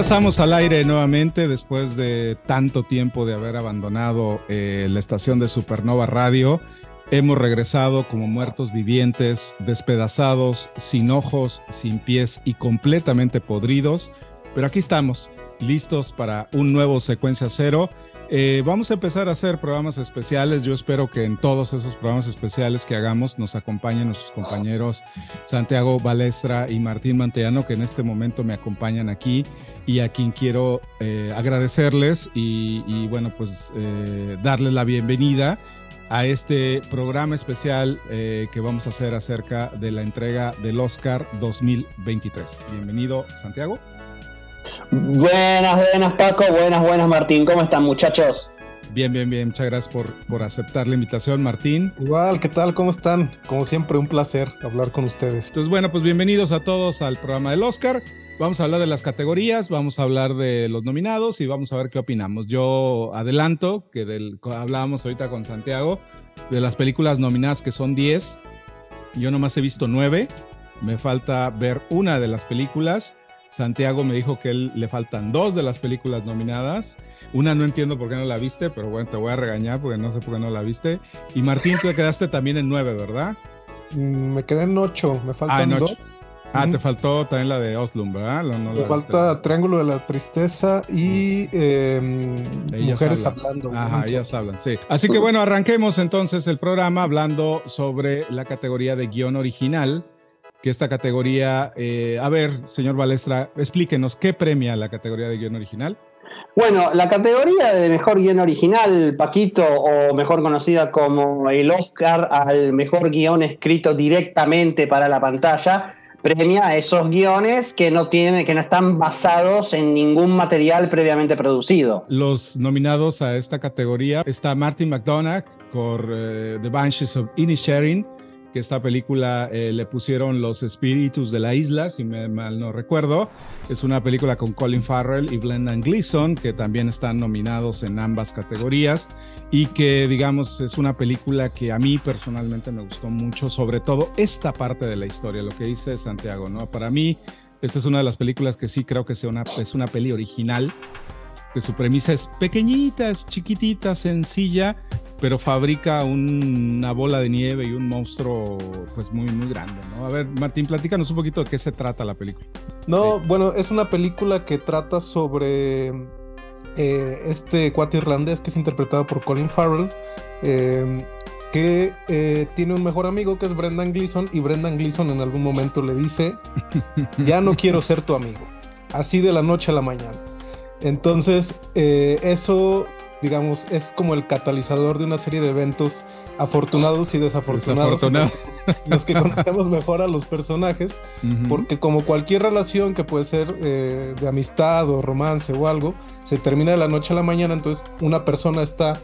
ya estamos al aire nuevamente después de tanto tiempo de haber abandonado eh, la estación de Supernova Radio. Hemos regresado como muertos vivientes, despedazados, sin ojos, sin pies y completamente podridos. Pero aquí estamos, listos para un nuevo Secuencia Cero. Eh, vamos a empezar a hacer programas especiales. Yo espero que en todos esos programas especiales que hagamos nos acompañen nuestros compañeros Santiago Balestra y Martín Mantellano, que en este momento me acompañan aquí y a quien quiero eh, agradecerles y, bueno, pues eh, darles la bienvenida a este programa especial que vamos a hacer acerca de la entrega del Oscar 2023. Bienvenido, Santiago. Buenas, buenas Paco, buenas, buenas Martín, ¿cómo están muchachos? Bien, bien, bien, muchas gracias por, por aceptar la invitación, Martín. Igual, ¿qué tal? ¿Cómo están? Como siempre, un placer hablar con ustedes. Entonces, bueno, pues bienvenidos a todos al programa del Oscar. Vamos a hablar de las categorías, vamos a hablar de los nominados y vamos a ver qué opinamos. Yo adelanto que del, hablábamos ahorita con Santiago de las películas nominadas que son 10. Yo nomás he visto 9. Me falta ver una de las películas. Santiago me dijo que él le faltan dos de las películas nominadas. Una no entiendo por qué no la viste, pero bueno, te voy a regañar porque no sé por qué no la viste. Y Martín, tú te quedaste también en nueve, ¿verdad? Mm, Me quedé en ocho, me Ah, faltan en dos. ocho. Ah, te faltó también la de Oslum, ¿verdad? No, no Me la falta viste. Triángulo de la Tristeza y eh, Ellas Mujeres hablan. Hablando. Ajá, ellas hablan, sí. Así que bueno, arranquemos entonces el programa hablando sobre la categoría de guion original, que esta categoría, eh, a ver, señor Balestra, explíquenos, ¿qué premia la categoría de guion original? Bueno, la categoría de mejor guion original, Paquito, o mejor conocida como el Oscar al mejor guion escrito directamente para la pantalla, premia a esos guiones que no tienen, que no están basados en ningún material previamente producido. Los nominados a esta categoría está Martin McDonagh por eh, The Banshees of Inisherin, que esta película eh, le pusieron Los Espíritus de la Isla, si me mal no recuerdo. Es una película con Colin Farrell y Brendan Gleeson, que también están nominados en ambas categorías y que, digamos, es una película que a mí personalmente me gustó mucho, sobre todo esta parte de la historia, lo que dice Santiago, ¿no? Para mí, esta es una de las películas que sí creo que sea una, es una peli original, que su premisa es pequeñita, es chiquitita, sencilla, pero fabrica un- una bola de nieve y un monstruo pues muy muy grande, ¿no? A ver, Martín, platícanos un poquito de qué se trata la película. No, bueno, es una película que trata sobre eh, este cuate irlandés que es interpretado por Colin Farrell, eh, que eh, tiene un mejor amigo que es Brendan Gleeson y Brendan Gleeson en algún momento le dice, ya no quiero ser tu amigo, así de la noche a la mañana. Entonces, eh, eso, digamos, es como el catalizador de una serie de eventos afortunados y desafortunados. Desafortunado. Los que conocemos mejor a los personajes, porque como cualquier relación que puede ser eh, de amistad o romance o algo, se termina de la noche a la mañana, entonces una persona está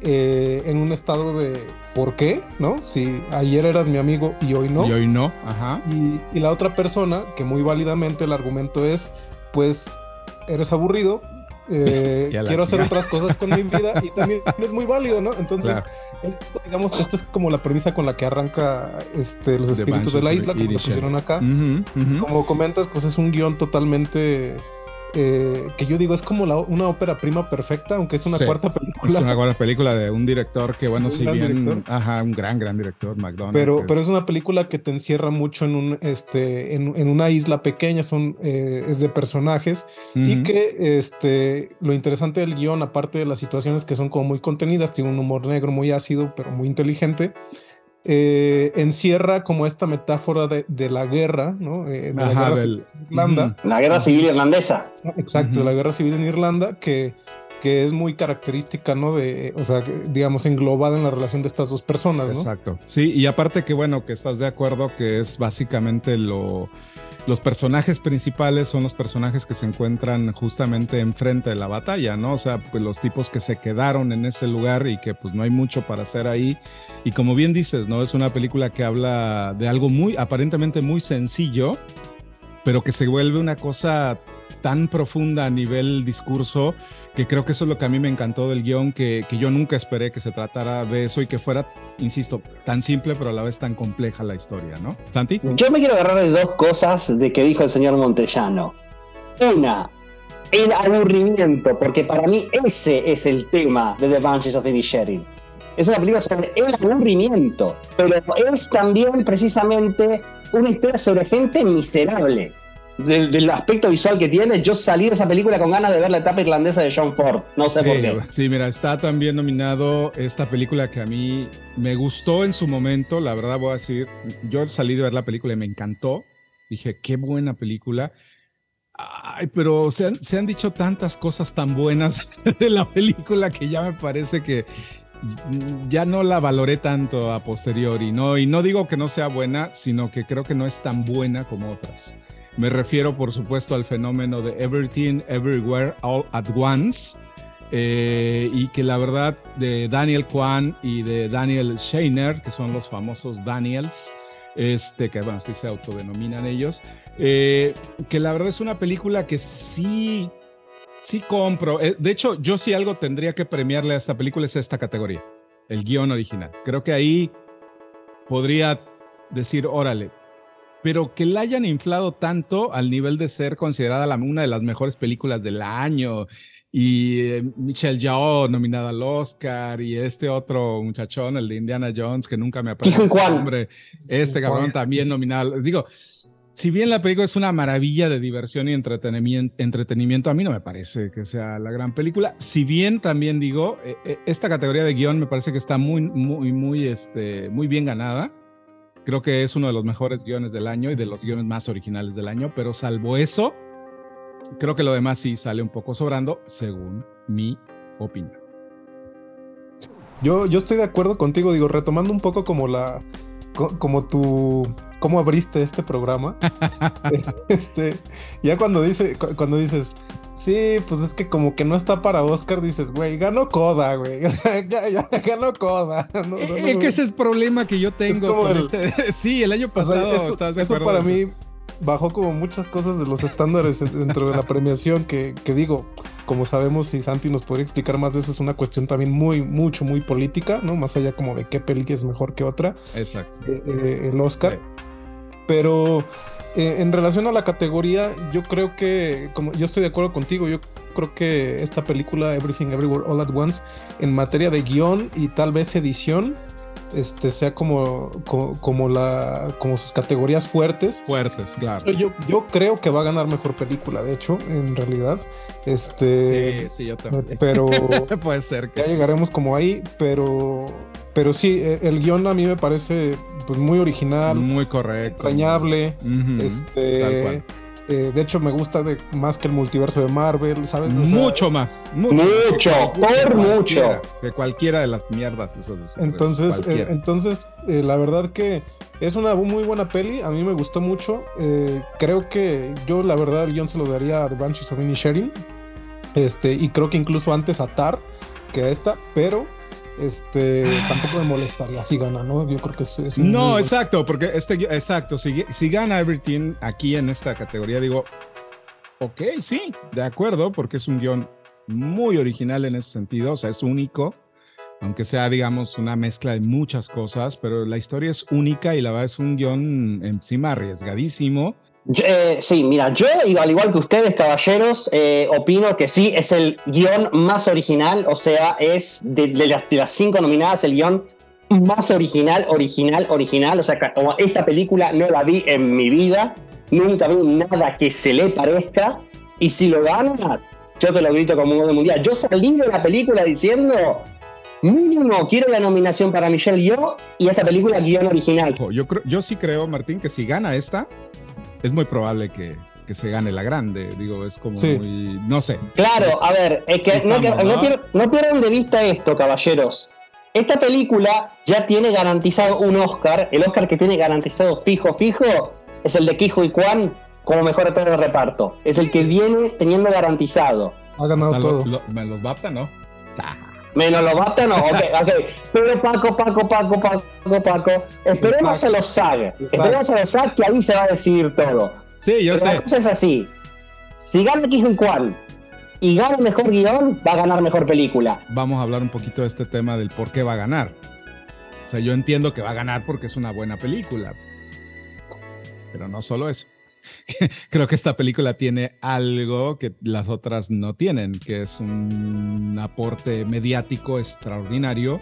eh, en un estado de ¿por qué? ¿No? Si ayer eras mi amigo y hoy no. Y hoy no, ajá. Y, y la otra persona, que muy válidamente el argumento es, pues, eres aburrido, eh, quiero hacer otras cosas con mi vida y también es muy válido, ¿no? Entonces, Claro. esto, digamos, esta es como la premisa con la que arranca este, los espíritus de la isla, como lo pusieron acá. Como comentas, pues es un guion totalmente eh, que yo digo es como la- una ópera prima perfecta, aunque es una Sí, cuarta película. Es una buena película de un director que, bueno, Un si bien. director. Ajá, un gran, gran director, McDonald's. Pero, pero es una película que te encierra mucho en un este en, en una isla pequeña, son eh, es de personajes y que este lo interesante del guion, aparte de las situaciones que son como muy contenidas, tiene un humor negro muy ácido, pero muy inteligente. Eh, encierra como esta metáfora de, de la guerra, ¿no? Eh, de la guerra del- civil en Irlanda. La guerra civil irlandesa. Exacto, la guerra civil en Irlanda, que, que es muy característica, ¿no? De, o sea, digamos, englobada en la relación de estas dos personas, ¿no? Exacto. Sí, y aparte que bueno, que estás de acuerdo que es básicamente lo. Los personajes principales son los personajes que se encuentran justamente enfrente de la batalla, ¿no? O sea, pues los tipos que se quedaron en ese lugar y que pues no hay mucho para hacer ahí. Y como bien dices, ¿no? Es una película que habla de algo muy, aparentemente muy sencillo, pero que se vuelve una cosa tan profunda a nivel discurso que creo que eso es lo que a mí me encantó del guion, que, que yo nunca esperé que se tratara de eso y que fuera, insisto, tan simple pero a la vez tan compleja la historia, ¿no? Santi. Yo me quiero agarrar de dos cosas de que dijo el señor Montellano. Una, el aburrimiento, porque para mí ese es el tema de The Banshees of Inisherin. Es una película sobre el aburrimiento, pero es también precisamente una historia sobre gente miserable. Del, del aspecto visual que tiene, yo salí de esa película con ganas de ver la etapa irlandesa de John Ford. No sé por qué. sí, mira, está también nominado esta película que a mí me gustó en su momento, la verdad voy a decir, yo salí de ver la película y me encantó, dije, qué buena película. Ay, pero se han, se han dicho tantas cosas tan buenas de la película que ya me parece que ya no la valoré tanto a posteriori, ¿no? Y no digo que no sea buena, sino que creo que no es tan buena como otras. Me refiero, por supuesto, al fenómeno de Everything, Everywhere, All at Once, eh, y que la verdad de Daniel Kwan y de Daniel Scheiner, que son los famosos Daniels, este, que bueno, se autodenominan ellos, eh, que la verdad es una película que sí, sí compro. Eh, de hecho, yo sí algo tendría que premiarle a esta película es esta categoría, el guion original. Creo que ahí podría decir, órale, pero que la hayan inflado tanto al nivel de ser considerada la, una de las mejores películas del año y eh, Michelle Yeoh nominada al Oscar y este otro muchachón, el de Indiana Jones, que nunca me aparece su nombre, este cabrón también nominado. Digo, si bien la película es una maravilla de diversión y entretenimiento, entretenimiento, a mí no me parece que sea la gran película. Si bien también digo, eh, eh, esta categoría de guion me parece que está muy, muy, muy, este, muy bien ganada. Creo que es uno de los mejores guiones del año y de los guiones más originales del año, pero salvo eso, creo que lo demás sí sale un poco sobrando, según mi opinión. Yo, yo estoy de acuerdo contigo, digo, retomando un poco como la, co- como tu, cómo abriste este programa. este, ya cuando dice, cu- cuando dices, sí, pues es que como que no está para Oscar, dices, güey, ganó Coda, güey, ya, ya, ganó Coda. No, no, no, Eh, que ese es el problema que yo tengo con el- este. Sí, el año O sea, pasado eso, estás de eso para mí bajó como muchas cosas de los estándares dentro de la premiación que, que digo, como sabemos y Santi nos podría explicar más de eso, es una cuestión también muy, mucho, muy política, ¿no? Más allá como de qué peli es mejor que otra, Exacto. eh, eh, el Oscar. Sí. Pero eh, en relación a la categoría, yo creo que, como yo estoy de acuerdo contigo, yo creo que esta película, Everything Everywhere All at Once, en materia de guion y tal vez edición, este sea como, como, como la, como sus categorías fuertes. Fuertes, claro. Yo, yo creo que va a ganar mejor película, de hecho, en realidad. Este, Sí, sí, yo también. pero Puede ser ya que. llegaremos como ahí, pero, pero sí, eh, el guion a mí me parece pues, muy original, Muy correcto. entrañable. Ujú, tal Este, cual. Eh, de hecho, me gusta de- más que el multiverso de Marvel, ¿sabes? O sea, mucho es- más. Mucho, que por mucho. Que cualquiera de las mierdas de esas de Entonces, eh, entonces eh, la verdad que es una muy buena peli. A mí me gustó mucho. Eh, creo que yo, la verdad, el guion se lo daría a The Banshees of Inisherin. Este, y creo que incluso antes a Tar que a esta, pero este tampoco me molestaría si gana, ¿no? Yo creo que es, es un No, exacto, porque este, exacto, si, si gana Everything aquí en esta categoría, digo, ok, sí, de acuerdo, porque es un guion muy original en ese sentido, o sea, es único, aunque sea, digamos, una mezcla de muchas cosas, pero la historia es única y la verdad es un guion encima arriesgadísimo. Eh, sí, mira, yo, al igual que ustedes, caballeros, eh, opino que sí, es el guion más original, o sea, es de, las, de las cinco nominadas el guion más original, original, original. O sea, esta película no la vi en mi vida, nunca vi nada que se le parezca. Y si lo gana, yo te lo grito como un de mundial. Yo salí de la película diciendo, mínimo, quiero la nominación para Michelle Yo y esta película guion original. Yo, creo, yo sí creo, Martín, que si gana esta, es muy probable que, que se gane la grande. Digo, es como muy. No sé. Claro, a ver, es que no, no pierdan de vista esto, caballeros. Esta película ya tiene garantizado un Oscar. El Oscar que tiene garantizado fijo, fijo, es el de Kijo y Kwan como mejor actor de reparto. Es el que viene teniendo garantizado. Ha ganado todo. ¿Me los bapta, no? Menos los bapta, no. Ok, ok. Pero Paco, Paco, Paco, Paco, Paco. Esperemos a los SAG. Esperemos a los SAG que ahí se va a decidir todo. Sí, yo sé. La cosa es así. Si gana y Kwan y gana mejor guion, va a ganar mejor película. Vamos a hablar un poquito de este tema del por qué va a ganar. O sea, yo entiendo que va a ganar porque es una buena película. Pero no solo eso. Creo que esta película tiene algo que las otras no tienen, que es un aporte mediático extraordinario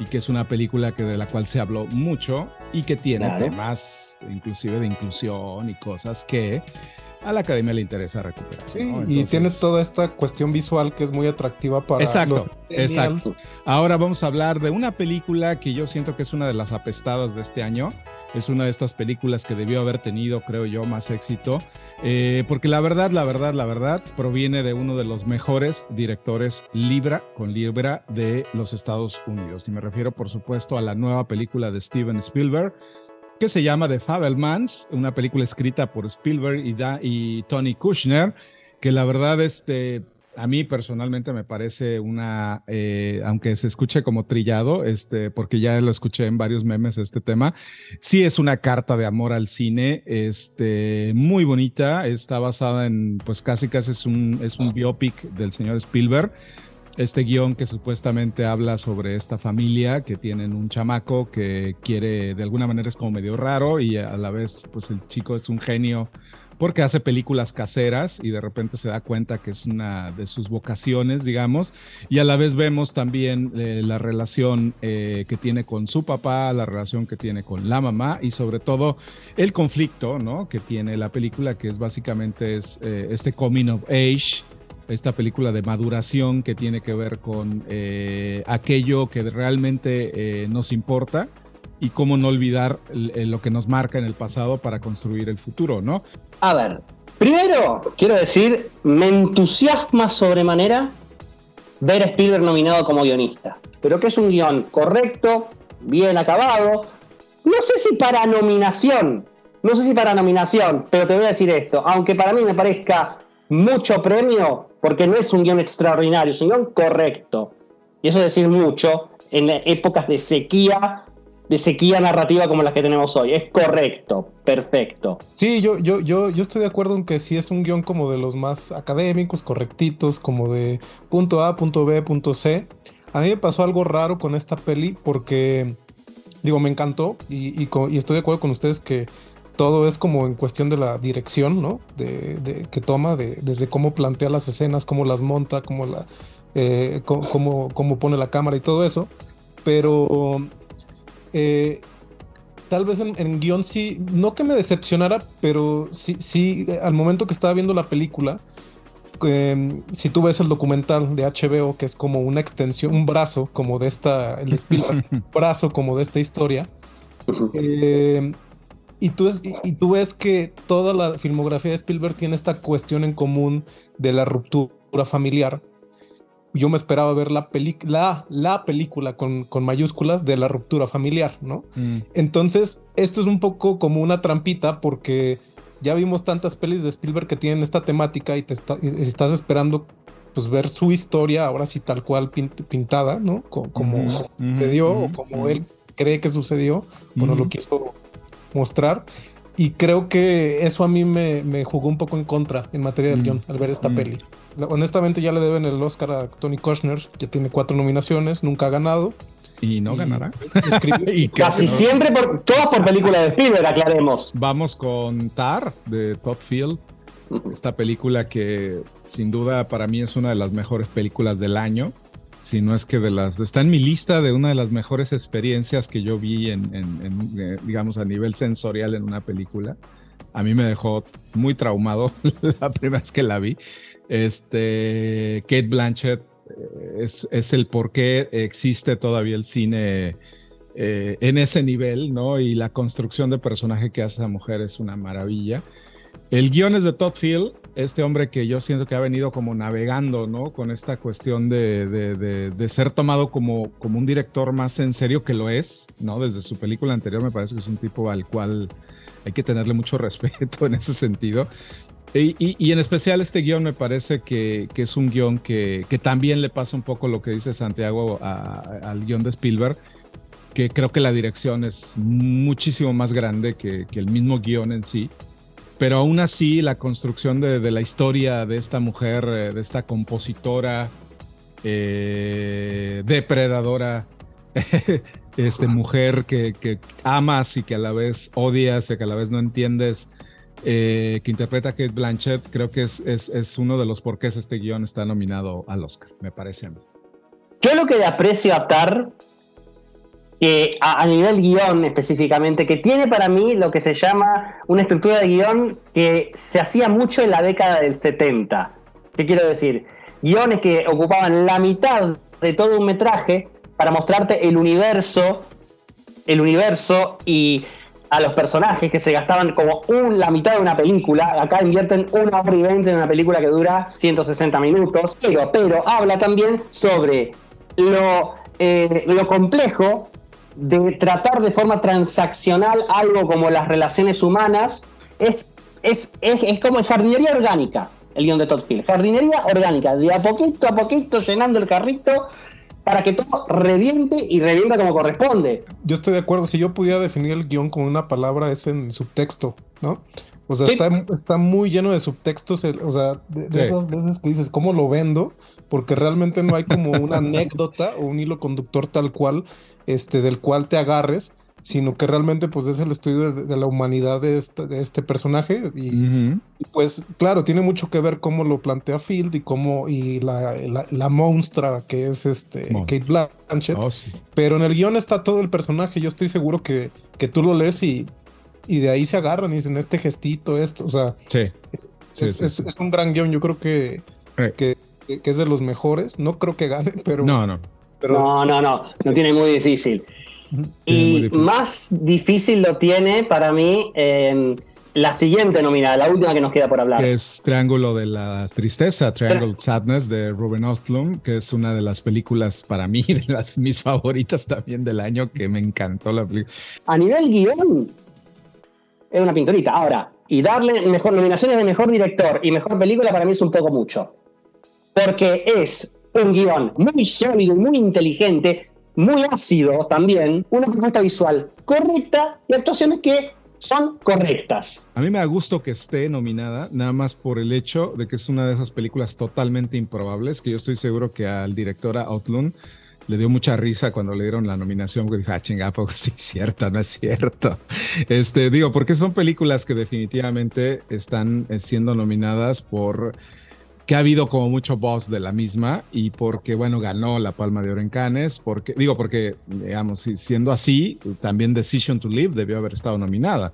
y que es una película que de la cual se habló mucho y que tiene temas inclusive de inclusión y cosas que a la academia le interesa recuperar. Sí, y tiene toda esta cuestión visual que es muy atractiva para. Exacto, exacto. Ahora vamos a hablar de una película que yo siento que es una de las apestadas de este año. Es una de estas películas que debió haber tenido, creo yo, más éxito. Eh, porque la verdad, la verdad, la verdad, proviene de uno de los mejores directores Libra con Libra de los Estados Unidos. Y me refiero, por supuesto, a la nueva película de Steven Spielberg que se llama The Fabelmans, una película escrita por Spielberg y, y Tony Kushner, que la verdad este, a mí personalmente me parece una, eh, aunque se escuche como trillado, este, porque ya lo escuché en varios memes este tema, sí es una carta de amor al cine, este, muy bonita, está basada en, pues casi casi es un, es un biopic del señor Spielberg este guion que supuestamente habla sobre esta familia que tienen un chamaco que quiere, de alguna manera es como medio raro y a la vez pues el chico es un genio porque hace películas caseras y de repente se da cuenta que es una de sus vocaciones, digamos, y a la vez vemos también eh, la relación eh, que tiene con su papá, la relación que tiene con la mamá y sobre todo el conflicto, ¿no? Que tiene la película, que es básicamente eh, este coming of age esta película de maduración que tiene que ver con aquello que realmente nos importa y cómo no olvidar lo que nos marca en el pasado para construir el futuro, ¿no? A ver, primero quiero decir, me entusiasma sobremanera ver a Spielberg nominado como guionista, pero que es un guion correcto, bien acabado, no sé si para nominación, no sé si para nominación, pero te voy a decir esto, aunque para mí me parezca mucho premio, porque no es un guion extraordinario, es un guion correcto. Y eso es decir mucho en épocas de sequía, de sequía narrativa como las que tenemos hoy. Es correcto, perfecto. Sí, yo, yo, yo, yo estoy de acuerdo en que sí es un guion como de los más académicos, correctitos, como de punto A, punto B, punto C. A mí me pasó algo raro con esta peli porque, digo, me encantó y, y estoy de acuerdo con ustedes que todo es como en cuestión de la dirección, ¿no? De, que toma, de, desde cómo plantea las escenas, cómo las monta, cómo, la, eh, cómo, pone la cámara y todo eso. Pero eh, tal vez en, guion sí, no que me decepcionara, pero sí, sí, al momento que estaba viendo la película, em, si tú ves el documental de HBO, que es como una extensión, un brazo como de esta, el Spielberg, brazo como de esta historia, eh, y tú, y, tú ves que toda la filmografía de Spielberg tiene esta cuestión en común de la ruptura familiar. Yo me esperaba ver la, la, la película con, con, mayúsculas de la ruptura familiar, ¿no? Mm. Entonces, esto es un poco como una trampita porque ya vimos tantas pelis de Spielberg que tienen esta temática y te estás esperando pues ver su historia ahora sí tal cual pintada, ¿no? como sucedió o como él cree que sucedió, bueno, lo quiso mostrar. Y creo que eso a mí me, jugó un poco en contra en materia del guion al ver esta mm. peli. Honestamente ya le deben el Oscar a Tony Kushner, que tiene cuatro nominaciones, nunca ha ganado. Y no ganará. y Casi siempre, por, todas por película de Spielberg, aclaremos. Vamos con Tar, de Todd Field. Esta película que sin duda para mí es una de las mejores películas del año. Si no es que de las... Está en mi lista de una de las mejores experiencias que yo vi en, eh, digamos, a nivel sensorial en una película. A mí me dejó muy traumado la primera vez que la vi. Este, Kate Blanchett eh, es, el por qué existe todavía el cine eh, en ese nivel, ¿no? Y la construcción de personaje que hace esa mujer es una maravilla. El guion es de Todd Field, este hombre que yo siento que ha venido como navegando, ¿no? Con esta cuestión de, de, de, ser tomado como, como un director más en serio que lo es, ¿no? Desde su película anterior me parece que es un tipo al cual hay que tenerle mucho respeto en ese sentido. Y, en especial este guion me parece que, es un guion que, también le pasa un poco lo que dice Santiago al guion de Spielberg, que creo que la dirección es muchísimo más grande que, el mismo guion en sí. Pero aún así la construcción de, la historia de esta mujer, eh, de esta compositora, eh, depredadora, este, mujer que, que amas y que a la vez odias y que a la vez no entiendes, eh, que interpreta Kate Blanchett, creo que es, es, uno de los porqués este guion está nominado al Oscar, me parece a mí. Yo lo que aprecio a Tar, que a, nivel guion específicamente, que tiene para mí lo que se llama una estructura de guion que se hacía mucho en la década del 70. ¿Qué quiero decir? Guiones que ocupaban la mitad de todo un metraje para mostrarte el universo, el universo y a los personajes que se gastaban como un, la mitad de una película. Acá invierten una hora y veinte en una película que dura 160 minutos. Pero, pero habla también sobre lo, eh, lo complejo de tratar de forma transaccional algo como las relaciones humanas. Es, es, es, es como jardinería orgánica, el guion de Todd Field. Jardinería orgánica, de a poquito a poquito llenando el carrito para que todo reviente y revienta como corresponde. Yo estoy de acuerdo, si yo pudiera definir el guion con una palabra es en subtexto, ¿no? O sea, está, muy lleno de subtextos, o sea, de, esas veces que dices, ¿cómo lo vendo? Porque realmente no hay como una anécdota o un hilo conductor tal cual, este, del cual te agarres sino que realmente pues es el estudio de, la humanidad de este, de este personaje y, pues claro, tiene mucho que ver cómo lo plantea Field y cómo y la, la, monstrua que es este Kate Blanchett, oh, pero en el guion está todo el personaje, yo estoy seguro que, que tú lo lees y, y de ahí se agarran y dicen este gestito, esto, o sea, sí. es, es, un gran guion, yo creo que, eh. que, que, es de los mejores, no creo que gane, pero... No, no. Pero, no, no, no, no tiene muy difícil. Y más difícil lo tiene para mí la siguiente nominada, la última que nos queda por hablar. es Triángulo de la Tristeza, Triangle Sadness de Ruben Ostlund, que es una de las películas para mí, de las mis favoritas también del año, que me encantó la película. A nivel guion, es una pinturita. Ahora, y darle mejor nominaciones de mejor director y mejor película para mí es un poco mucho. Porque es un guion muy sólido y muy inteligente, muy ácido también, una propuesta visual correcta y actuaciones que son correctas. A mí me da gusto que esté nominada, nada más por el hecho de que es una de esas películas totalmente improbables, que yo estoy seguro que al director Auslund le dio mucha risa cuando le dieron la nominación, porque dijo, ah, chinga, pues sí es cierto, no es cierto. Este, digo, porque son películas que definitivamente están eh, siendo nominadas por que ha habido como mucho voz de la misma y porque, bueno, ganó la Palma de Oro en Cannes, porque, digo, porque, digamos, siendo así, también Decision to Live debió haber estado nominada.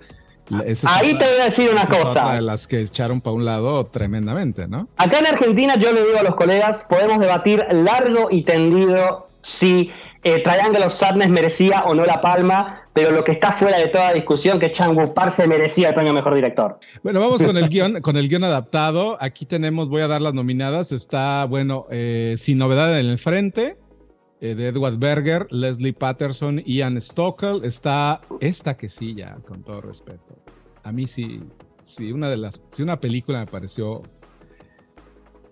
Ahí te voy a decir una cosa. De las que echaron para un lado tremendamente, ¿no? Acá en Argentina, yo le digo a los colegas, podemos debatir largo y tendido si eh, Triangle of Sadness merecía o no la palma, pero lo que está fuera de toda discusión que Chang Woo Park se merecía el premio mejor director. Bueno, vamos con el guion, con el guion adaptado. Aquí tenemos, voy a dar las nominadas. Está, bueno, eh, Sin Novedad en el Frente, eh, de Edward Berger, Leslie Patterson, Ian Stockel. Está esta que sí, ya, con todo respeto. A mí sí, sí, una de las, sí, una película me pareció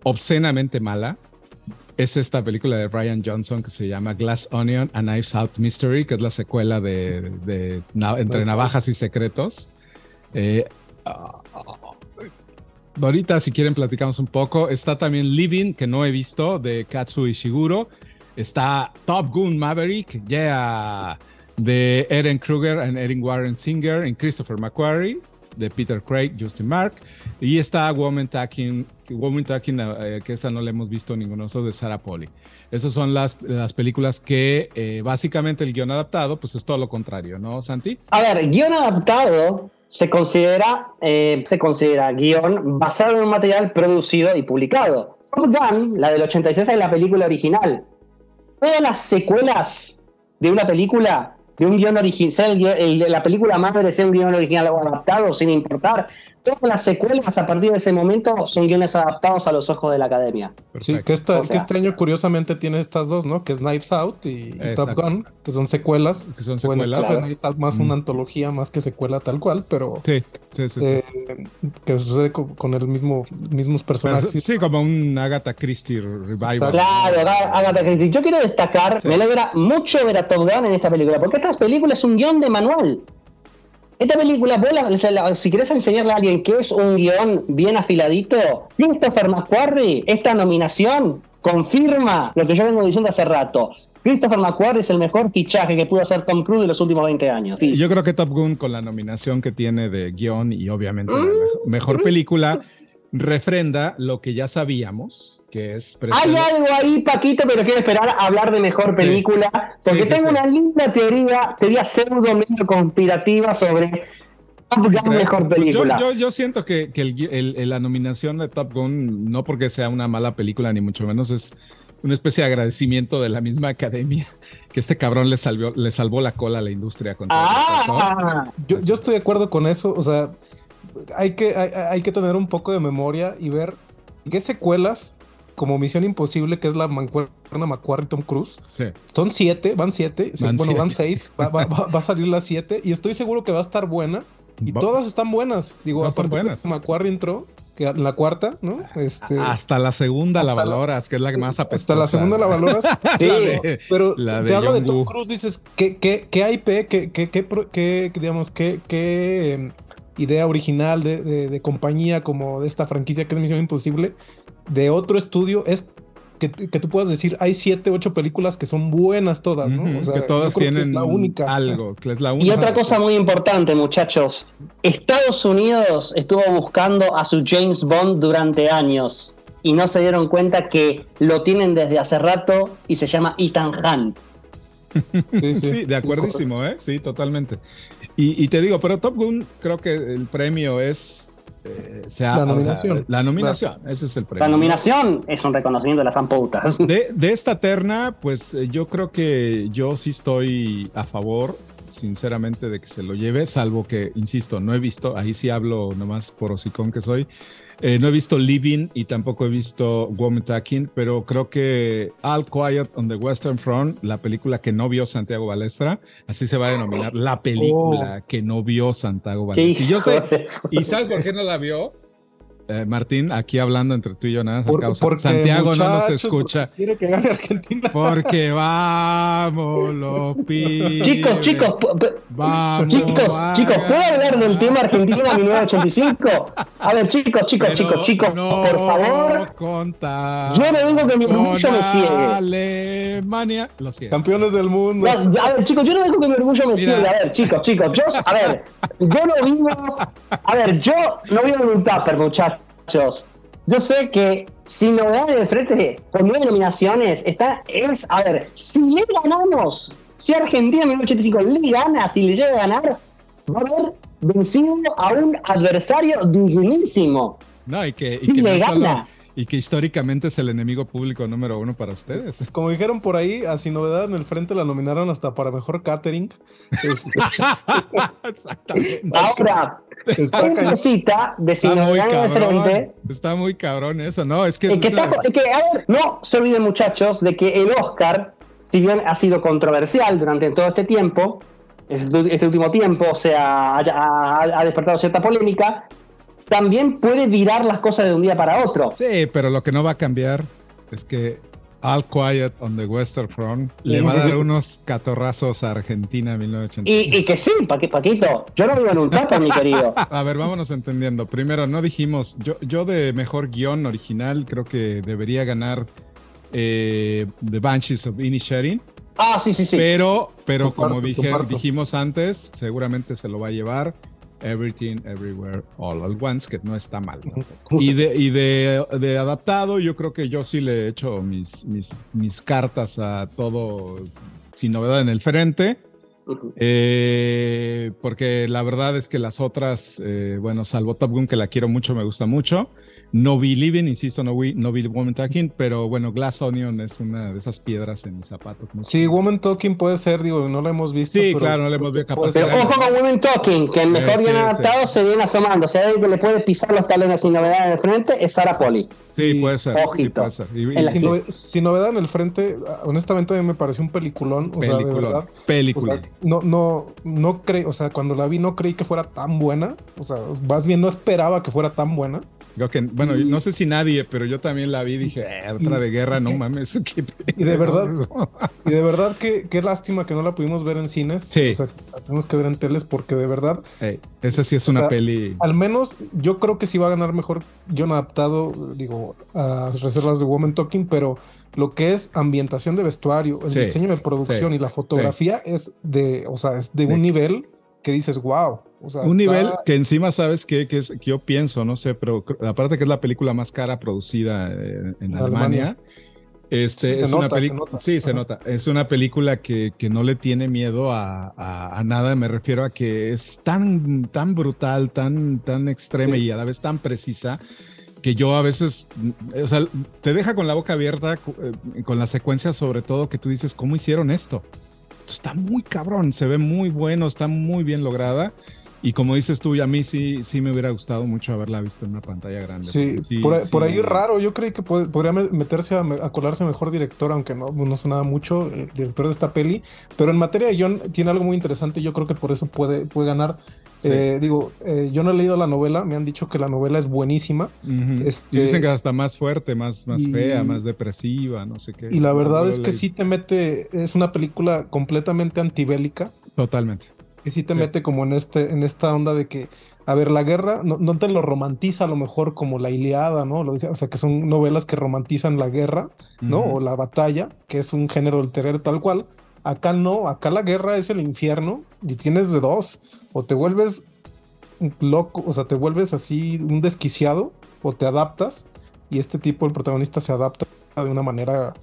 obscenamente mala es esta película de Brian Johnson que se llama Glass Onion, A Knives Out Mystery, que es la secuela de, Entre Navajas y Secretos. Eh, ahorita si quieren platicamos un poco. Está también Living, que no he visto, de Katsu Ishiguro. Está Top Gun Maverick, yeah, de Eren Kruger and Erin Warren Singer en Christopher McQuarrie de Peter Craig, Justin Mark. Y está Woman Talking, Woman Talking eh, que esa no la hemos visto ninguno de Sarah Polly. Esas son las, las películas que eh, básicamente el guion adaptado, pues es todo lo contrario, ¿no, Santi? A ver, guion adaptado se considera, eh, se considera guion basado en un material producido y publicado. Top Gun, la del 86, es la película original. Todas las secuelas de una película de un guion original, la película más de un guion original o adaptado, sin importar. Todas las secuelas a partir de ese momento son guiones adaptados a los ojos de la academia. Sí, que, esta, que este año curiosamente tiene estas dos, ¿no? Que es Knives Out y, Top Gun, que son secuelas. Que son secuelas. Knives Out más una antología más que secuela tal cual, pero. Sí, sí, sí. Eh, que sucede con, el mismo, mismos personajes. sí, como un Agatha Christie revival. Claro, Agatha Christie. Yo quiero destacar, me alegra mucho ver a Top Gun en esta película, porque esta película es un guion de manual. Esta película, si quieres enseñarle a alguien que es un guion bien afiladito, Christopher McQuarrie, esta nominación confirma lo que yo vengo diciendo hace rato. Christopher McQuarrie es el mejor fichaje que pudo hacer Tom Cruise en los últimos 20 años. Yo creo que Top Gun, con la nominación que tiene de guion y obviamente la mejor película, refrenda lo que ya sabíamos, que es... Hay algo ahí, Paquito, pero quiero esperar a hablar de mejor película, porque tengo una linda teoría, teoría pseudo medio conspirativa sobre Top Gun mejor película. Yo, yo, siento que, que el, la nominación de Top Gun, no porque sea una mala película, ni mucho menos, es una especie de agradecimiento de la misma academia que este cabrón le, salvó, le salvó la cola a la industria. Con ah, yo, yo estoy de acuerdo con eso, o sea hay que, hay, que tener un poco de memoria y ver qué secuelas, como Misión Imposible, que es la mancuerna McQuarrie Tom Cruise. Son siete, van siete. bueno, van seis. Va, a salir las siete y estoy seguro que va a estar buena. Y todas están buenas. Digo, aparte buenas. McQuarrie entró, que la cuarta, ¿no? Este, hasta la segunda la valoras, que es la que más apestosa. Hasta la segunda la valoras. sí, pero te hablo de Tom Cruise, dices, ¿qué, qué, qué IP, qué, qué, qué, digamos, qué, qué em, idea original de, compañía como de esta franquicia que es Misión Imposible, de otro estudio, es que, tú puedas decir, hay siete, ocho películas que son buenas todas, ¿no? que todas tienen la única. algo, que es la única. Y otra cosa muy importante, muchachos, Estados Unidos estuvo buscando a su James Bond durante años y no se dieron cuenta que lo tienen desde hace rato y se llama Ethan Hunt. Sí, sí, de acuerdísimo, ¿eh? Sí, totalmente. Y, te digo, pero Top Gun creo que el premio es... Eh, la nominación. la nominación, ese es el premio. La nominación es un reconocimiento de las ampoutas. De, de esta terna, pues eh, yo creo que yo sí estoy a favor sinceramente de que se lo lleve, salvo que, insisto, no he visto, ahí sí hablo nomás por hocicón que soy, eh, no he visto Living y tampoco he visto Woman Talking, pero creo que All Quiet on the Western Front, la película que no vio Santiago Balestra, así se va a denominar, la película oh. que no vio Santiago Balestra. Y yo sé, ¿y sabes por qué no la vio? Eh, Martín, aquí hablando entre tú y yo, nada Por, Santiago no nos escucha. Quiere que gane Argentina. Porque vamos, los pibes. Chicos, chicos, vamos, chicos, chicos, ¿puedo hablar del tema Argentina 1985? A ver, chicos, chicos, chicos, chicos, por favor. yo no digo que mi orgullo me ciegue. Alemania, lo siento. Campeones del mundo. a ver, chicos, yo no digo que mi orgullo me ciegue. A ver, chicos, chicos, yo, a ver, yo no digo, a ver, yo no vivo en un tupper, muchachos yo sé que si no en el frente con nueve nominaciones, está, es, a ver, si le ganamos, si Argentina en 1985 le gana, si le llega a ganar, va a haber vencido a un adversario dignísimo. No, y que, si le gana. Y que históricamente es el enemigo público número uno para ustedes. Como dijeron por ahí, así novedad en el frente la nominaron hasta para mejor catering. Este, Exactamente. Ahora, está una cosita de si está muy cabrón, frente. Está muy cabrón eso, ¿no? Es que. no se olviden, muchachos, de que el Oscar, si bien ha sido controversial durante todo este tiempo, este, este último tiempo, o sea, ha, despertado cierta polémica, también puede virar las cosas de un día para otro. Sí, pero lo que no va a cambiar es que All Quiet on the Western Front le va a dar unos catorrazos a Argentina en 1980. Y, y que sí, Paqui- Paquito, yo no vivo en un tapa, mi querido. A ver, vámonos entendiendo. Primero, no dijimos, yo, yo de mejor guion original creo que debería ganar eh, The Banshees of Inisherin. Ah, sí, sí, sí. Pero, pero Comparto, como dije, comparto. dijimos antes, seguramente se lo va a llevar Everything, Everywhere, All at Once, que no está mal. Y de, y de, de adaptado, yo creo que yo sí le he hecho mis, mis, mis cartas a todo sin novedad en el frente. Eh, porque la verdad es que las otras, eh, bueno, salvo Top Gun, que la quiero mucho, me gusta mucho. No vi Living, insisto, no vi, no vi Woman Talking, pero bueno, Glass Onion es una de esas piedras en mis zapatos. ¿no? Sí, Woman Talking puede ser, digo, no la hemos visto. Sí, pero- claro, no la hemos visto, capaz Pero ojo con Women Talking, que el mejor Sí, bien sí, adaptado se viene asomando. O sea, el que le puede pisar los talones sin novedad en el frente es Sarah Poli. Sí, puede ser. sí, Ojito. puede ser. Y- Sin, novedad en el frente, ah, honestamente a mí me pareció un peliculón, o sea, de película. verdad. película. O sea, no, no, no creí, o sea, cuando la vi no creí que fuera tan buena. O sea, más bien no esperaba que fuera tan buena. Bueno, no sé si nadie, pero yo también la vi y dije, eh, otra de guerra, no mames. qué Y de verdad, y de verdad que qué lástima que no la pudimos ver en cines. Sí. O sea, la tenemos que ver en teles porque de verdad, esa sí es una O sea, peli. al menos yo creo que sí va a ganar mejor guion adaptado, digo, a reservas de Woman Talking, pero lo que es ambientación de vestuario, el Sí, diseño de producción sí, y la fotografía es de, o sea, es de un nivel que dices, wow. O sea, Un está- nivel que encima, ¿sabes? Que, es, que yo pienso, no sé, pero aparte que es la película más cara producida eh, en En Alemania. Alemania. Este, Sí, se es una nota, película. Sí, se Ajá. nota. Es una película que, que no le tiene miedo a, a- a nada. Me refiero a que es tan, tan brutal, tan, tan extrema Sí. y a la vez tan precisa que yo a veces, o sea, te deja con la boca abierta eh, con las secuencias, sobre todo que tú dices, ¿cómo hicieron esto? Esto está muy cabrón, se ve muy bueno, está muy bien lograda. Y como dices tú, y a mí sí, sí me hubiera gustado mucho haberla visto en una pantalla grande. Sí, porque por, ahí- sí- por ahí es raro. Yo creí que pod- podría me- meterse a, me- a colarse mejor director, aunque no, no sonaba mucho el director de esta peli. Pero en materia de guion tiene algo muy interesante. y Yo creo que por eso puede, puede ganar. Sí. Eh, digo, eh, yo no he leído la novela. Me han dicho que la novela es buenísima. Este- Y dicen que hasta más fuerte, más, más Y- fea, más depresiva, no sé qué. Y la verdad es que leí- sí te mete. Es una película completamente antibélica. Totalmente. Que sí te Sí. mete como en, este, en esta onda de que. A ver, la guerra no, no te lo romantiza a lo mejor como la Iliada, ¿no? Lo dice- o sea, que son novelas que romantizan la guerra, ¿no? O la batalla, que es un género del terror tal cual. Acá no, acá la guerra es el infierno y tienes de dos. O te vuelves loco, o sea, te vuelves así un desquiciado o te adaptas y este tipo, el protagonista, se adapta de una manera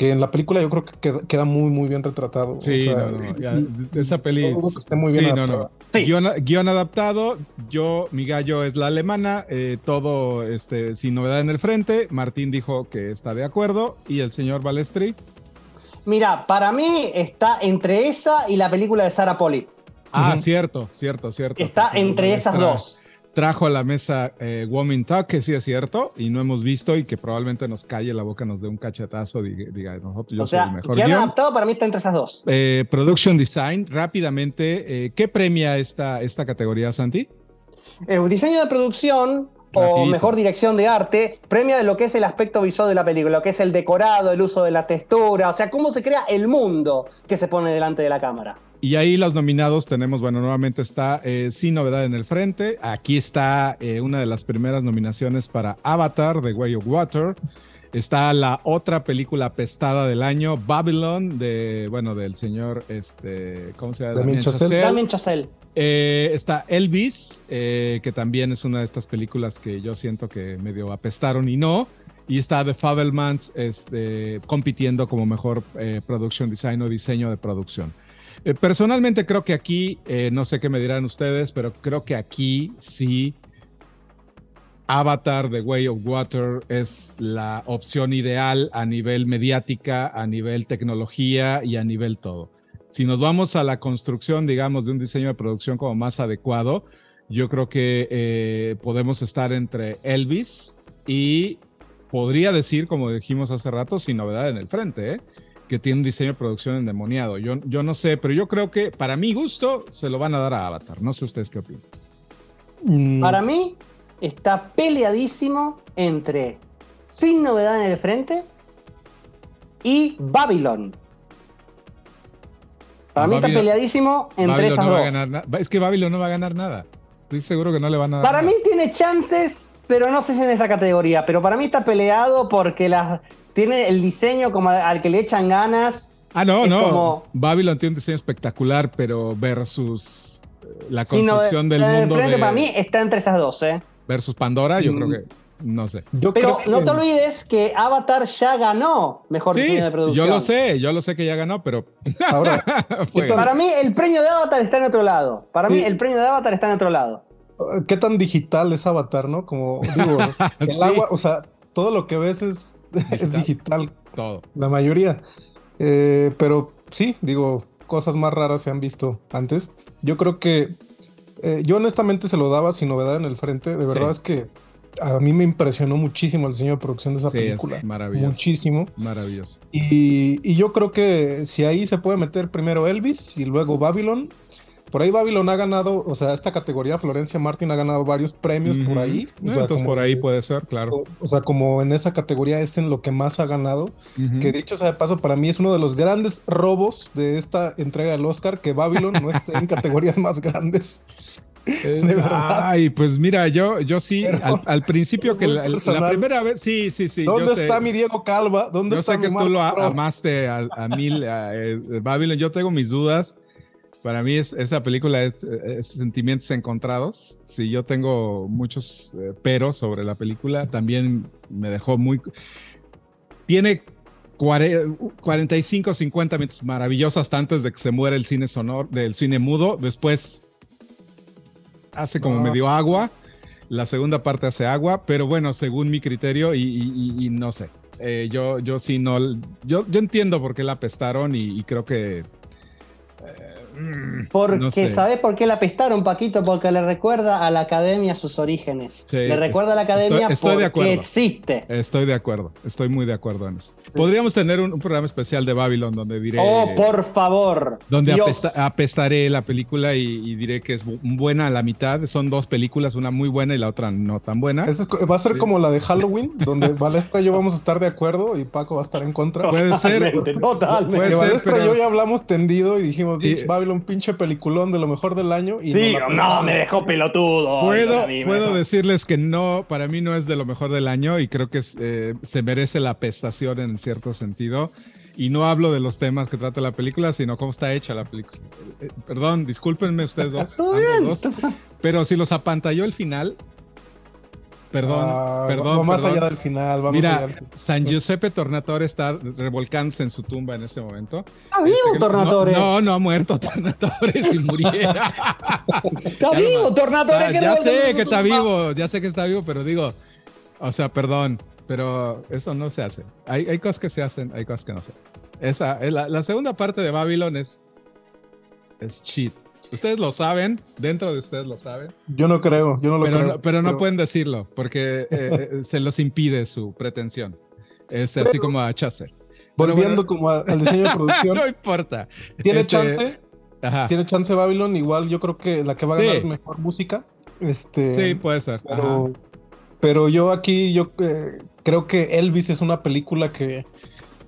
que en la película yo creo que queda, queda muy, muy bien retratado. o Sí, sea, no, no, y- ya, y- esa peli. que esté muy bien sí, no. Sí. Guión, guion adaptado, yo, mi gallo es la alemana, eh, todo este, sin novedad en el frente. Martín dijo que está de acuerdo y el señor Balestri. Mira, para mí está entre esa y la película de Sarah Poli. Ah, cierto, cierto, cierto. Está entre esas dos. Trajo a la mesa eh, Woman Talk, que sí es cierto, y no hemos visto y que probablemente nos calle la boca, nos dé un cachetazo, diga, diga, nosotros yo o soy sea, el mejor que han adaptado para mí está entre esas dos. Eh, production Design, rápidamente, eh, ¿qué premia esta, esta categoría, Santi? El diseño de producción o mejor dirección de arte premia de lo que es el aspecto visual de la película, lo que es el decorado, el uso de la textura, o sea, cómo se crea el mundo que se pone delante de la cámara. Y ahí los nominados tenemos, bueno, nuevamente está eh, Sin Novedad en el Frente. Aquí está eh, una de las primeras nominaciones para Avatar, The Way of Water. Está la otra película apestada del año, Babylon, de, bueno, del señor, este, ¿cómo se llama? Damien Chazelle. Damien Chazelle. Eh, está Elvis, eh, que también es una de estas películas que yo siento que medio apestaron y no. Y está The Fabelmans este, compitiendo como mejor eh, production design o diseño de producción. Eh, personalmente creo que aquí, eh, no sé qué me dirán ustedes, pero creo que aquí sí Avatar, The Way of Water es la opción ideal a nivel mediática, a nivel tecnología y a nivel todo. Si nos vamos a la construcción, digamos, de un diseño de producción como más adecuado, yo creo que eh, podemos estar entre Elvis y podría decir, como dijimos hace rato, sin novedad en el frente, ¿eh? Que tiene un diseño de producción endemoniado. Yo, yo no sé, pero yo creo que para mi gusto se lo van a dar a Avatar. No sé ustedes qué opinan. Mm, Para mí está peleadísimo entre Sin Novedad en el Frente y Babylon. Para mí está peleadísimo entre Babylon esas no va a dos. ganar Es que Babylon no va a ganar nada. Estoy seguro que no le van a dar. Para nada. mí tiene chances, pero no sé si en esta categoría. Pero para mí está peleado porque las, tiene el diseño como al, que le echan ganas. Ah, no, es no. como- Babylon tiene un diseño espectacular, pero versus eh, la construcción del el mundo. frente de- para mí está entre esas dos, ¿eh? versus Pandora, yo Mm. creo que. No sé. Yo Pero creo no te olvides que Avatar ya ganó mejor Sí, diseño de producción. yo lo sé, yo lo sé que ya ganó, pero. Ahora, Para mí el premio de Avatar está en otro lado. Para mí Sí. el premio de Avatar está en otro lado. ¿Qué tan digital es Avatar, no? Como digo, el Sí. agua, o sea, todo lo que ves es, es digital, todo. la mayoría. Eh, pero sí, digo, cosas más raras se han visto antes. Yo creo que eh, yo honestamente se lo daba sin novedad en el frente. De verdad Sí. es que a mí me impresionó muchísimo el diseño de producción de esa Sí, película. es maravilloso. Muchísimo. Maravilloso. Y, y yo creo que si ahí se puede meter primero Elvis y luego Babylon. Por ahí Babylon ha ganado, o sea, esta categoría Florencia Martin ha ganado varios premios por Ujú. ahí. Eh, O sea, Entonces como por ahí puede ser, claro. o, o sea, como en esa categoría es en lo que más ha ganado. Ujú. Que dicho sea de paso, para mí es uno de los grandes robos de esta entrega del Oscar, que Babylon no esté en categorías más grandes. Eh, de. Ay, pues mira, yo, yo sí, Pero- al, al principio que la, la primera vez, sí, sí, sí. ¿Dónde yo sé. está mi Diego Calva? ¿Dónde Yo está sé mi que tú lo a- amaste a, a mil, a, eh, Babylon. Yo tengo mis dudas. Para mí es, esa película es, es sentimientos encontrados. Sí, yo tengo muchos eh, peros sobre la película. También me dejó muy... Tiene cuare- 45, 50 minutos maravillosos hasta antes de que se muera el cine sonor, del cine mudo. Después hace como No. medio agua. La segunda parte hace agua, pero bueno, según mi criterio y, y- y- y no sé. Eh, yo, yo sí no. Yo, yo entiendo por qué la apestaron y, y creo que. Mm, Porque, no sé. ¿sabes por qué la apestaron, Paquito? Porque le recuerda a la academia sus orígenes. Sí, le recuerda a la estoy- academia estoy de porque acuerdo. existe. Estoy de acuerdo, estoy muy de acuerdo en eso. Podríamos tener un, un programa especial de Babylon donde diré. Oh, por favor. Donde apesta- apestaré la película y, y diré que es bu- buena a la mitad. Son dos películas, una muy buena y la otra no tan buena. Es va a ser como la de Halloween, donde Balestra y yo vamos a estar de acuerdo y Paco va a estar en contra. Puede ser. Totalmente. Puede ser, Balestra y pero- yo ya hablamos tendido y dijimos, Y- "Bitch, Babylon, pinche peliculón de lo mejor del año. Y Sí, no, prestamos. me dejó pelotudo. Puedo, mí puedo decirles que no, para mí no es de lo mejor del año y creo que es, eh, se merece la pestación en cierto sentido. Y no hablo de los temas que trata la película, sino cómo está hecha la película. Eh, perdón, discúlpenme ustedes dos, ambos dos, pero si los apantalló el final, perdón, Ah, perdón, va más perdón. allá del final, vamos allá Mira, del final. San Giuseppe Tornatore está revolcándose en su tumba en ese momento. Está vivo, Este, no- Tornatore. No, no, ha muerto Tornatore si muriera. Está Ya vivo, no- Tornatore. Que ya no- sé que está no- vivo, ya sé que está vivo, pero digo, o sea, perdón, pero eso no se hace. Hay, hay cosas que se hacen, hay cosas que no se hacen. Esa, eh, la, la segunda parte de Babylon es, es cheat. Ustedes lo saben, dentro de ustedes lo saben, Yo no creo, yo no lo pero, creo. no, pero no pueden decirlo porque eh, eh, se los impide su pretensión. Este, así como a Chaser. Pero Volviendo bueno, como a- al diseño de producción, no importa. ¿tiene Este, chance? Ajá. Tiene chance Babylon, igual yo creo que la que va a Sí. ganar es mejor música. Este, Sí, puede ser. Pero, pero yo aquí yo eh, creo que Elvis es una película que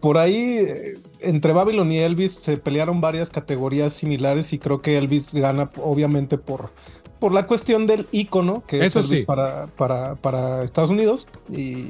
por ahí eh, entre Babylon y Elvis se pelearon varias categorías similares y creo que Elvis gana obviamente por por la cuestión del icono que Eso es Elvis sí. para, para, para Estados Unidos y,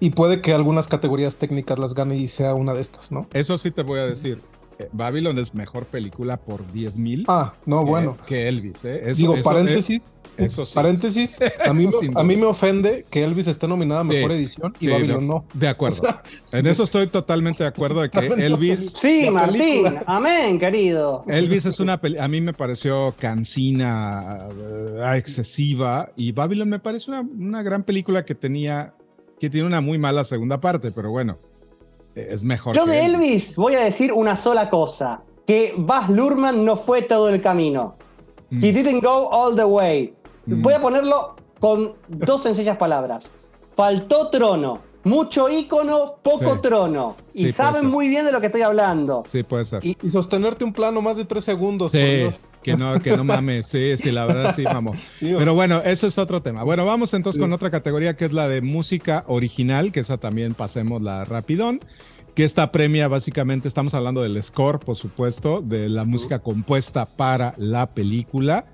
y puede que algunas categorías técnicas las gane y sea una de estas, ¿no? Eso sí te voy a decir. eh, Babylon es mejor película por 10 mil Ah, no, bueno. que Elvis. ¿eh? Eso- Digo, eso- paréntesis. Eso sí. Paréntesis, a mí, Eso me- sin a mí duda. me ofende que Elvis esté nominada a Mejor Sí, Edición y sí, Babylon de, no. de acuerdo. O sea, en eso estoy totalmente de acuerdo de que Elvis, Sí, Martín. película. Amén, querido. Elvis es una peli- a mí me pareció cansina, eh, excesiva y Babylon me parece una, una gran película que tenía que tiene una muy mala segunda parte, pero bueno, es mejor. Yo que de Elvis voy a decir una sola cosa. Que Baz Luhrmann no fue todo el camino. Mm. He didn't go all the way. Mm. Voy a ponerlo con dos sencillas palabras. Faltó trono. Mucho ícono, poco Sí. trono. Y saben muy bien de lo que estoy hablando. Sí, puede ser. Y- y sostenerte un plano más de tres segundos. por Sí, Dios. que no, que no mames. Sí, sí, la verdad sí. Digo, Pero bueno, eso es otro tema. Bueno, vamos entonces con otra categoría que es la de música original, que esa también pasemos la rapidón. que esta premia básicamente, estamos hablando del score, por supuesto, de la música compuesta para la película.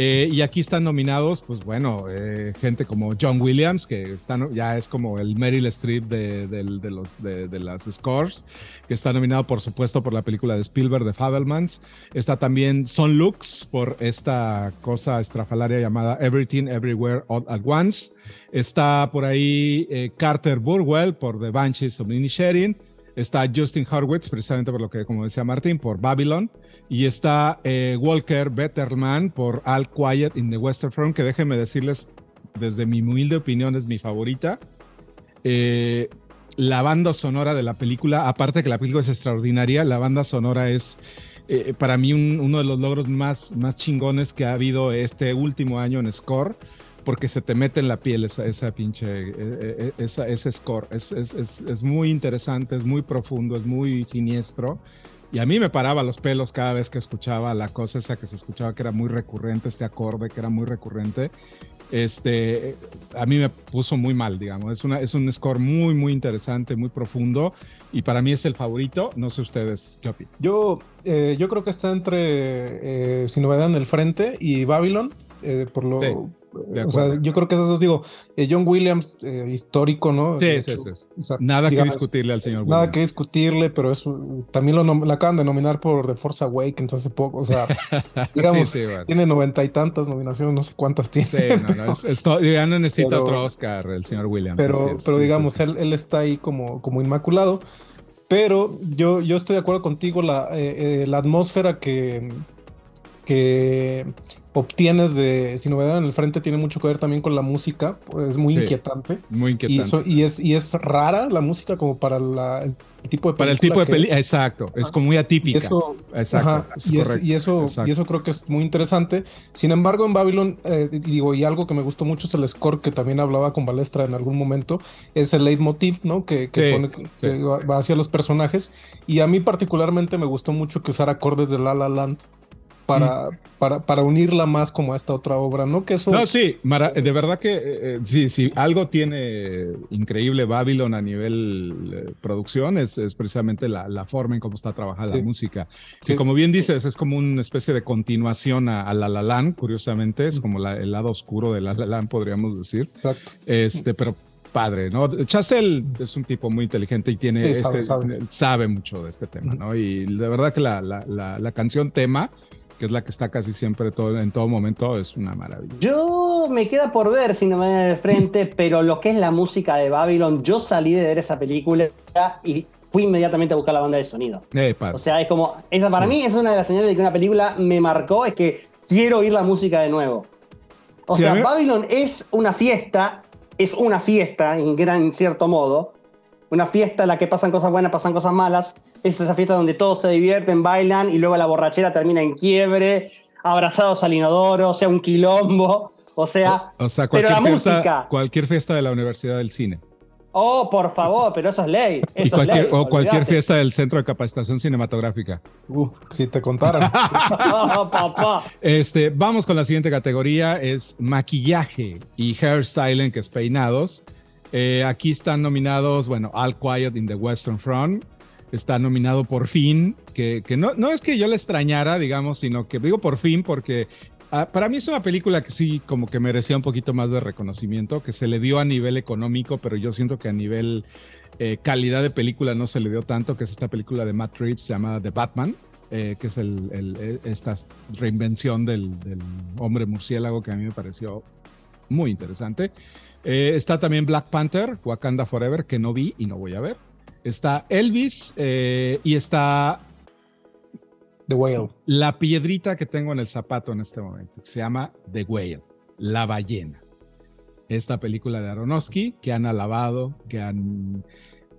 Eh, y aquí están nominados, pues bueno, eh, gente como John Williams, que están, ya es como el Meryl Streep de, los, de, las scores, que está nominado por supuesto por la película de Spielberg de Fabelmans. Está también Son Lux por esta cosa estrafalaria llamada Everything Everywhere All at Once. Está por ahí eh, Carter Burwell por The Banshees of Sharing. Está Justin Hurwitz, precisamente por lo que, como decía Martín, por Babylon. Y está eh, Walker Betterman por All Quiet in the Western Front, que déjenme decirles, desde mi humilde opinión, es mi favorita. Eh, la banda sonora de la película, aparte que la película es extraordinaria, la banda sonora es eh, para mí uno de los logros más, más chingones que ha habido este último año en Score porque se te mete en la piel esa, esa pinche, e, e, e, esa, ese score. Es, es, es, es, muy interesante, es muy profundo, es muy siniestro. Y a mí me paraba los pelos cada vez que escuchaba la cosa esa que se escuchaba, que era muy recurrente, este acorde que era muy recurrente. Este, a mí me puso muy mal, digamos. Es, una, es un score muy, muy interesante, muy profundo. Y para mí es el favorito. No sé ustedes qué opinan. Yo, eh, yo creo que está entre eh, Sin Novedad en el Frente y Babylon. Eh, por lo, o sea, yo creo que esos dos, digo, eh, John Williams, eh, histórico, ¿no? Sí, sí, sí. nada que discutirle al señor Williams. Nada que discutirle, pero eso también lo, acaban de nominar por The Force Awakens hace poco. O sea, digamos, tiene noventa y tantas nominaciones, no sé cuántas tiene. Sí, no, no, ya no necesita otro Oscar el señor Williams. Pero, pero digamos, Él, él está ahí como, como inmaculado. Pero yo, yo estoy de acuerdo contigo, la, eh, la atmósfera que, que obtienes de Sin Novedad en el Frente tiene mucho que ver también con la música, es muy inquietante. Muy inquietante. Y, es, y es rara la música como para el tipo de Para el tipo de película, exacto, es como muy atípica. Eso, exacto, y, eso, y eso creo que es muy interesante. Sin embargo, en Babylon, eh, digo, y algo que me gustó mucho es el score que también hablaba con Balestra en algún momento, es el leitmotiv, ¿no? Que, pone, va hacia los personajes. Y a mí particularmente me gustó mucho que usara acordes de La La Land para, para, para, unirla más como a esta otra obra, ¿no? Que eso... No, sí, de verdad que eh, eh, sí, sí, algo tiene increíble Babylon a nivel eh, producción es, es, precisamente la, la, forma en cómo está trabajada la música. Que como bien dices, es como una especie de continuación a, La La Land, curiosamente, es como el lado oscuro de La La Land, podríamos decir. Exacto. Este, pero padre, ¿no? Chazelle es un tipo muy inteligente y tiene este, sabe, mucho de este tema, ¿no? Y de verdad que la, la, la, la canción tema que es la que está casi siempre todo, en todo momento, es una maravilla. Yo me queda por ver si no me de frente, pero lo que es la música de Babylon, yo salí de ver esa película y fui inmediatamente a buscar la banda de sonido. Eh, o sea, es como, esa para mí es una de las señales de que una película me marcó, es que quiero oír la música de nuevo. O sea, Babylon es una fiesta, es una fiesta en gran cierto modo, una fiesta en la que pasan cosas buenas, pasan cosas malas. Es esa fiesta donde todos se divierten, bailan y luego la borrachera termina en quiebre, abrazados al inodoro, o sea, un quilombo. O sea, o, sea cualquier pero la fiesta, música. Cualquier fiesta de la Universidad del Cine. Oh, por favor, pero eso es ley. o cualquier fiesta del Centro de Capacitación Cinematográfica. Uh, si te contaran. oh, papá. Este, vamos con la siguiente categoría, es maquillaje y hairstyling, que es peinados. Eh, aquí están nominados, bueno, All Quiet in the Western Front. Está nominado por fin, que, no, es que yo le extrañara, digamos, sino que digo por fin porque ah, para mí es una película que sí como que merecía un poquito más de reconocimiento, que se le dio a nivel económico, pero yo siento que a nivel eh, calidad de película no se le dio tanto, que es esta película de Matt Reeves llamada The Batman. Eh, que es esta reinvención del, hombre murciélago que a mí me pareció muy interesante. Eh, está también Black Panther, Wakanda Forever, que no vi y no voy a ver. Está Elvis eh, y está The Whale. La piedrita que tengo en el zapato en este momento, se llama The Whale, la ballena. Esta película de Aronofsky que han alabado, que han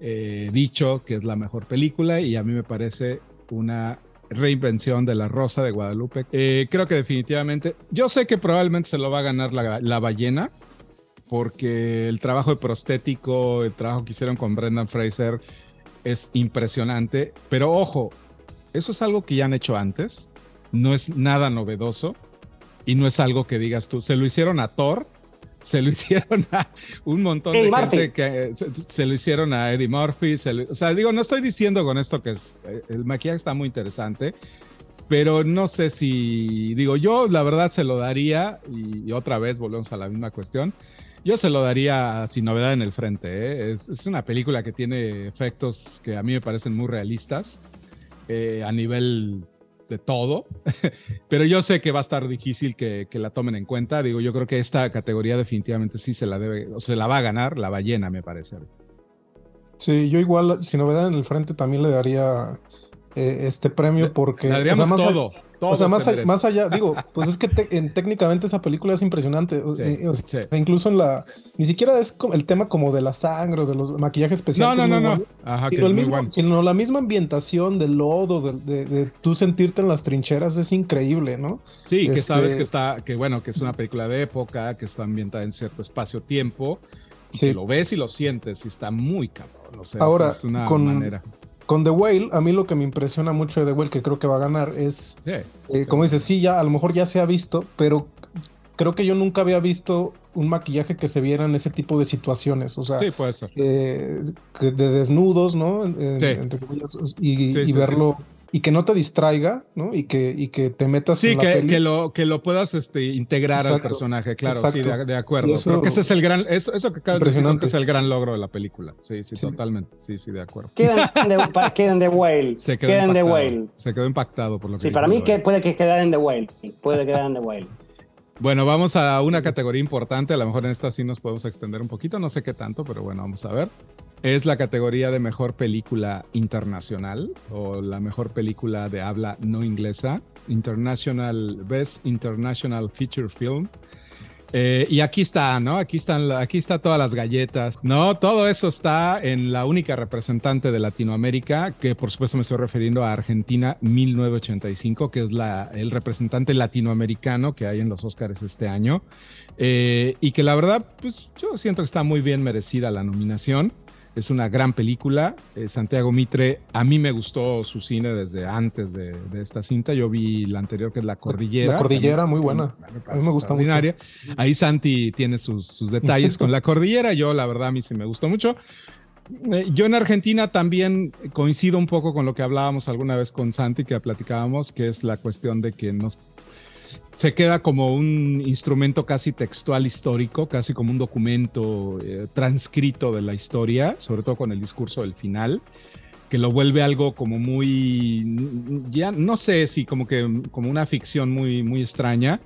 eh, dicho que es la mejor película y a mí me parece una reinvención de la Rosa de Guadalupe. creo que definitivamente, yo sé que probablemente se lo va a ganar la ballena, porque el trabajo de prostético, el trabajo que hicieron con Brendan Fraser es impresionante. Pero ojo, eso es algo que ya han hecho antes, no es nada novedoso y no es algo que digas tú. Se lo hicieron a Thor se lo hicieron a un montón de gente que se, lo hicieron a Eddie Murphy. o sea, digo, no estoy diciendo con esto que es, eh, el maquillaje está muy interesante, pero no sé si, digo, yo la verdad se lo daría, y, otra vez volvemos a la misma cuestión, yo se lo daría sin novedad en el frente. ¿eh? Es, una película que tiene efectos que a mí me parecen muy realistas eh, a nivel de todo, pero yo sé que va a estar difícil que, la tomen en cuenta. Digo, yo creo que esta categoría definitivamente sí se la debe, o se la va a ganar la ballena, me parece. Sí, yo igual, sin novedad en el frente, también le daría eh, este premio porque... Le daríamos todo o sea, más, allá, digo, pues es que técnicamente esa película es impresionante. Eh, incluso en la. Ni siquiera es el tema como de la sangre o de los maquillajes especiales. No, no, no, no. Ajá, sino, mismo, sino la misma ambientación del lodo, de, de, tú sentirte en las trincheras es increíble, ¿no? Sí, que sabes que está, que bueno, que es una película de época, que está ambientada en cierto espacio-tiempo. Que lo ves y lo sientes y está muy cabrón. O sea, Ahora, es una con, manera con The Whale, a mí lo que me impresiona mucho de The Whale, que creo que va a ganar, es, eh, como dices, sí, ya a lo mejor ya se ha visto, pero creo que yo nunca había visto un maquillaje que se viera en ese tipo de situaciones, o sea, sí, puede ser. Eh, de desnudos, ¿no? y, verlo y que no te distraiga, ¿no? Y que, y que te metas sí, en la que, que lo que lo puedas este, integrar al personaje, claro, sí, de, acuerdo. Creo que ese es el gran, eso, eso que acabas de decir, es el gran logro de la película. Sí, sí, totalmente. Sí, sí, de acuerdo. Quedan de, quedan de Whale. Se quedó quedan de Whale. Se quedó impactado por lo que Sí, para mí que puede que quedar en The Whale. Puede quedar en The Whale. Bueno, vamos a una categoría importante. A lo mejor en esta sí nos podemos extender un poquito. No sé qué tanto, pero bueno, vamos a ver es la categoría de mejor película internacional o la mejor película de habla no inglesa, International Best International Feature Film. Eh, y aquí está, ¿no? Aquí están, aquí todas las galletas, ¿no? Todo eso está en la única representante de Latinoamérica, que por supuesto me estoy refiriendo a Argentina 1985, que es la, el representante latinoamericano que hay en los Oscars este año. Eh, y que la verdad, pues yo siento que está muy bien merecida la nominación. Es una gran película. Eh, Santiago Mitre, a mí me gustó su cine desde antes de, esta cinta. Yo vi la anterior, que es La Cordillera. La Cordillera, muy buena. a mí me gusta mucho. Ahí Santi tiene sus, detalles con La Cordillera. Yo, la verdad, a mí sí me gustó mucho. Eh, yo en Argentina también coincido un poco con lo que hablábamos alguna vez con Santi, que platicábamos, que es la cuestión de que nos se queda como un instrumento casi textual histórico, casi como un documento eh, transcrito de la historia, sobre todo con el discurso del final, que lo vuelve algo como muy, ya no sé si como que como una ficción muy, muy extraña,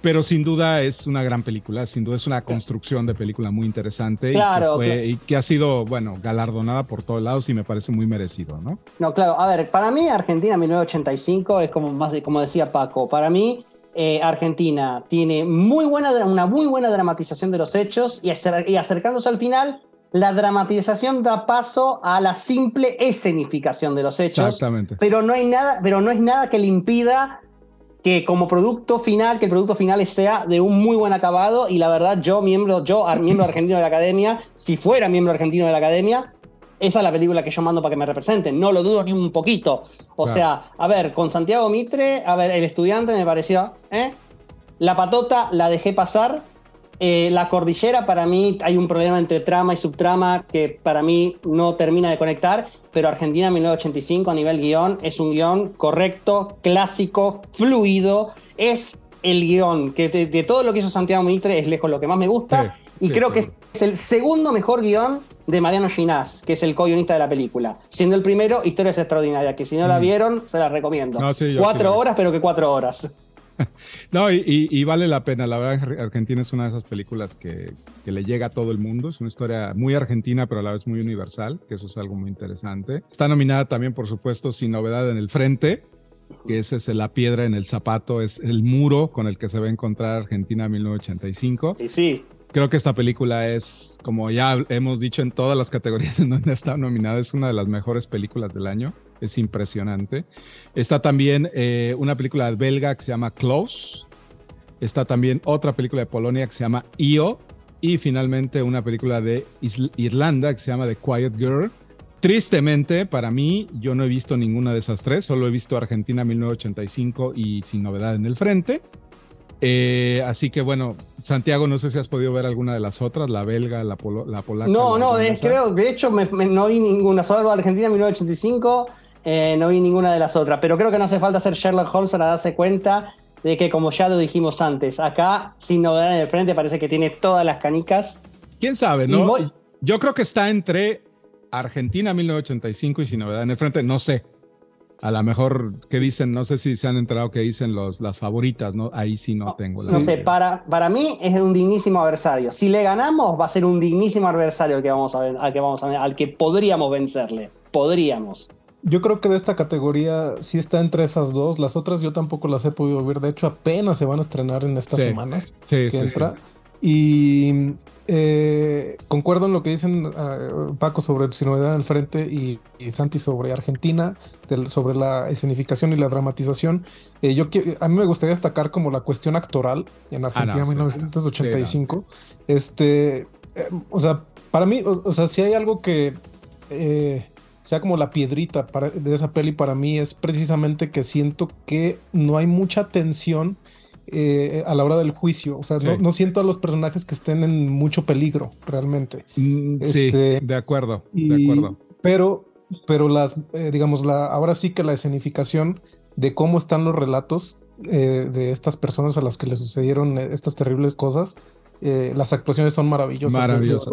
pero sin duda es una gran película, sin duda es una construcción de película muy interesante claro, y, que y, que ha sido, bueno, galardonada por todos lados y me parece muy merecido, ¿no? No, claro, a ver, para mí Argentina 1985 es como más, como decía Paco, para mí eh, Argentina tiene muy buena, una muy buena dramatización de los hechos y, acercándose al final, la dramatización da paso a la simple escenificación de los hechos. Exactamente. Pero no, hay nada, pero no es nada que le impida que como producto final, que el producto final sea de un muy buen acabado y la verdad yo, miembro, yo, miembro argentino de la academia, si fuera miembro argentino de la academia, esa es la película que yo mando para que me representen, no lo dudo ni un poquito. O sea, a ver, con Santiago Mitre, a ver, el estudiante me pareció, ¿eh? La patota la dejé pasar. Eh, la cordillera, para mí, hay un problema entre trama y subtrama que para mí no termina de conectar, pero Argentina 1985 a nivel guion es un guion correcto, clásico, fluido. Es el guion que de, todo lo que hizo Santiago Mitre es lejos lo que más me gusta. y creo que es el segundo mejor guion de Mariano Ginás, que es el co-guionista de la película. Siendo el primero, Historias Extraordinarias, que si no la mm. vieron, se la recomiendo. cuatro horas, pero que cuatro horas. no, y, vale la pena. La verdad, Argentina es una de esas películas que, le llega a todo el mundo. Es una historia muy argentina, pero a la vez muy universal, que eso es algo muy interesante. Está nominada también, por supuesto, sin novedad en el frente, que esa es la piedra en el zapato, es el muro con el que se va a encontrar Argentina 1985. Y sí. Creo que esta película es, como ya hemos dicho en todas las categorías en donde está nominada, es una de las mejores películas del año. Es impresionante. Está también eh, una película belga que se llama Close. Está también otra película de Polonia que se llama Io. Y finalmente una película de Irlanda que se llama The Quiet Girl. Tristemente, para mí, yo no he visto ninguna de esas tres. Solo he visto Argentina 1985 y Sin Novedad en el Frente. Eh, así que bueno, Santiago, no sé si has podido ver alguna de las otras, la belga, la, polo- la polaca. No, la no, creo, de hecho me- me- no vi ninguna, solo Argentina 1985, eh, no vi ninguna de las otras, pero creo que no hace falta ser Sherlock Holmes para darse cuenta de que como ya lo dijimos antes, acá sin novedad en el frente parece que tiene todas las canicas. ¿Quién sabe, no? Yo creo que está entre Argentina 1985 y Sin Novedad en el Frente, no sé. A lo mejor, ¿qué dicen? No sé si se han enterado que dicen los, las favoritas, ¿no? Ahí sí no tengo. la No sé, para, para mí es un dignísimo adversario. Si le ganamos, va a ser un dignísimo adversario al que vamos a, ven- al que, vamos a ven- al que podríamos vencerle. Podríamos. Yo creo que de esta categoría sí está entre esas dos. Las otras yo tampoco las he podido ver. De hecho, apenas se van a estrenar en estas Sí, semanas Sí, que sí, sí, entra. Sí. Y eh, concuerdo en lo que dicen ah, Paco sobre Sin Novedad en el Frente y, y Santi sobre Argentina, del- sobre la escenificación y la dramatización. Eh, yo a mí me gustaría destacar como la cuestión actoral en Argentina Ah, sí. 1985. Este, eh, o sea, para mí, o, o sea, si hay algo que eh, sea como la piedrita para- de esa peli para mí es precisamente que siento que no hay mucha tensión eh, a la hora del juicio. O sea, no, Sí. no siento a los personajes que estén en mucho peligro realmente. Mm, sí, Este, de acuerdo, Y- de acuerdo. Pero, pero las, eh, digamos, la, ahora sí que la escenificación de cómo están los relatos eh, de estas personas a las que le sucedieron eh, estas terribles cosas, las actuaciones son maravillosas. Maravillosas.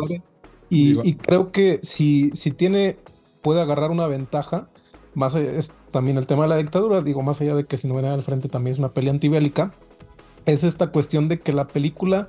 Y, creo que si, si tiene, puede agarrar una ventaja, más allá- es también el tema de la dictadura, digo, más allá de que si no viene al frente también es una peli antibélica, es esta cuestión de que la película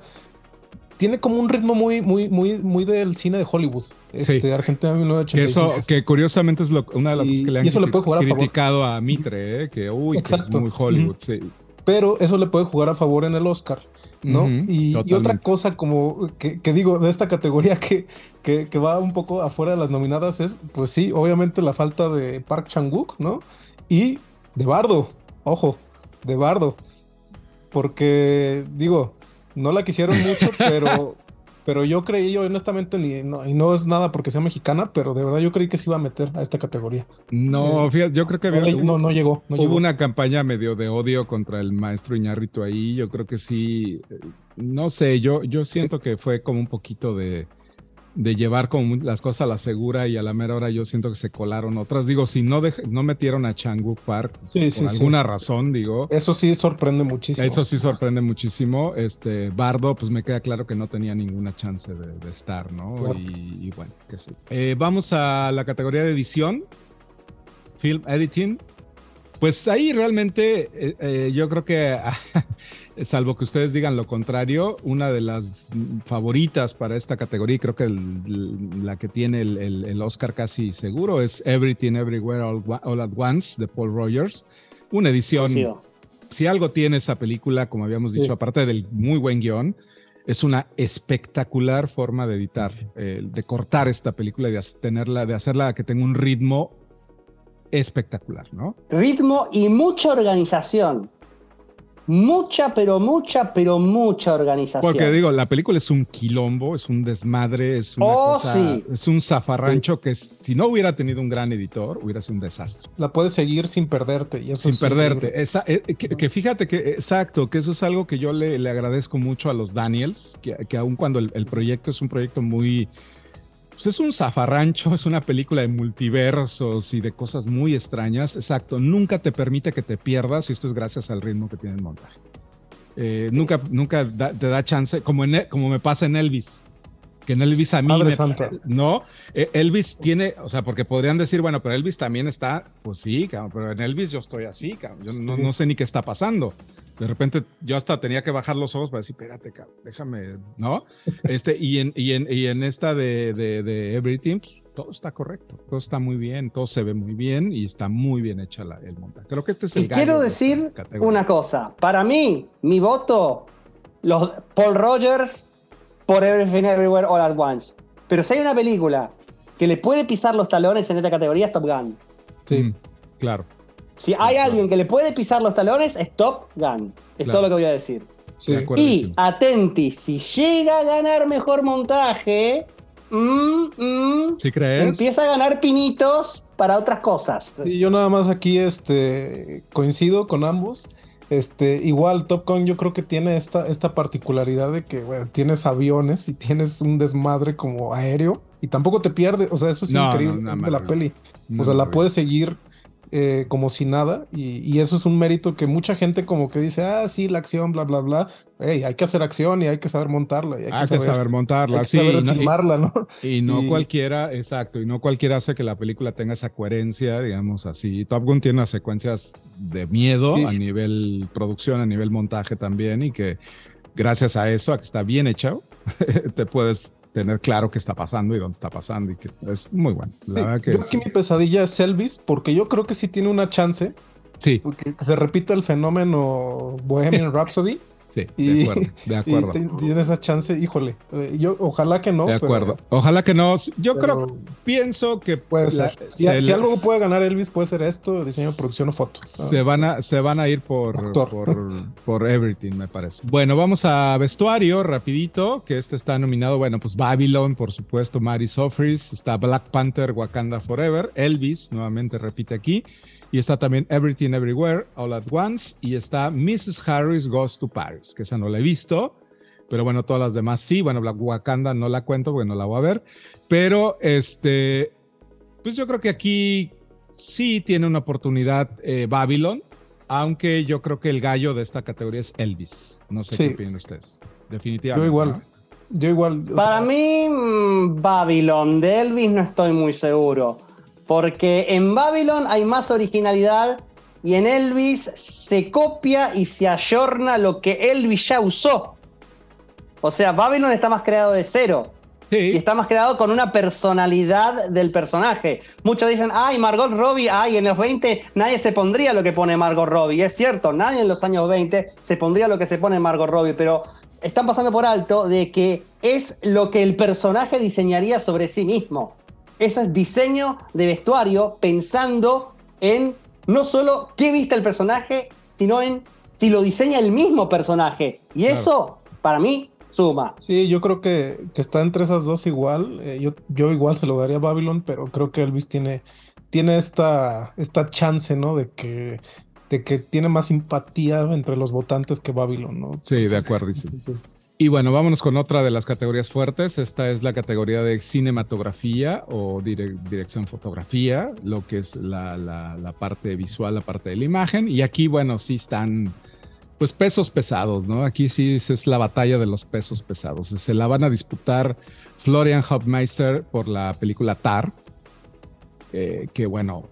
tiene como un ritmo muy, muy, muy, muy del cine de Hollywood. Sí. Este, Argentina Que 1985. eso, que curiosamente es lo- una de las Y- cosas que le han eso le puede jugar a favor. criticado a Mitre, ¿eh? que uy, que es muy Hollywood, sí. Pero eso le puede jugar a favor en el Oscar, ¿no? Y, y otra cosa como que, que digo de esta categoría que, que, que va un poco afuera de las nominadas es, pues sí, obviamente la falta de Park Chan-wook, ¿no? Y de Bardo, ojo, de Bardo. Porque, digo, no la quisieron mucho, pero, pero yo creí, yo honestamente, ni, no, y no es nada porque sea mexicana, pero de verdad yo creí que se iba a meter a esta categoría. No, Eh, fíjate, yo creo que No, había- le- no, no llegó. No Hubo llegó. una campaña medio de odio contra el maestro Iñárritu ahí. Yo creo que sí. eh, No sé, yo, yo siento que fue como un poquito de, de llevar como las cosas a la segura y a la mera hora yo siento que se colaron otras. Digo, si no, no metieron a Changwook Park Sí, por sí, sí. alguna razón, digo. Eso sí sorprende muchísimo. Eso sí sorprende muchísimo. Este Bardo, pues me queda claro que no tenía ninguna chance de, de estar, ¿no? Claro. Y, y bueno, que sí. Eh, vamos a la categoría de edición, film editing. Pues ahí realmente eh, eh, yo creo que, salvo que ustedes digan lo contrario, una de las favoritas para esta categoría, y creo que el- la que tiene el, el- el Oscar casi seguro, es Everything Everywhere All, All at Once de Paul Rogers. Una edición si algo tiene esa película, como habíamos dicho, Sí. aparte del muy buen guion, es una espectacular forma de editar, eh, de cortar esta película y de tenerla, de hacerla que tenga un ritmo espectacular, ¿no? Ritmo y mucha organización. Mucha, pero mucha, pero mucha organización. Porque digo, la película es un quilombo, es un desmadre, es una Oh, cosa- sí. es un zafarrancho que es- si no hubiera tenido un gran editor, hubiera sido un desastre. La puedes seguir sin perderte. Y eso sin es perderte. Esa- eh, que, que fíjate que, exacto, que eso es algo que yo le, le agradezco mucho a los Daniels, que, que aun cuando el, el proyecto es un proyecto muy, pues es un zafarrancho, es una película de multiversos y de cosas muy extrañas, exacto, nunca te permite que te pierdas y esto es gracias al ritmo que tiene el montaje. Eh, nunca nunca da- te da chance, como, en, como me pasa en Elvis. Que en Elvis a mí Madre me- santa. no, eh, Elvis tiene, o sea, porque podrían decir, bueno, pero Elvis también está, pues sí, cabrón, pero en Elvis yo estoy así, cabrón, yo no, no sé ni qué está pasando. De repente yo hasta tenía que bajar los ojos para decir, espérate, cabrón, déjame, ¿no? Este, y en, y en, y en esta de, de, de Everything, pues, todo está correcto, todo está muy bien, todo se ve muy bien y está muy bien hecha la- el montaje. Creo que este es el Y quiero de decir una cosa. Para mí, mi voto, los Paul Rogers por Everything Everywhere All at Once. Pero si hay una película que le puede pisar los talones en esta categoría, es Top Gun. Sí. Mm, claro. Si hay alguien que le puede pisar los talones, es Top Gun. Es Claro. todo lo que voy a decir. Sí. De acuerdo. Y atenti, si llega a ganar mejor montaje, mm, mm, ¿Sí crees? empieza a ganar pinitos para otras cosas. Y yo nada más aquí este, coincido con ambos. Este, igual Top Gun yo creo que tiene esta, esta particularidad de que bueno, tienes aviones y tienes un desmadre como aéreo y tampoco te pierdes, o sea, eso es No, increíble no, no, de la peli. O sea, la puedes seguir eh, como si nada y, y eso es un mérito que mucha gente como que dice, ah, sí, la acción, bla, bla, bla. Hay que hacer acción y hay que saber montarla. Y hay, Hay que saber montarla, hay que sí. saber y no- filmarla, ¿no? Y no cualquiera, exacto, y no cualquiera hace que la película tenga esa coherencia, digamos así. Top Gun tiene unas secuencias de miedo Sí. a nivel producción, a nivel montaje también, y que gracias a eso, a que está bien hecho, te puedes tener claro qué está pasando y dónde está pasando, y que es muy bueno. La Sí, verdad que yo aquí mi pesadilla es Elvis porque yo creo que sí tiene una chance Sí, que se repita el fenómeno Bohemian Rhapsody sí, de acuerdo, de acuerdo. te- tiene esa chance, híjole, eh, yo ojalá que no. De pero- acuerdo. Ojalá que no. Yo pero creo, pienso que puede ser. Si, se si le- algo puede ganar Elvis puede ser esto, diseño, producción o foto. Se van a, se van a ir por, por, por Everything, me parece. Bueno, vamos a vestuario, rapidito, que este está nominado, bueno, pues Babylon, por supuesto, Mary Sofris, está Black Panther, Wakanda Forever, Elvis, nuevamente repite aquí, y está también Everything Everywhere, All at Once, y está Mrs. Harris Goes to Paris, que esa no la he visto, pero bueno, todas las demás sí, bueno, Black Wakanda no la cuento porque no la voy a ver, pero este, pues yo creo que aquí sí tiene una oportunidad eh, Babylon, aunque yo creo que el gallo de esta categoría es Elvis. No sé Sí. qué opinan ustedes. Definitivamente. Yo igual. ¿no? Yo igual. Para sea, mí, mm, Babylon, de Elvis no estoy muy seguro. Porque en Babylon hay más originalidad y en Elvis se copia y se ayorna lo que Elvis ya usó. O sea, Babylon está más creado de cero. Y está más creado con una personalidad del personaje. Muchos dicen, ay, Margot Robbie, ay, en los 20 nadie se pondría lo que pone Margot Robbie. Y es cierto, nadie en los años 20 se pondría lo que se pone Margot Robbie, pero están pasando por alto de que es lo que el personaje diseñaría sobre sí mismo. Eso es diseño de vestuario pensando en no solo qué viste el personaje, sino en si lo diseña el mismo personaje. Y Claro. eso, para mí, suma. Sí, yo creo que, que está entre esas dos igual. Eh, yo, yo igual se lo daría a Babylon, pero creo que Elvis tiene, tiene esta, esta chance, ¿no? De que, de que tiene más simpatía entre los votantes que Babylon, ¿no? sí, de acuerdo. sí. Entonces, Y bueno, vámonos con otra de las categorías fuertes. Esta es la categoría de cinematografía o dire- dirección fotografía, lo que es la, parte visual, la parte de la imagen. Y aquí, bueno, sí están, pues, pesos pesados, ¿no? Aquí sí es, la batalla de los pesos pesados. Se la van a disputar Florian Hofmeister por la película Tar, eh, que bueno,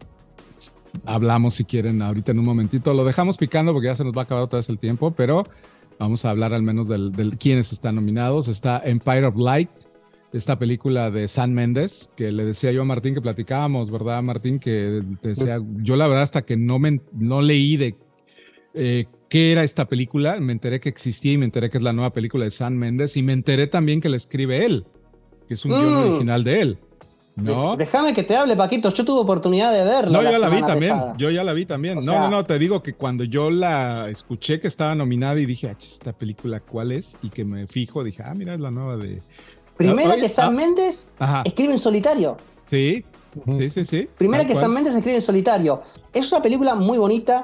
hablamos si quieren ahorita en un momentito. Lo dejamos picando porque ya se nos va a acabar otra vez el tiempo, pero vamos a hablar al menos del, del quiénes están nominados. Está Empire of Light, esta película de San Méndez, que le decía yo a Martín que platicábamos, ¿verdad, Martín? Que decía, yo la verdad hasta que no, me, no leí de eh, qué era esta película, me enteré que existía y me enteré que es la nueva película de San Méndez y me enteré también que la escribe él, que es un guion Mm. original de él. ¿No? Déjame que te hable, Paquito. Yo tuve oportunidad de verlo. No, yo la vi también. Yo ya la vi también. O no, sea- no, no, te digo que cuando yo la escuché que estaba nominada y dije, ah, esta película, ¿cuál es? Y que me fijo, dije, ah, mira, es la nueva de. Primera Oye, que Sam ah. Méndez Ajá. escribe en solitario. Sí, sí, sí, sí. Primera que. Sam Méndez escribe en solitario. Es una película muy bonita.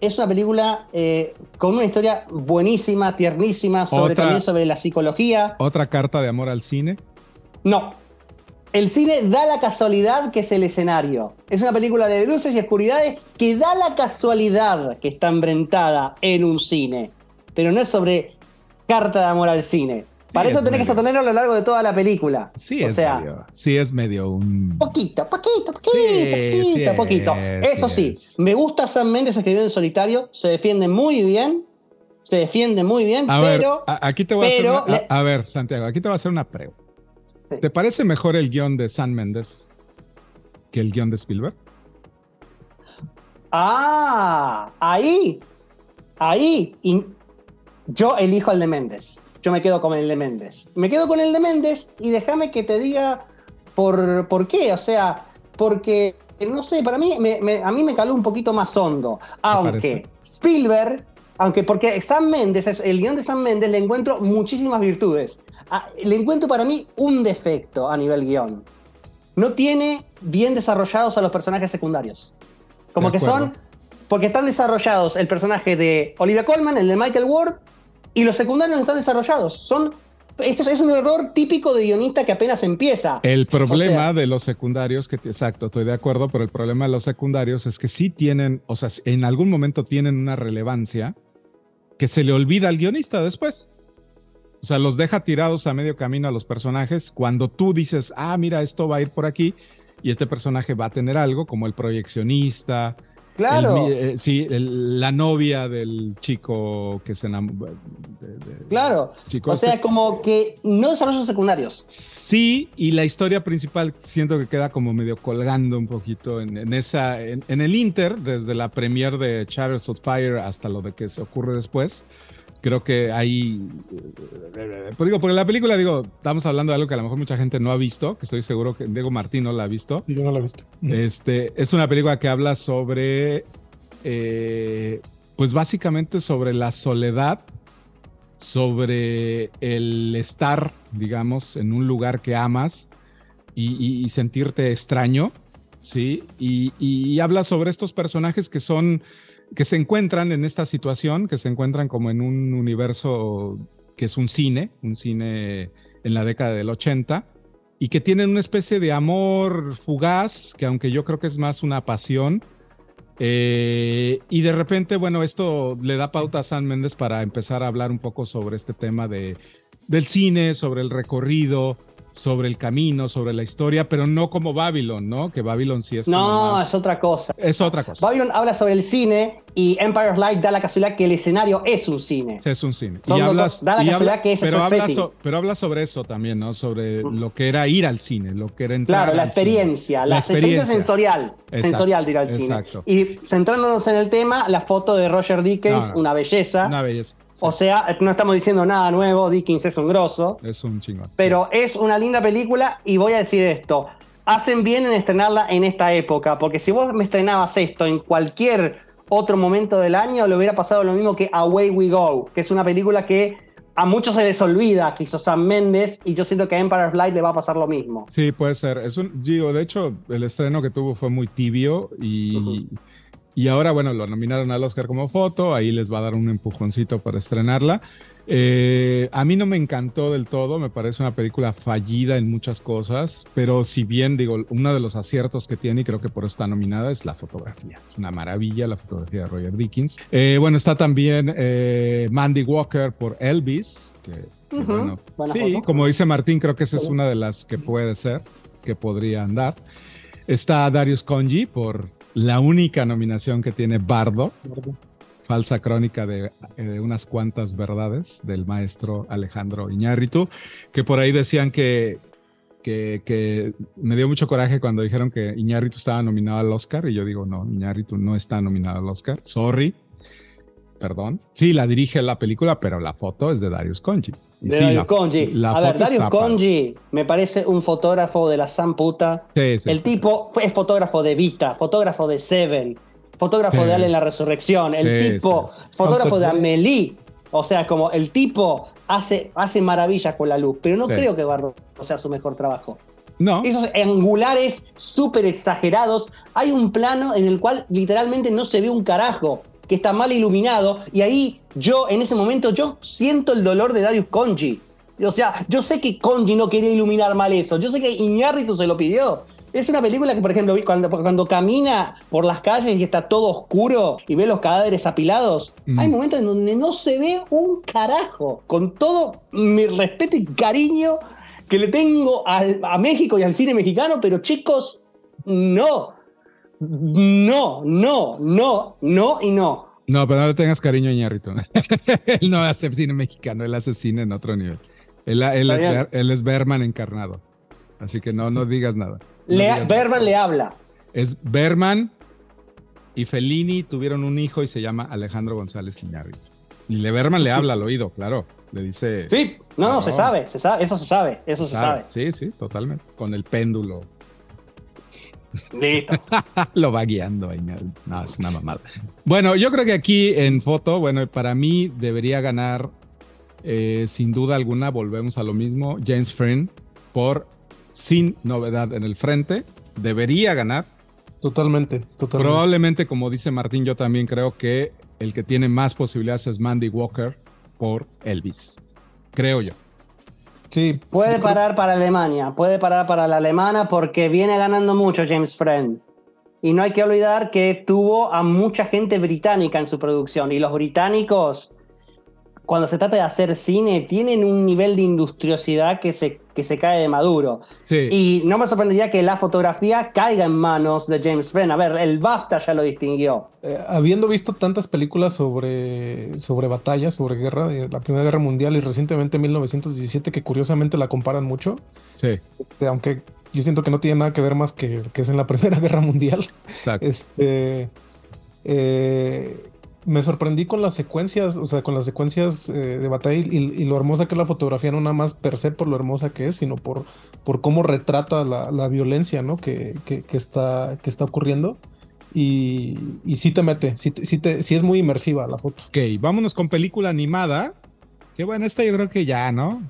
Es una película eh, con una historia buenísima, tiernísima, sobre Otra- también sobre la psicología. Otra carta de amor al cine. No. El cine da la casualidad que es el escenario. Es una película de luces y oscuridades que da la casualidad que está embrentada en un cine. Pero no es sobre carta de amor al cine. Para es eso tenés que sostenerlo a lo largo de toda la película. Sí, o es sea, medio. Sí, es medio un. poquito, poquito, poquito, Sí, poquito, sí poquito. es, Eso sí es. me gusta Sam Méndez escribiendo en solitario. Se defiende muy bien. Se defiende muy bien, A pero. aquí te voy pero a hacer. una- a, a ver, Santiago, aquí te voy a hacer una pregunta. ¿Te parece mejor el guion de San Méndez que el guion de Spielberg? Ah, ahí, ahí. y yo elijo el de Méndez. Yo me quedo con el de Méndez. Me quedo con el de Méndez y déjame que te diga por, por qué. O sea, porque, no sé, para mí, me- me- a mí me caló un poquito más hondo. Aunque? Spielberg, aunque porque Sam Méndez, es- el guion de Sam Méndez le encuentro muchísimas virtudes. Ah, le encuentro para mí un defecto a nivel guion. No tiene bien desarrollados a los personajes secundarios. Como que son porque están desarrollados el personaje de Olivia Colman, el de Michael Ward, y los secundarios no están desarrollados. Son esto es un error típico de guionista que apenas empieza. El problema de los secundarios, que exacto, estoy de acuerdo, pero el problema de los secundarios es que sí tienen, o sea, en algún momento tienen una relevancia que se le olvida al guionista después. O sea, los deja tirados a medio camino a los personajes cuando tú dices, ah, mira, esto va a ir por aquí y este personaje va a tener algo como el proyeccionista, Claro. Eh, sí, la novia del chico que se enamoró. Claro. o sea, este. como que no desarrollos secundarios. Sí, y la historia principal siento que queda como medio colgando un poquito en, esa, en, el Inter, desde la premier de Chariots of Fire hasta lo de que se ocurre después creo que ahí, pues digo, porque la película, digo, estamos hablando de algo que a lo mejor mucha gente no ha visto, que estoy seguro que Diego Martín no la ha visto. Yo no la he visto. Este, es una película que habla sobre, eh, pues básicamente sobre la soledad, sobre el estar, digamos, en un lugar que amas y, sentirte extraño, ¿sí? Y, y habla sobre estos personajes que son que se encuentran en esta situación, que se encuentran como en un universo que es un cine, un cine en la década del 80, y que tienen una especie de amor fugaz, que aunque yo creo que es más una pasión, eh, y de repente, bueno, esto le da pauta a San Méndez para empezar a hablar un poco sobre este tema de, del cine, sobre el recorrido, sobre el camino, sobre la historia, pero no como Babylon, ¿no? Que Babylon sí es. No, es otra cosa. Es otra cosa. Babylon habla sobre el cine y Empire of Light da la casualidad que el escenario es un cine. Sí, es un cine. y hablas, da la casualidad que es pero habla, pero habla sobre eso también, ¿no? Sobre mm. lo que era ir al cine, lo que era entrar Claro, la experiencia, la, experiencia, sensorial. sensorial de ir al cine. Y centrándonos en el tema, la foto de Roger Dickens, una belleza. Una belleza. O sea, no estamos diciendo nada nuevo, Dickens es un grosso. Es un chingón. Pero es una linda película y voy a decir esto. Hacen bien en estrenarla en esta época, porque si vos me estrenabas esto en cualquier otro momento del año, le hubiera pasado lo mismo que Away We Go, que es una película que a muchos se les olvida que hizo Sam Méndez y yo siento que a Empire Light le va a pasar lo mismo. Sí, puede ser. Es un, digo, de hecho, el estreno que tuvo fue muy tibio y, y ahora, bueno, lo nominaron al Oscar como foto, ahí les va a dar un empujoncito para estrenarla. Eh, a mí no me encantó del todo, me parece una película fallida en muchas cosas, pero si bien digo, uno de los aciertos que tiene, y creo que por eso está nominada, es la fotografía. Es una maravilla la fotografía de Roger Dickens. Eh, bueno, está también eh, Mandy Walker por Elvis, que, bueno, sí, como dice Martín, creo que esa es una de las que puede ser, que podría andar. Está Darius Conji por la única nominación que tiene Bardo, falsa crónica de, unas cuantas verdades del maestro Alejandro Iñárritu, que por ahí decían que, que, me dio mucho coraje cuando dijeron que Iñárritu estaba nominado al Oscar y yo digo, no, Iñárritu no está nominado al Oscar, sorry, perdón. Sí, la dirige la película, pero la foto es de Darius Conji. De Darius Conji. a ver, Darius Conji me parece un fotógrafo de la San puta. el tipo fue, es fotógrafo de Vita, fotógrafo de Seven, fotógrafo de Allen la Resurrección, el tipo, fotógrafo de Amelie. O sea, como el tipo hace, hace maravillas con la luz, pero no creo que Bardo sea su mejor trabajo. No. Esos angulares súper exagerados. Hay un plano en el cual literalmente no se ve un carajo que está mal iluminado, y ahí yo, en ese momento, yo siento el dolor de Darius Conji. O sea, yo sé que Conji no quería iluminar mal eso, yo sé que Iñárritu se lo pidió. Es una película que, por ejemplo, cuando, cuando camina por las calles y está todo oscuro y ve los cadáveres apilados, mm. hay momentos en donde no se ve un carajo. Con todo mi respeto y cariño que le tengo a México y al cine mexicano, pero chicos, no. No, no, no, no y no. No, pero no le tengas cariño a Iñárritu. él no hace cine mexicano, él hace cine en otro nivel. Él, es, Berman encarnado. Así que no, no digas nada. Berman le habla. Es Berman y Fellini tuvieron un hijo y se llama Alejandro González Iñárritu. Y le Berman le habla al oído, claro. Le dice. Sí, no, no, se sabe, se sabe, eso se sabe, eso se, sabe. Sí, sí, totalmente. Con el péndulo Listo. Lo va guiando. No, es una mamada. Bueno, yo creo que aquí en foto, bueno, para mí debería ganar, eh, sin duda alguna, volvemos a lo mismo, James Friend por Sin Novedad en el Frente. Debería ganar. Totalmente, totalmente. Probablemente, como dice Martín, yo también creo que el que tiene más posibilidades es Mandy Walker por Elvis. Creo yo. Sí. Puede parar para Alemania, puede parar para la alemana porque viene ganando mucho James Friend. Y no hay que olvidar que tuvo a mucha gente británica en su producción. Y los británicos, cuando se trata de hacer cine, tienen un nivel de industriosidad que se, que se cae de maduro. Sí. Y no me sorprendería que la fotografía caiga en manos de James Friend. A ver, el BAFTA ya lo distinguió. Eh, habiendo visto tantas películas sobre, sobre batallas, sobre guerra, de la Primera Guerra Mundial y recientemente 1917, que curiosamente la comparan mucho, Sí, este, aunque yo siento que no tiene nada que ver más que, que es en la Primera Guerra Mundial. exacto. Este, eh, me sorprendí con las secuencias, o sea, con las secuencias eh, de batalla y, y lo hermosa que es la fotografía, no nada más per se por lo hermosa que es, sino por, por cómo retrata la, la violencia, ¿no? Que, que, que está, que está ocurriendo. Y, y sí te mete, sí, sí, te- sí es muy inmersiva la foto. Ok, vámonos con película animada. Que bueno, esta yo creo que ya, ¿no?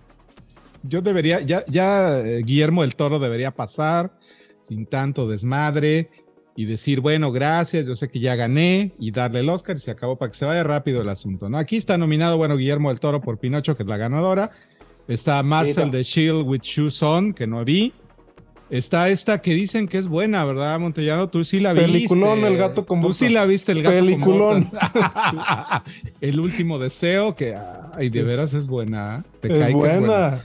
Yo debería, ya, ya eh, Guillermo del Toro debería pasar sin tanto desmadre y decir, bueno, gracias, yo sé que ya gané y darle el Oscar y se acabó para que se vaya rápido el asunto, ¿no? Aquí está nominado, bueno, Guillermo del Toro por Pinocho, que es la ganadora. Está Marcel de Shield with Shoes On, que no vi. Está esta que dicen que es buena, ¿verdad, Montellano? Tú sí la viste. Peliculón, El gato con Tú sí la viste, el gato Peliculón. con el último deseo, que, ay, de veras es buena. ¿eh? Te Es cae que buena.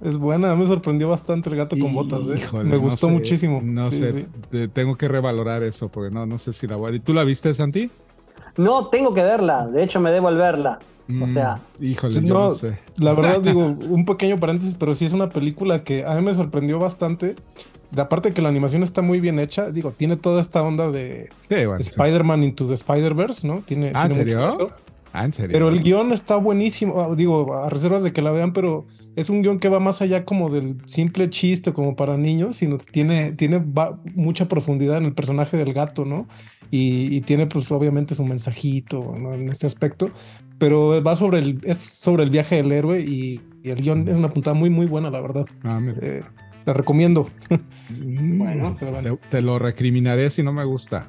Es buena, me sorprendió bastante el gato con botas, ¿eh? Híjole, me no gustó sé, muchísimo. No Sí, sé, sí. tengo que revalorar eso, porque no, no sé si la voy a... ¿Y tú la viste, Santi? No tengo que verla, de hecho me debo el verla. O sea, Mm, híjole, Sí, yo no, no, sé. La verdad, digo, un pequeño paréntesis, pero sí es una película que a mí me sorprendió bastante. De aparte que la animación está muy bien hecha, digo, tiene toda esta onda de Sí, bueno, sí. Spider-Man into the Spider-Verse, ¿no? Tiene, Ah, ¿en tiene serio? eso. Ah, en serio. Pero el guion está buenísimo, ah, digo, a reservas de que la vean, pero es un guion que va más allá como del simple chiste como para niños, sino que tiene, tiene va- mucha profundidad en el personaje del gato, ¿no? Y, y tiene pues obviamente su mensajito ¿no? en este aspecto, pero va sobre el, es sobre el viaje del héroe y, y el guion es una puntada muy muy buena, la verdad. Ah, mira. Eh, la recomiendo. Bueno, pero bueno. Te, te lo recriminaré si no me gusta.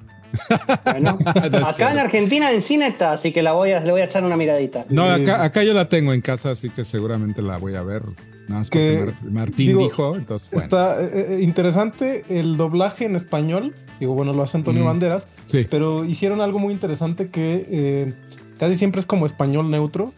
Bueno. Acá en Argentina en cine está, así que la voy a, le voy a echar una miradita. No, acá, acá yo la tengo en casa, así que seguramente la voy a ver. Nada más Que, Martín digo, dijo, entonces bueno. Está eh, eh, interesante el doblaje en español. Digo, bueno, lo hace Antonio Mm. Banderas, Sí. pero hicieron algo muy interesante que eh, casi siempre es como español neutro.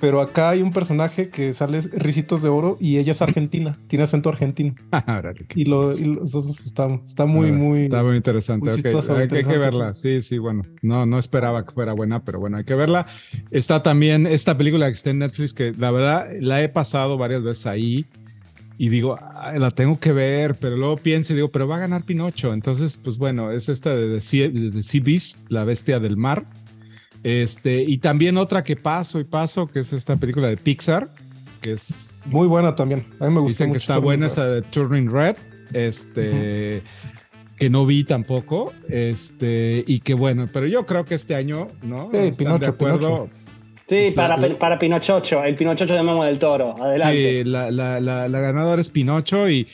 Pero acá hay un personaje que sale Ricitos de Oro y ella es argentina, tiene acento argentino. Ahora, Y lo, y está, está muy, Ah, muy. Está muy interesante. muy ok. chistoso, hay, que- hay que interesante, verla. Sí, sí, bueno. No, no esperaba que fuera buena, pero bueno, hay que verla. Está también esta película que está en Netflix, que la verdad la he pasado varias veces ahí. Y digo, "Ay, la tengo que ver, pero luego pienso y digo, pero va a ganar Pinocho. Entonces, pues bueno, es esta de The Sea Beast, la bestia del mar. Este, y también otra que paso y paso, que es esta película de Pixar, que es Muy buena también. A mí me gustó Dicen que está buena esa de Turning Red, este, que no vi tampoco, este, y que bueno, pero yo creo que este año, ¿no? Sí, ¿Están Pinocho, de acuerdo? Pinocho. Sí, para, para Pinochocho, el Pinochocho de Memo del Toro. Adelante. Sí, la, la, la, la ganadora es Pinocho y,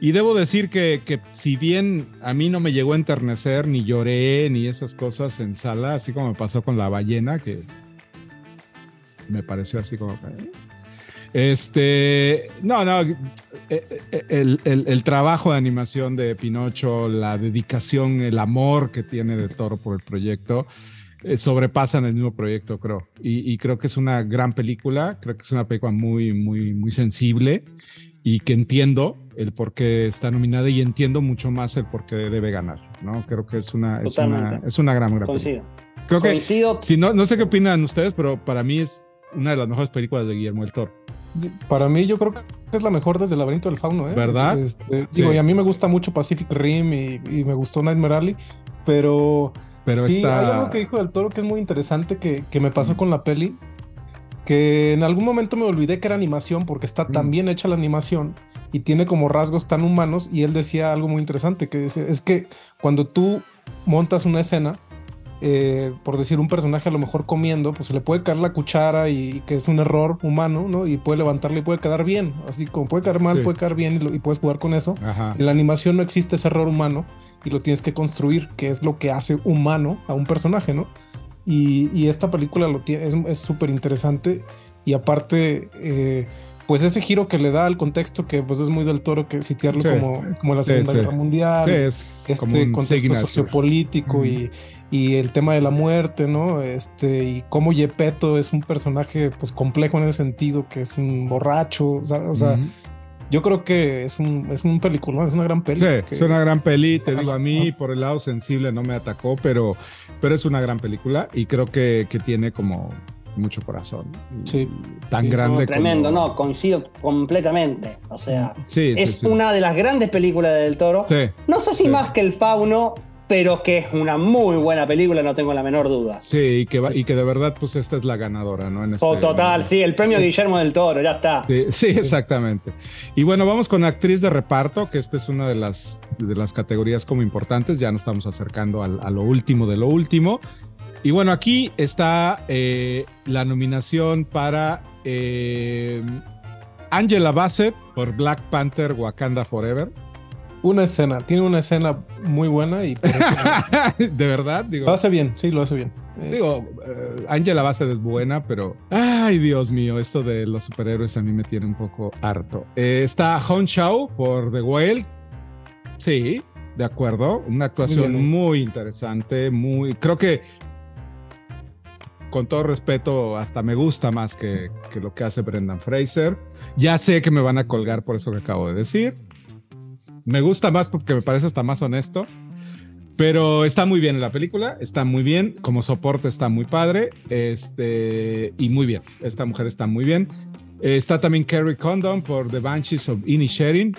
y debo decir que, si bien a mí no me llegó a enternecer, ni lloré, ni esas cosas en sala, así como me pasó con la ballena, que me pareció así como... ¿eh? Este, no, no, eh, eh, el, el- trabajo de animación de Pinocho, la dedicación, el amor que tiene del toro por el proyecto, sobrepasan el mismo proyecto, creo. Y creo que es una gran película, creo que es una película muy, muy, muy sensible y que entiendo el por qué está nominada y entiendo mucho más el por qué debe ganar, ¿no? Creo que es una, es una, es una gran, gran película. Coincido. Creo que, Coincido. si no, no sé qué opinan ustedes, pero para mí es una de las mejores películas de Guillermo del Toro. Para mí, yo creo que es la mejor desde el laberinto del fauno, ¿eh? ¿Verdad? Este, Sí. Digo, y a mí me gusta mucho Pacific Rim y, y me gustó Nightmare Alley, pero Pero sí, está... hay algo que dijo del toro que es muy interesante que, que me pasó con la peli. Que en algún momento me olvidé que era animación porque está tan Mm. bien hecha la animación y tiene como rasgos tan humanos. Y él decía algo muy interesante: que es que cuando tú montas una escena, eh, por decir un personaje a lo mejor comiendo, pues se le puede caer la cuchara y, que es un error humano, ¿no? Y puede levantarle y puede quedar bien. Así como puede caer mal, Sí. puede caer bien y, lo- y puedes jugar con eso. Ajá. En la animación no existe ese error humano y lo tienes que construir, que es lo que hace humano a un personaje, ¿no? Y, y esta película lo tiene, es- súper interesante y aparte, eh, pues ese giro que le da al contexto que pues es muy del toro que sitiarlo Sí. como, como la Segunda sí. Guerra Mundial, Sí, es este como un contexto signature. sociopolítico y, y el tema de la muerte, ¿no? Este, y cómo Yepeto es un personaje pues complejo en ese sentido, que es un borracho, o sea. Yo creo que es un, es un película, es una gran peli. Sí, que- es una gran peli. Te digo, a mí por el lado sensible no me atacó, pero, pero es una gran película y creo que, que tiene como mucho corazón. Sí. Tan Sí, No, grande tremendo, como... no, coincido completamente. O sea, Sí, es sí. una de las grandes películas de Del Toro. Sí, No sé si Sí. más que El Fauno, pero que es una muy buena película, no tengo la menor duda. sí, y que, va- y que de verdad, pues esta es la ganadora, ¿no? En este- Oh, total, sí, el premio Guillermo del Toro, ya está. Sí, sí, exactamente. Y bueno, vamos con actriz de reparto, que esta es una de las, de las categorías como importantes. Ya nos estamos acercando al- a lo último de lo último. Y bueno, aquí está eh, la nominación para eh, Angela Bassett por Black Panther Wakanda Forever. Una escena, tiene una escena muy buena y de verdad, digo. lo hace bien, sí, lo hace bien. Eh, Digo, eh, Angela Bassett es buena, pero. Ay, Dios mío, esto de los superhéroes a mí me tiene un poco harto. Eh, está Hong Chao por The Whale. Sí, de acuerdo. Una actuación Muy interesante, muy. Creo que. Con todo respeto, hasta me gusta más que, que lo que hace Brendan Fraser. Ya sé que me van a colgar por eso que acabo de decir. Me gusta más porque me parece hasta más honesto. Pero está muy bien en la película, está muy bien, como soporte está muy padre, este, y muy bien, esta mujer está muy bien. Está también Kerry Condon por The Banshees of Inisherin.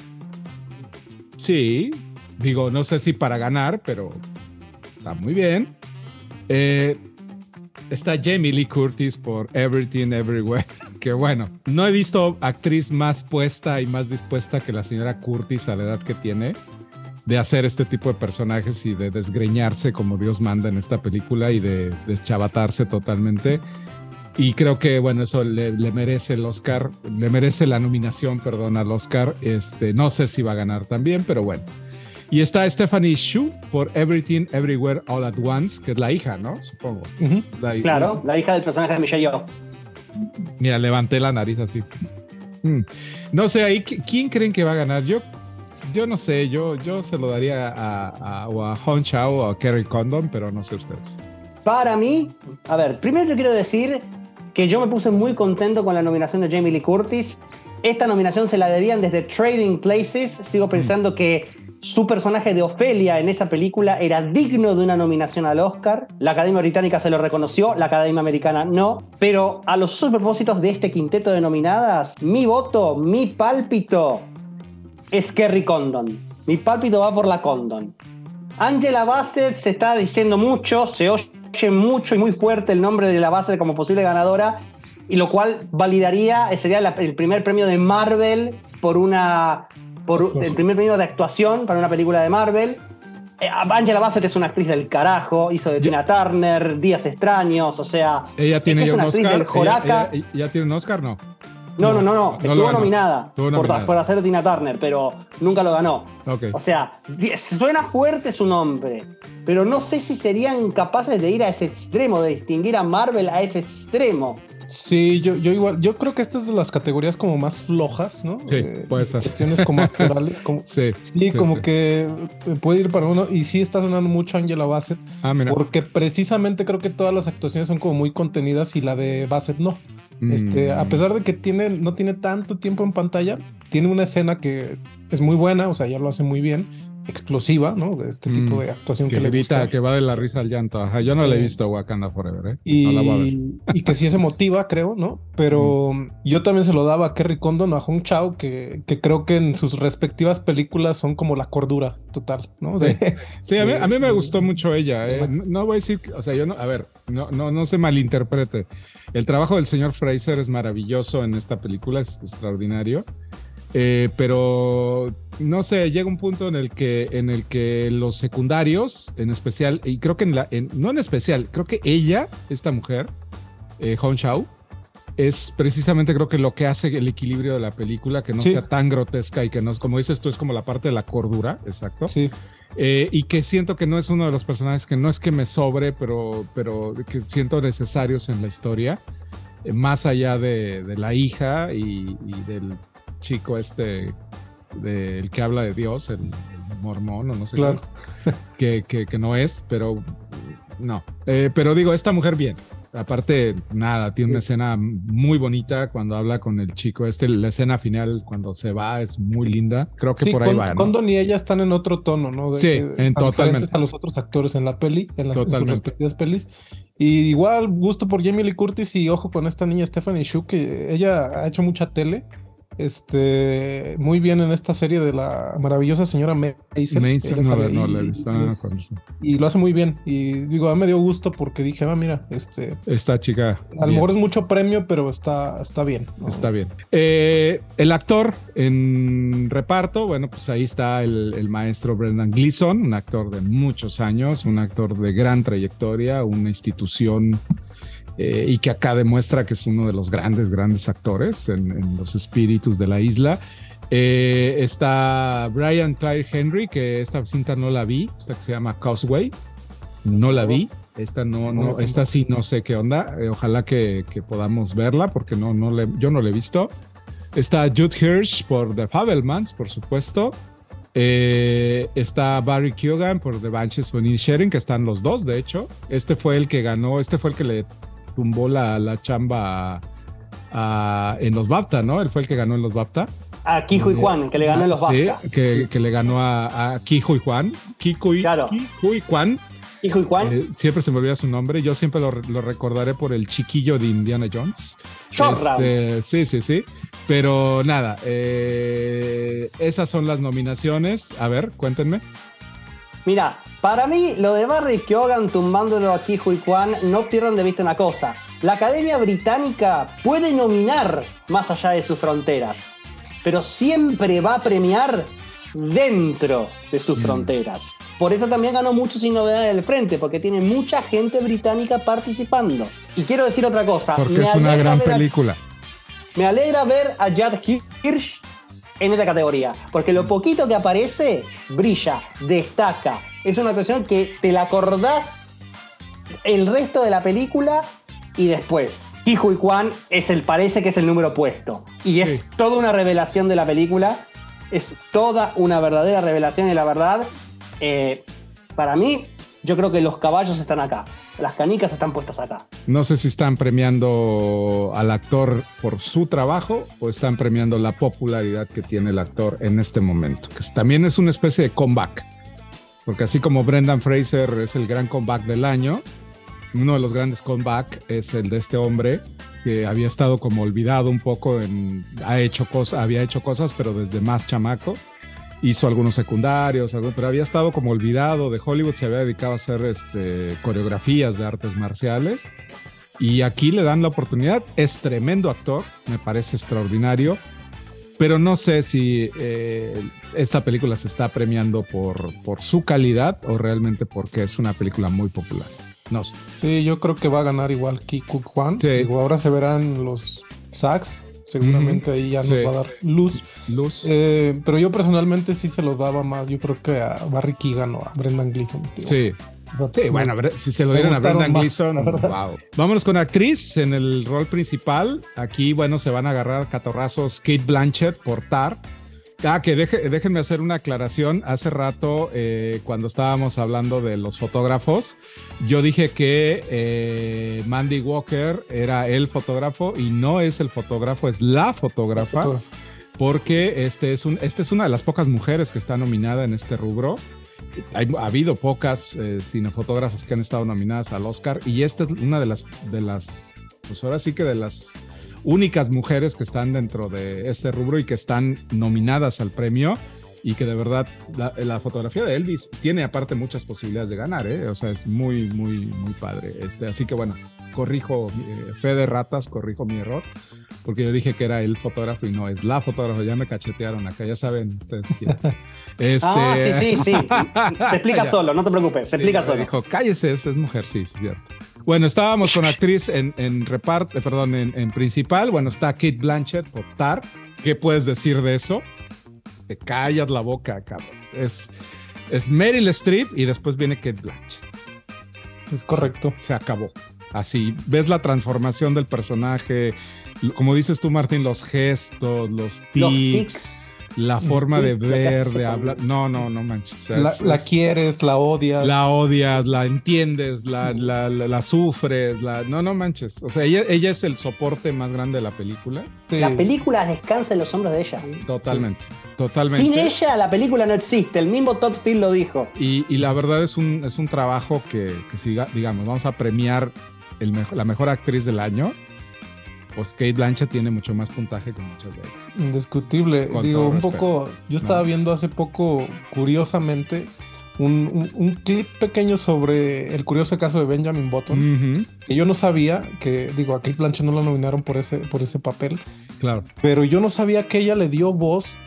Sí, digo, no sé si para ganar, pero está muy bien. Eh, está Jamie Lee Curtis por Everything Everywhere, que bueno, no he visto actriz más puesta y más dispuesta que la señora Curtis a la edad que tiene de hacer este tipo de personajes y de desgreñarse como Dios manda en esta película y de deschavatarse totalmente. Y creo que, bueno, eso le, le merece el Oscar, le merece la nominación, perdón, al Oscar. Este, no sé si va a ganar también, pero bueno. Y está Stephanie Shu por Everything Everywhere All at Once, que es la hija, ¿no? Supongo. La Claro, la hija del personaje de Michelle Yeoh. Mira, levanté la nariz así. Mm. No sé, ahí, ¿qui- ¿quién creen que va a ganar? Yo, yo no sé, yo, yo se lo daría a, a, a Hong Chao o a Kerry Condon, pero no sé ustedes. Para mí, a ver, primero te quiero decir que yo me puse muy contento con la nominación de Jamie Lee Curtis. Esta nominación se la debían desde Trading Places. Sigo pensando que su personaje de Ofelia en esa película era digno de una nominación al Oscar. La Academia Británica se lo reconoció, la Academia Americana no. Pero a los usos propósitos de este quinteto de nominadas, mi voto, mi pálpito es Kerry Condon. Mi pálpito va por la Condon. Angela Bassett se está diciendo mucho, se oye mucho y muy fuerte el nombre de la Bassett como posible ganadora, y lo cual validaría, sería el primer premio de Marvel por una. Por, el primer premio de actuación para una película de Marvel. Eh, Angela Bassett es una actriz del carajo, hizo de Tina Turner, Días Extraños, o sea. Ella tiene es ya una un actriz Oscar. del Joraca. Ella- ella- ¿Ya tiene un Oscar? No. No, no, no, no. Estuvo nominada, por- nominada. Por, hacer Tina Turner, pero nunca lo ganó. O sea, suena fuerte su nombre, pero no sé si serían capaces de ir a ese extremo, de distinguir a Marvel a ese extremo. Sí, yo, yo igual, yo creo que esta es de las categorías como más flojas, ¿no? Sí, Eh, puede ser. Cuestiones como actorales, como, Sí. sí, como que puede ir para uno. Y sí está sonando mucho Angela Bassett, Ah, mira. porque precisamente creo que todas las actuaciones son como muy contenidas y la de Bassett no. Este, Mm. a pesar de que tiene, no tiene tanto tiempo en pantalla, tiene una escena que es muy buena, o sea, ya lo hace muy bien, explosiva, ¿no? De Este tipo Mm, de actuación que, que le gusta. que va de la risa al llanto. Ajá, yo no le he Eh, visto Wakanda Forever, ¿eh? No la voy a ver. Y, y que sí se motiva, creo, ¿no? Pero yo también se lo daba a Kerry Condon, a Hong Chao, que, que creo que en sus respectivas películas son como la cordura total, ¿no? De- Sí, a mí, a mí me gustó mucho ella. eh. No, no voy a decir, o sea, yo no, a ver, no, no, no se malinterprete. El trabajo del señor Fraser es maravilloso en esta película, es extraordinario. Eh, pero no sé, llega un punto en el que, en el que los secundarios, en especial, y creo que en la, en- no en especial, creo que ella, esta mujer, eh, Hong Shao, es precisamente creo que lo que hace el equilibrio de la película, que no Sí. sea tan grotesca y que no es, como dices tú, es como la parte de la cordura, exacto. Sí. Eh, y que siento que no es uno de los personajes que no es que me sobre, pero, pero que siento necesarios en la historia, eh, más allá de, de la hija y, y del chico este, del que habla de Dios, el, el mormón o no sé Claro. qué es, que, que, que no es, pero no. Eh, pero digo, esta mujer bien. Aparte, nada, tiene una escena muy bonita cuando habla con el chico. Este, la escena final, cuando se va, es muy linda. Creo que Sí, por ahí Con- va. ¿no? Condon y ella están en otro tono, ¿no? Sí, en tan totalmente. a los otros actores en la peli, en, las, en sus respectivas pelis. Y igual, gusto por Jamie Lee Curtis y ojo con esta niña Stephanie Shu, que ella ha hecho mucha tele. Este, muy bien en esta serie de la maravillosa señora Maisel. Ella no, no y- la he visto, y lo hace muy bien. Y digo, a mí me dio gusto porque dije, ah, mira, este, Esta chica. a lo mejor es mucho premio, pero está, está bien. ¿no? Está bien. Eh, el actor en reparto, bueno, pues ahí está el, el maestro Brendan Gleeson, un actor de muchos años, un actor de gran trayectoria, una institución eh, y que acá demuestra que es uno de los grandes, grandes actores en, en los espíritus de la isla. Eh, está Brian Clare Henry, que esta cinta no la vi, esta que se llama Causeway. No la vi. Esta no, no, esta sí no sé qué onda. Eh, ojalá que, que podamos verla porque no, no le, yo no la he visto. Está Jude Hirsch por The Fabelmans, por supuesto. Eh, está Barry Keoghan por The Banshees of Sharing, que están los dos, de hecho. Este fue el que ganó, este fue el que le tumbó la, la chamba a- a- en los BAFTA, ¿no? Él fue el que ganó en los BAFTA. A Kijo y Juan, que le ganó en los Sí, BAFTA. que, que le ganó a, a Kijo y Juan. Kiko y, Claro. Kijo y Juan. Kijo y Juan. Eh, siempre se me olvida su nombre. Yo siempre lo, lo recordaré por el chiquillo de Indiana Jones. Este, sí, sí, sí. Pero nada, eh, esas son las nominaciones. A ver, cuéntenme. Mira, para mí lo de Barry Keoghan tumbándolo a Kijo y Juan, no pierdan de vista una cosa. La Academia Británica puede nominar más allá de sus fronteras, pero siempre va a premiar dentro de sus Mm. fronteras. Por eso también ganó mucho sin novedad en el frente, porque tiene mucha gente británica participando. Y quiero decir otra cosa. Porque me es una gran a- película. me alegra ver a Jad Hirsch en esta categoría, porque lo poquito que aparece brilla, destaca. Es una actuación que te la acordás el resto de la película y después. Y Juan es el, parece que es el número opuesto. Y es Sí. toda una revelación de la película. Es toda una verdadera revelación y la verdad, eh, para mí, yo creo que los caballos están acá. Las canicas están puestas acá. No sé si están premiando al actor por su trabajo o están premiando la popularidad que tiene el actor en este momento, que también es una especie de comeback. Porque así como Brendan Fraser es el gran comeback del año, uno de los grandes comeback es el de este hombre que había estado como olvidado un poco en ha hecho cosas, había hecho cosas, pero desde más chamaco. Hizo algunos secundarios, pero había estado como olvidado de Hollywood, se había dedicado a hacer este, coreografías de artes marciales. Y aquí le dan la oportunidad. Es tremendo actor, me parece extraordinario. Pero no sé si eh, esta película se está premiando por, por su calidad o realmente porque es una película muy popular. No sé. Sí, yo creo que va a ganar igual Kiku Juan. Sí. Digo, ahora se verán los sacks. Seguramente ahí ya Sí. nos va a dar luz. Luz. Eh, pero yo personalmente sí se los daba más. Yo creo que a Barry Keegan o a Brendan Gleeson. Sí. O sea, Sí, bueno, si se lo dieron a Brendan más, Gleeson, wow. Vámonos con actriz en el rol principal. Aquí, bueno, se van a agarrar catorrazos Kate Blanchett por Tar. Ah, que deje- déjenme hacer una aclaración. Hace rato, eh, cuando estábamos hablando de los fotógrafos, yo dije que eh, Mandy Walker era el fotógrafo y no es el fotógrafo, es la fotógrafa porque este es un, esta es una de las pocas mujeres que está nominada en este rubro. Hay- ha habido pocas eh, cinefotógrafas que han estado nominadas al Oscar y esta es una de las, de las, pues ahora sí que de las únicas mujeres que están dentro de este rubro y que están nominadas al premio. y que de verdad la, la fotografía de Elvis tiene aparte muchas posibilidades de ganar, ¿eh? o sea, es muy, muy, muy padre. Este, así que bueno, corrijo, eh, fe de ratas, corrijo mi error, porque yo dije que era el fotógrafo y no es la fotógrafa, ya me cachetearon acá, ya saben ustedes quién. Este... Ah, sí, sí, sí. Se explica solo, no te preocupes, se Sí, explica solo. Dijo, cállese, esa es mujer, sí, sí, es cierto. Bueno, estábamos con actriz en, en reparto, eh, perdón, en, en principal. Bueno, está Kate Blanchett por Tar. ¿Qué puedes decir de eso? Te callas la boca, cabrón. Es, es Meryl Streep y después viene Kate Blanchett. Es correcto. Se acabó. Así, ves la transformación del personaje, como dices tú, Martín, los gestos, los tics, Los tics. la forma de ver, de hablar. No, no, no manches. o sea, La, es- la es- quieres, la odias. la odias, la entiendes, la, la, la- la sufres, la... no, no manches. O sea, ella, ella es el soporte más grande de la película. Sí. La película descansa en los hombros de ella. Totalmente, totalmente. Sin ella, la película no existe. El mismo Todd Field lo dijo. Y, y la verdad es un, es un trabajo que, que siga, digamos, vamos a premiar el mejo- la mejor actriz del año. Pues Kate Blanchett tiene mucho más puntaje que muchas de ellas. Indiscutible. Con Digo, un respeto. poco. Yo estaba No. viendo hace poco, curiosamente, un, un- un clip pequeño sobre el curioso caso de Benjamin Button. Ujú, Que yo no sabía que, digo, a Kate Blanchett no la nominaron por ese, por ese papel, Claro. pero yo no sabía que ella le dio voz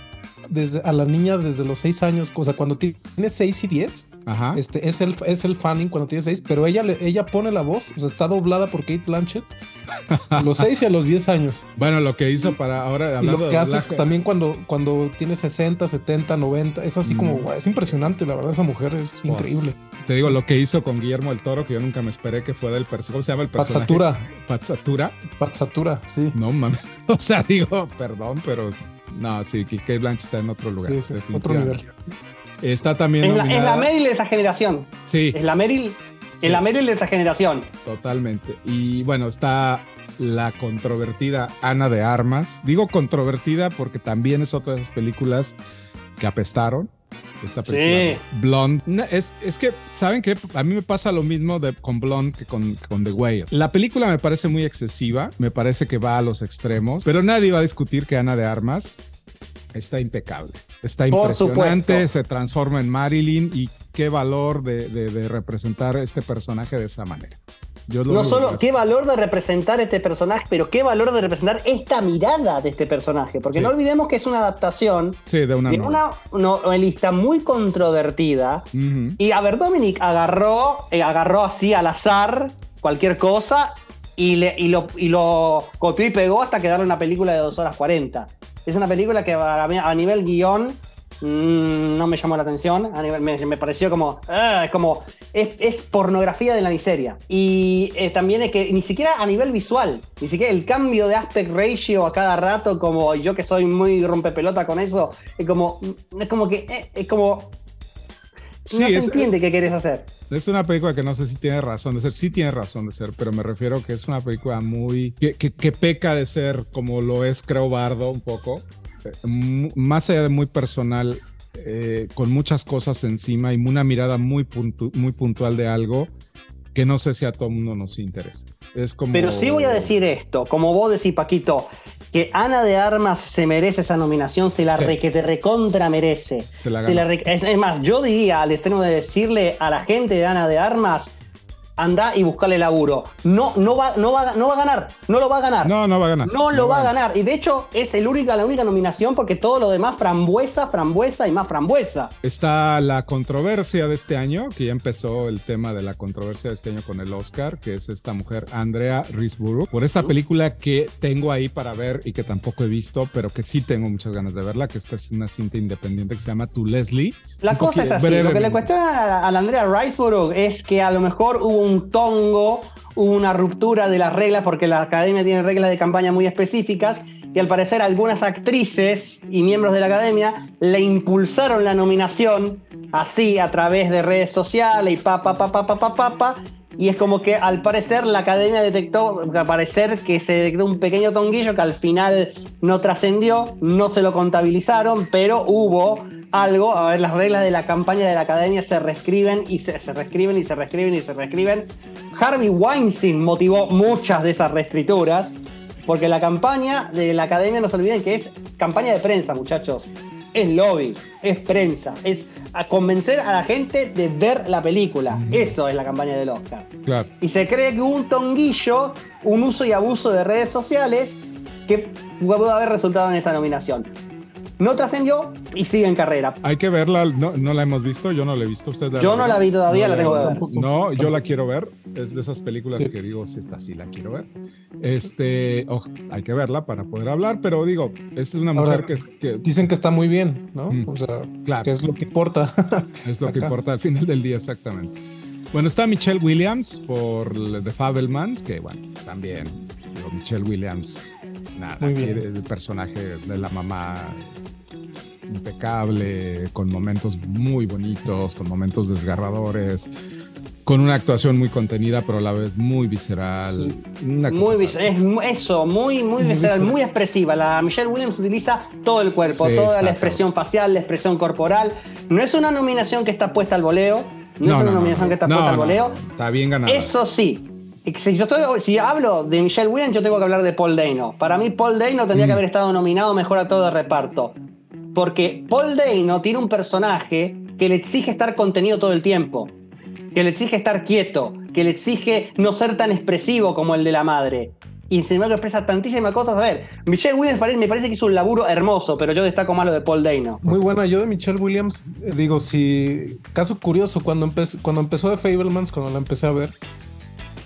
desde, a la niña desde los seis años. O sea, cuando tiene seis y diez, Ajá. este, es, el, es el fanning cuando tiene seis, pero ella, ella pone la voz, o sea, está doblada por Kate Blanchett a los seis y a los diez años. Bueno, lo que hizo para ahora Y de hace doblaje- también cuando, cuando tiene 60, 70, 90, es así como, Mm. es impresionante, la verdad, esa mujer es Pues, increíble. Te digo, lo que hizo con Guillermo del Toro, que yo nunca me esperé que fue del personaje. ¿Cómo se llama el personaje? Patsatura, Patsatura. Patsatura, sí. No mames. O sea, digo, perdón, pero no, sí, que Kate Blanchett está en otro lugar. Sí, sí, otro definitivamente. Está también Es la, es la Meryl de esta generación. Sí, Es la Meryl. Sí. Es la Meryl de esta generación. totalmente. Y bueno, está la controvertida Ana de Armas. Digo controvertida porque también es otra de esas películas que apestaron. Esta película Sí. Blonde. Es, es que, ¿saben qué? A mí me pasa lo mismo de, con Blonde que con, con The Whale. La película me parece muy excesiva, me parece que va a los extremos, pero nadie va a discutir que Ana de Armas está impecable. Está Por impresionante, supuesto. se transforma en Marilyn y qué valor de, de- de representar este personaje de esa manera. Yo lo No solo qué valor de representar este personaje, pero qué valor de representar esta mirada de este personaje. Porque Sí. no olvidemos que es una adaptación Sí, de una de una novelista muy controvertida. Ujú. Y a ver, Dominic agarró, eh, agarró así al azar cualquier cosa y, le, y, lo, y lo copió y pegó hasta quedar una película de 2 horas 40. Es una película que a, nivel guion mm, no me llamó la atención. A nivel, me, pareció como. ah, es como. Es, pornografía de la miseria. Y eh, también es que ni siquiera a nivel visual, ni siquiera el cambio de aspect ratio a cada rato, como yo que soy muy rompepelota con eso, es como. Es como que. eh, es como Sí, no se es- entiende qué querés hacer. Es una película que no sé si tiene razón de ser, sí tiene razón de ser, pero me refiero que es una película muy. que, que- que peca de ser como lo es, creo, Bardo un poco. Eh, más allá de muy personal, eh, con muchas cosas encima y una mirada muy, puntu- muy puntual de algo que no sé si a todo el mundo nos interesa. Es como. Pero sí voy a decir esto, como vos decís, Paquito, que Ana de Armas se merece esa nominación, se la Sí. re, que te recontra merece. Se la Se la re- es, es más, yo diría al estreno de decirle a la gente de Ana de Armas, anda y buscale laburo. No, no, va, no, va, no va a ganar, no lo va a ganar. No, no va a ganar. No lo va a ganar. Y de hecho es el única, la única nominación porque todo lo demás frambuesa, frambuesa y más frambuesa. Está la controversia de este año, que ya empezó el tema de la controversia de este año con el Oscar, que es esta mujer Andrea Risborough, por esta película que tengo ahí para ver y que tampoco he visto, pero que sí tengo muchas ganas de verla, que esta es una cinta independiente que se llama To Leslie. La Un cosa es así, lo que le brevemente. cuestiona a, a la Andrea Riceborough es que a lo mejor hubo un tongo, una ruptura de las reglas, porque la academia tiene reglas de campaña muy específicas, y al parecer algunas actrices y miembros de la academia le impulsaron la nominación así a través de redes sociales y pa pa pa pa pa pa pa, pa, y es como que al parecer la academia detectó, al parecer que se detectó un pequeño tonguillo que al final no trascendió, no se lo contabilizaron, pero hubo algo, a ver, las reglas de la campaña de la academia se reescriben y se, se reescriben y se reescriben y se reescriben. Harvey Weinstein motivó muchas de esas reescrituras, porque la campaña de la academia, no se olviden que es campaña de prensa, muchachos. Es lobby, es prensa, es a convencer a la gente de ver la película. Eso es la campaña del Oscar. Claro. Y se cree que hubo un tonguillo, un uso y abuso de redes sociales que pudo haber resultado en esta nominación. No trascendió y sigue en carrera. Hay que verla, no, no la hemos visto, yo no la he visto. ¿Usted la Yo no la vi todavía, la tengo que ver. No, yo la quiero ver. Es de esas películas que digo, si esta sí la quiero ver. Este, oh, hay que verla para poder hablar, pero digo, es una mujer Ahora, que, es- que Dicen que está muy bien, ¿no? Mm. O sea, Claro. que es lo que importa. es lo que importa al final del día, exactamente. Bueno, está Michelle Williams por The Fabelmans, que bueno, también, Michelle Williams, nada, Muy bien. el personaje de la mamá impecable, con momentos muy bonitos, con momentos desgarradores, con una actuación muy contenida, pero a la vez muy visceral. Sí. Una Muy vis- es eso, muy, muy, Muy visceral, visceral. muy expresiva. La Michelle Williams utiliza todo el cuerpo, Sí, toda la expresión facial, la expresión corporal. No es una nominación que está puesta al voleo. No, es una nominación que está no, puesta al no, voleo. Está bien ganada. Eso sí. Si, yo estoy- si hablo de Michelle Williams, yo tengo que hablar de Paul Dano. Para mí, Paul Dano tendría Mm. que haber estado nominado mejor a todo de reparto. Porque Paul Dano tiene un personaje que le exige estar contenido todo el tiempo. Que le exige estar quieto. Que le exige no ser tan expresivo como el de la madre. Y sin embargo expresa tantísimas cosas. A ver, Michelle Williams me parece que hizo un laburo hermoso, pero yo destaco más lo de Paul Dano. Muy buena. Yo de Michelle Williams, eh, digo, si. Caso curioso, cuando, empe- cuando empezó de Fablemans, cuando la empecé a ver,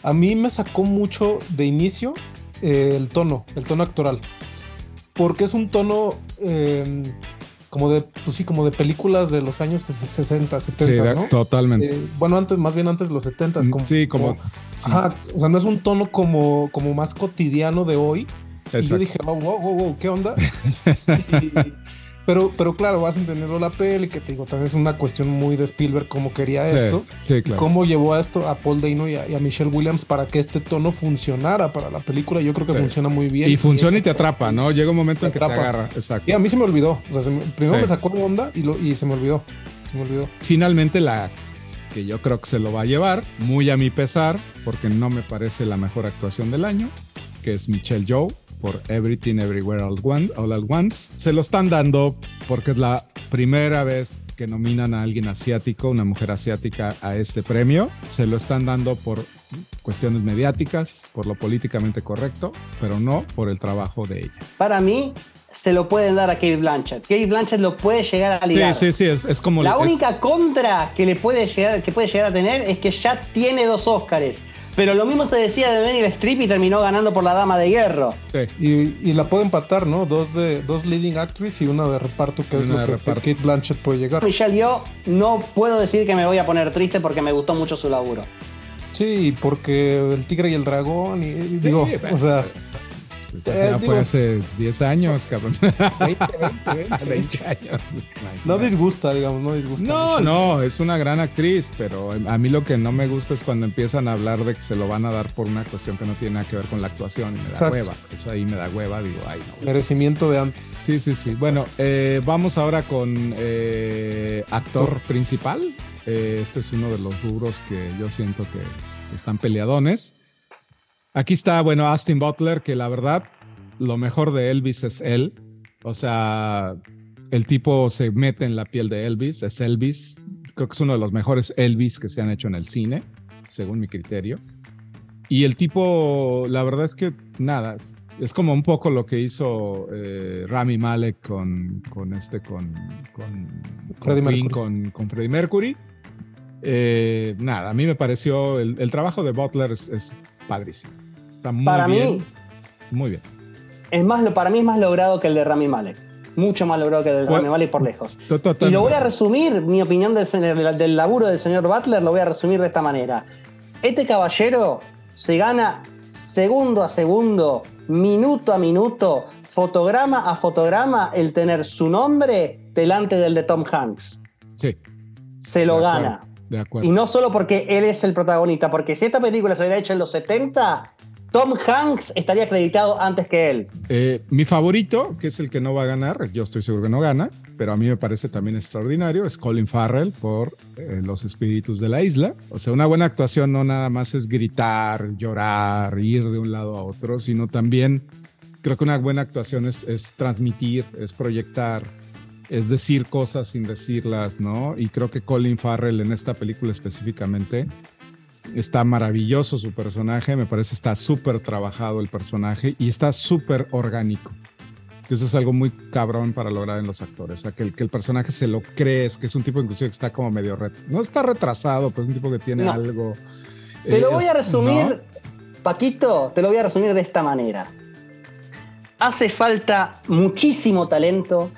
a mí me sacó mucho de inicio eh, el tono, el tono actoral. Porque es un tono eh, como de, pues sí, como de películas de los años 60, Sí, 70, de- ¿no? totalmente. Eh, bueno, antes, más bien antes de los 70. Como, sí, como. sí, Ajá, o sea, no es un tono como, como más cotidiano de hoy. Y yo exacto. dije, oh, wow, wow, wow, ¿qué onda? Y- pero, pero claro, vas entendiendo la peli, que te digo, también es una cuestión muy de Spielberg cómo quería Sí, esto. sí, claro. Cómo llevó a esto a Paul Dano y a, y a Michelle Williams para que este tono funcionara para la película. Yo creo que Sí. funciona muy bien. Y funciona y te atrapa, ¿no? Llega un momento en Te que te atrapa. agarra. Exacto. Y a mí se me olvidó. O sea, se me- primero me sacó de onda y, lo, y se me olvidó. Se me olvidó. Finalmente la que yo creo que se lo va a llevar, muy a mi pesar, porque no me parece la mejor actuación del año, que es Michelle Joe por Everything Everywhere All, One- All at Once. Se lo están dando porque es la primera vez que nominan a alguien asiático, una mujer asiática, a este premio. Se lo están dando por cuestiones mediáticas, por lo políticamente correcto, pero no por el trabajo de ella. Para mí, se lo pueden dar a Kate Blanchett. Kate Blanchett lo puede llegar a ligar. Sí, sí, sí, es, es como... La es- única contra que le puede llegar, que puede llegar a tener es que ya tiene dos Óscares. Pero lo mismo se decía de Meryl Streep y terminó ganando por la Dama de Hierro. sí. Y, y la puede empatar, ¿no? Dos de dos leading actress y una de reparto, que es lo de que reparto. Kate Blanchett puede llegar. Michelle, yo no puedo decir que me voy a poner triste porque me gustó mucho su laburo. Sí, porque el tigre y el dragón, y, y digo, o sea, Pues, o Eh, digo- fue hace 10 años, cabrón. 20, 20, 20. 20 años. No disgusta, digamos, no disgusta. No, Michelle. no, es una gran actriz, pero a mí lo que no me gusta es cuando empiezan a hablar de que se lo van a dar por una cuestión que no tiene nada que ver con la actuación y me da Exacto. hueva. Eso ahí me da hueva, digo, ay, no. Merecimiento de antes. Sí, sí, sí. Bueno, eh, vamos ahora con eh, actor principal. Eh, este es uno de los rubros que yo siento que están peleadones. Aquí está, bueno, Austin Butler, que la verdad, lo mejor de Elvis es él. O sea, el tipo se mete en la piel de Elvis, es Elvis. Creo que es uno de los mejores Elvis que se han hecho en el cine, según mi criterio. Y el tipo, la verdad es que nada, es, como un poco lo que hizo eh, Rami Malek con, con este, con, con, Freddie Queen, Mercury. con, con Freddie Mercury. Eh, nada, a mí me pareció, el, el trabajo de Butler es, es padrísimo. Está muy Para bien. mí, Muy bien. es más, para mí es más logrado que el de Rami Malek. Mucho más logrado que el de Rami Malek por lejos. Y lo voy a resumir, mi opinión del, del, del laburo del señor Butler, lo voy a resumir de esta manera. Este caballero se gana segundo a segundo, minuto a minuto, fotograma a fotograma, el tener su nombre delante del de Tom Hanks. Sí, Se lo De acuerdo. gana. de acuerdo. Y no solo porque él es el protagonista, porque si esta película se hubiera hecho en los 70, Tom Hanks estaría acreditado antes que él. Eh, mi favorito, que es el que no va a ganar, yo estoy seguro que no gana, pero a mí me parece también extraordinario, es Colin Farrell por eh, Los Espíritus de la Isla. O sea, una buena actuación no nada más es gritar, llorar, ir de un lado a otro, sino también creo que una buena actuación es, es transmitir, es proyectar. es decir cosas sin decirlas, ¿no? Y creo que Colin Farrell en esta película específicamente está maravilloso su personaje, me parece está súper trabajado el personaje y está súper orgánico. Que eso es algo muy cabrón para lograr en los actores. O sea, que el, que el personaje se lo crees, que es un tipo inclusive que está como medio... ret- no está retrasado, pero es un tipo que tiene No. algo... Te lo eh, voy a es- resumir, ¿no? Paquito, te lo voy a resumir de esta manera. Hace falta muchísimo talento,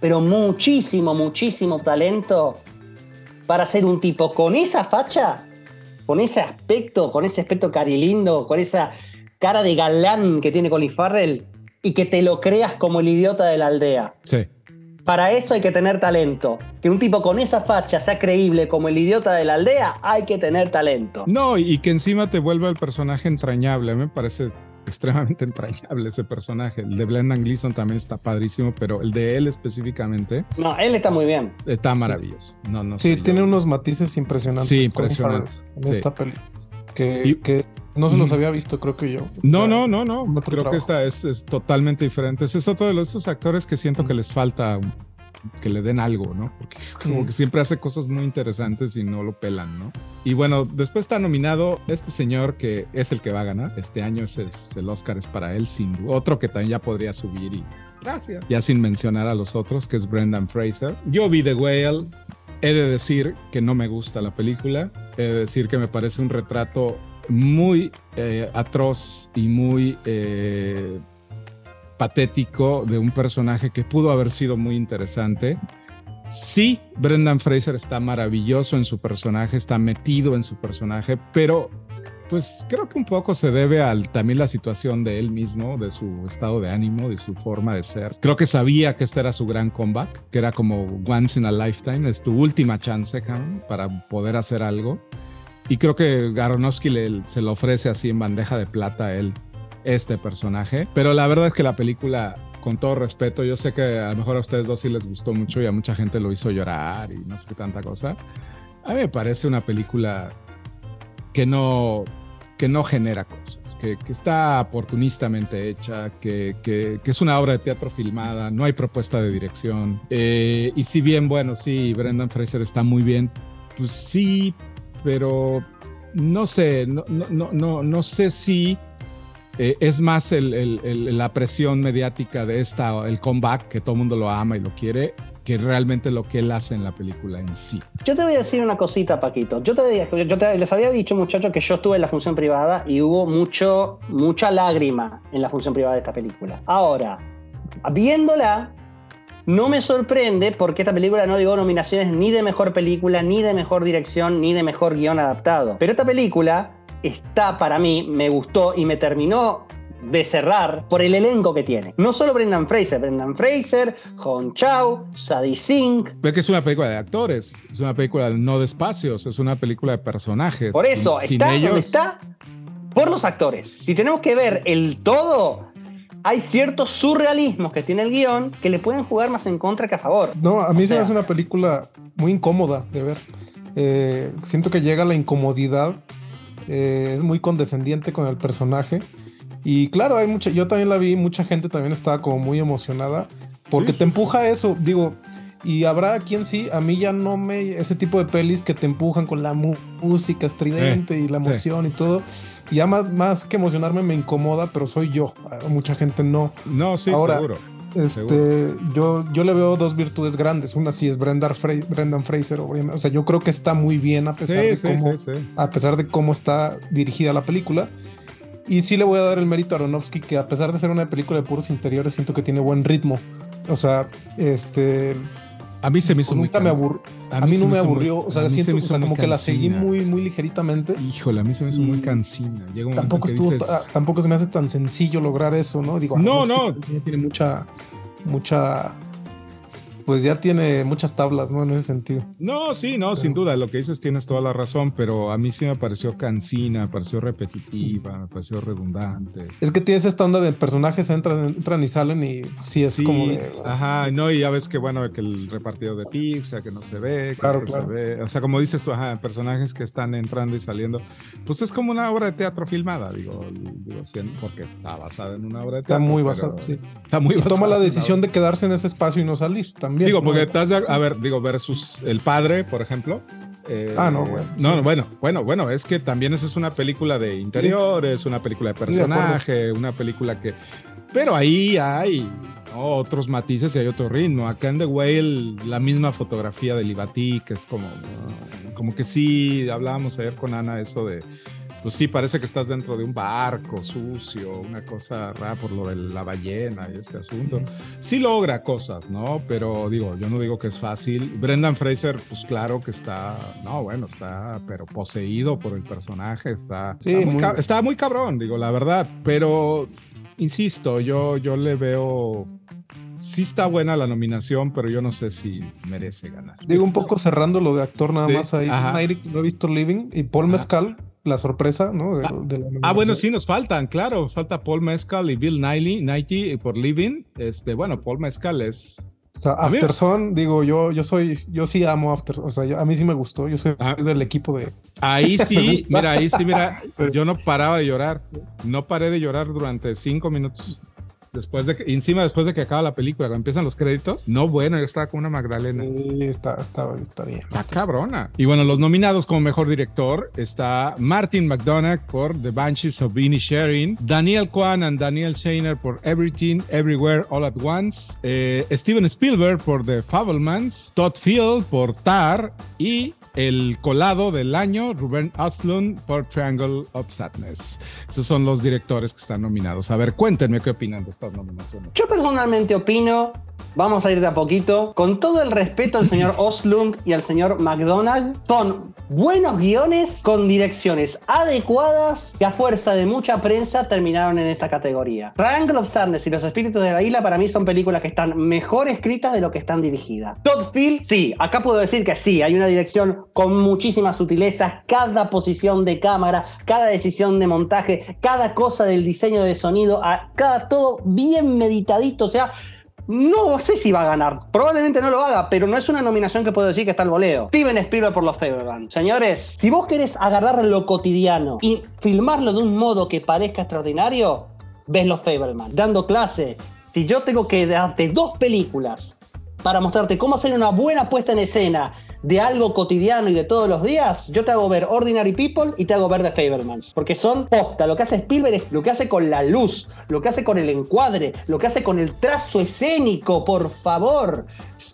pero muchísimo, muchísimo talento para ser un tipo con esa facha, con ese aspecto, con ese aspecto carilindo, con esa cara de galán que tiene Colin Farrell y que te lo creas como el idiota de la aldea. Sí. Para eso hay que tener talento. Que un tipo con esa facha sea creíble como el idiota de la aldea, hay que tener talento. No, y que encima te vuelva el personaje entrañable. Me parece extremadamente entrañable ese personaje. El de Brendan Gleeson también está padrísimo, pero el de él específicamente No, él está muy bien. está maravilloso. No, no Sí, sé, tiene unos matices impresionantes. Sí, impresionantes, En sí. esta peli. Que, Y- que no se los había visto, creo que yo. No, no, no, no. Creo que esta es, es totalmente diferente. Es otro de los, estos actores que siento que les falta que le den algo, ¿no? Porque es como que siempre hace cosas muy interesantes y no lo pelan, ¿no? Y bueno, después está nominado este señor que es el que va a ganar. Este año es, es- el Oscar es para él, sin duda. Otro que también ya podría subir y gracias. Ya sin mencionar a los otros, que es Brendan Fraser. Yo vi The Whale. He de decir que no me gusta la película. He de decir que me parece un retrato muy eh, atroz y muy eh, patético de un personaje que pudo haber sido muy interesante. Sí, Brendan Fraser está maravilloso en su personaje, está metido en su personaje, pero pues creo que un poco se debe al también la situación de él mismo, de su estado de ánimo, de su forma de ser. Creo que sabía que este era su gran comeback, que era como once in a lifetime, es tu última chance, cabrón, para poder hacer algo. Y creo que Aronofsky le- se lo ofrece así en bandeja de plata a él, este personaje. Pero la verdad es que la película, con todo respeto, yo sé que a lo mejor a ustedes dos sí les gustó mucho y a mucha gente lo hizo llorar y no sé qué tanta cosa. A mí me parece una película que no, que no genera cosas, que, que está oportunistamente hecha, que, que- es una obra de teatro filmada, no hay propuesta de dirección. Eh, y si bien, bueno, sí, Brendan Fraser está muy bien, pues sí, pero no sé, no, no, no, no sé si eh, es más la presión mediática de esta, el comeback, que todo el mundo lo ama y lo quiere, que realmente lo que él hace en la película en sí. Yo te voy a decir una cosita, Paquito. Yo, te, yo te- les había dicho, muchachos, que yo estuve en la función privada y hubo mucho, mucha lágrima en la función privada de esta película. Ahora, viéndola, no me sorprende porque esta película no llegó nominaciones ni de mejor película, ni de mejor dirección, ni de mejor guion adaptado. Pero esta película está para mí, me gustó y me terminó de cerrar por el elenco que tiene. No solo Brendan Fraser, Brendan Fraser, Hong Chao, Sadie Sink, Ve que es una película de actores, es una película no de espacios, es una película de personajes. Por eso, Sin- sin está ellos- donde está por los actores. Si tenemos que ver el todo, hay ciertos surrealismos que tiene el guion que le pueden jugar más en contra que a favor. No, a mí O se sea- me hace una película muy incómoda de ver. Eh, siento que llega la incomodidad. Eh, es muy condescendiente con el personaje. Y claro, hay mucha, yo también la vi, mucha gente también estaba como muy emocionada. Porque Sí, te empuja a eso. Digo, y habrá quien sí, a mí ya no me. Ese tipo de pelis que te empujan con la música estridente y la sí. emoción y todo. Ya más, más que emocionarme me incomoda, pero soy yo. A mucha gente no. No, sí, Ahora, seguro. Este, yo, yo le veo dos virtudes grandes. Una sí es Brendan, Fra- Brendan Fraser, obviamente. O sea, yo creo que está muy bien a pesar, Sí, de sí, cómo, sí. a pesar de cómo está dirigida la película. Y sí le voy a dar el mérito a Aronofsky, que a pesar de ser una película de puros interiores, siento que tiene buen ritmo. O sea, este. A mí se me hizo muy nunca me can- aburrió. A, mí no me muy- aburrió. o sea, siento me o sea, muy como que la seguí muy, muy ligeritamente. Híjole, a mí se me hizo muy Y cansina. Llega un momento Tampoco que estuvo, dices, ta- tampoco se me hace tan sencillo lograr eso, ¿no? Digo, No, Aronofsky no. Tiene mucha, mucha, pues ya tiene muchas tablas, ¿no? En ese sentido. No, sí, no, sin duda, lo que dices tienes toda la razón, pero a mí sí me pareció cansina, me pareció repetitiva, me pareció redundante. Es que tienes esta onda de personajes entran, entran y salen y sí es como de. Ajá, no, y ya ves que bueno, que el repartido de pizza, que no se ve, que Claro, no claro. se ve. O sea, como dices tú, ajá, personajes que están entrando y saliendo. Pues es como una obra de teatro filmada, digo, digo sí, porque está basada en una obra de Está teatro. muy pero basado, sí. Está muy basada toma la decisión de quedarse en ese espacio y no salir también. También. Digo, ¿no? porque estás, de- a ver, digo, versus El Padre, por ejemplo. eh, Ah, no, bueno, No, sí. bueno, bueno, bueno, es que también esa es una película de interiores, una película de personaje, una película que. Pero ahí hay otros matices y hay otro ritmo. Acá en The Whale, la misma fotografía de Libatí, que es como, como que sí, hablábamos ayer con Ana eso de. Pues sí, parece que estás dentro de un barco sucio, una cosa rara por lo de la ballena y este asunto sí logra cosas, ¿no? Pero digo, yo no digo que es fácil. Brendan Fraser, pues claro que está, no, bueno, está, pero poseído por el personaje, está, Sí, está, muy, muy- ca- está muy cabrón, digo, la verdad. Pero, insisto, yo, yo le veo, sí está buena la nominación, pero yo no sé si merece ganar. Digo, un poco cerrando lo de actor nada más ahí. Nairi, no he visto Living y Paul Ajá. Mezcal, la sorpresa, ¿no? De, Ah, de la Ah, bueno, sí, nos faltan, claro. Falta Paul Mescal y Bill Nighy, Nighy por Living. Este, bueno, Paul Mescal es O sea, Afterson, digo, yo, yo soy, yo sí amo After, o sea, yo- a mí sí me gustó, yo soy Ah. del equipo de. Ahí sí, mira, ahí sí, mira, yo no paraba de llorar. No paré de llorar durante cinco minutos. Después de que, encima después de que acaba la película, cuando empiezan los créditos. No, bueno, yo estaba con una Magdalena. Sí, está, está, está bien. Está cabrona. Y bueno, los nominados como mejor director está Martin McDonagh por The Banshees of Inisherin, Daniel Kwan and Daniel Shainer por Everything, Everywhere, All at Once, eh, Steven Spielberg por The Fablemans, Todd Field por Tar y el colado del año, Ruben Östlund por Triangle of Sadness. Esos son los directores que están nominados. A ver, cuéntenme qué opinan de Yo personalmente opino, vamos a ir de a poquito, con todo el respeto al señor Oslund y al señor McDonald, son buenos guiones con direcciones adecuadas que a fuerza de mucha prensa terminaron en esta categoría. Triangle of Sadness y Los Espíritus de la Isla para mí son películas que están mejor escritas de lo que están dirigidas. Todd Field, sí, acá puedo decir que sí, hay una dirección con muchísimas sutilezas, cada posición de cámara, cada decisión de montaje, cada cosa del diseño de sonido, a- cada todo bien meditadito, o sea, no sé si va a ganar. Probablemente no lo haga, pero no es una nominación que puedo decir que está al voleo. Steven Spielberg por los Fableman. Señores, si vos querés agarrar lo cotidiano y filmarlo de un modo que parezca extraordinario, ves los Fableman. Dando clase, si yo tengo que darte dos películas para mostrarte cómo hacer una buena puesta en escena de algo cotidiano y de todos los días, yo te hago ver Ordinary People y te hago ver The Fablemans. Porque son posta. Lo que hace Spielberg es lo que hace con la luz, lo que hace con el encuadre, lo que hace con el trazo escénico, por favor.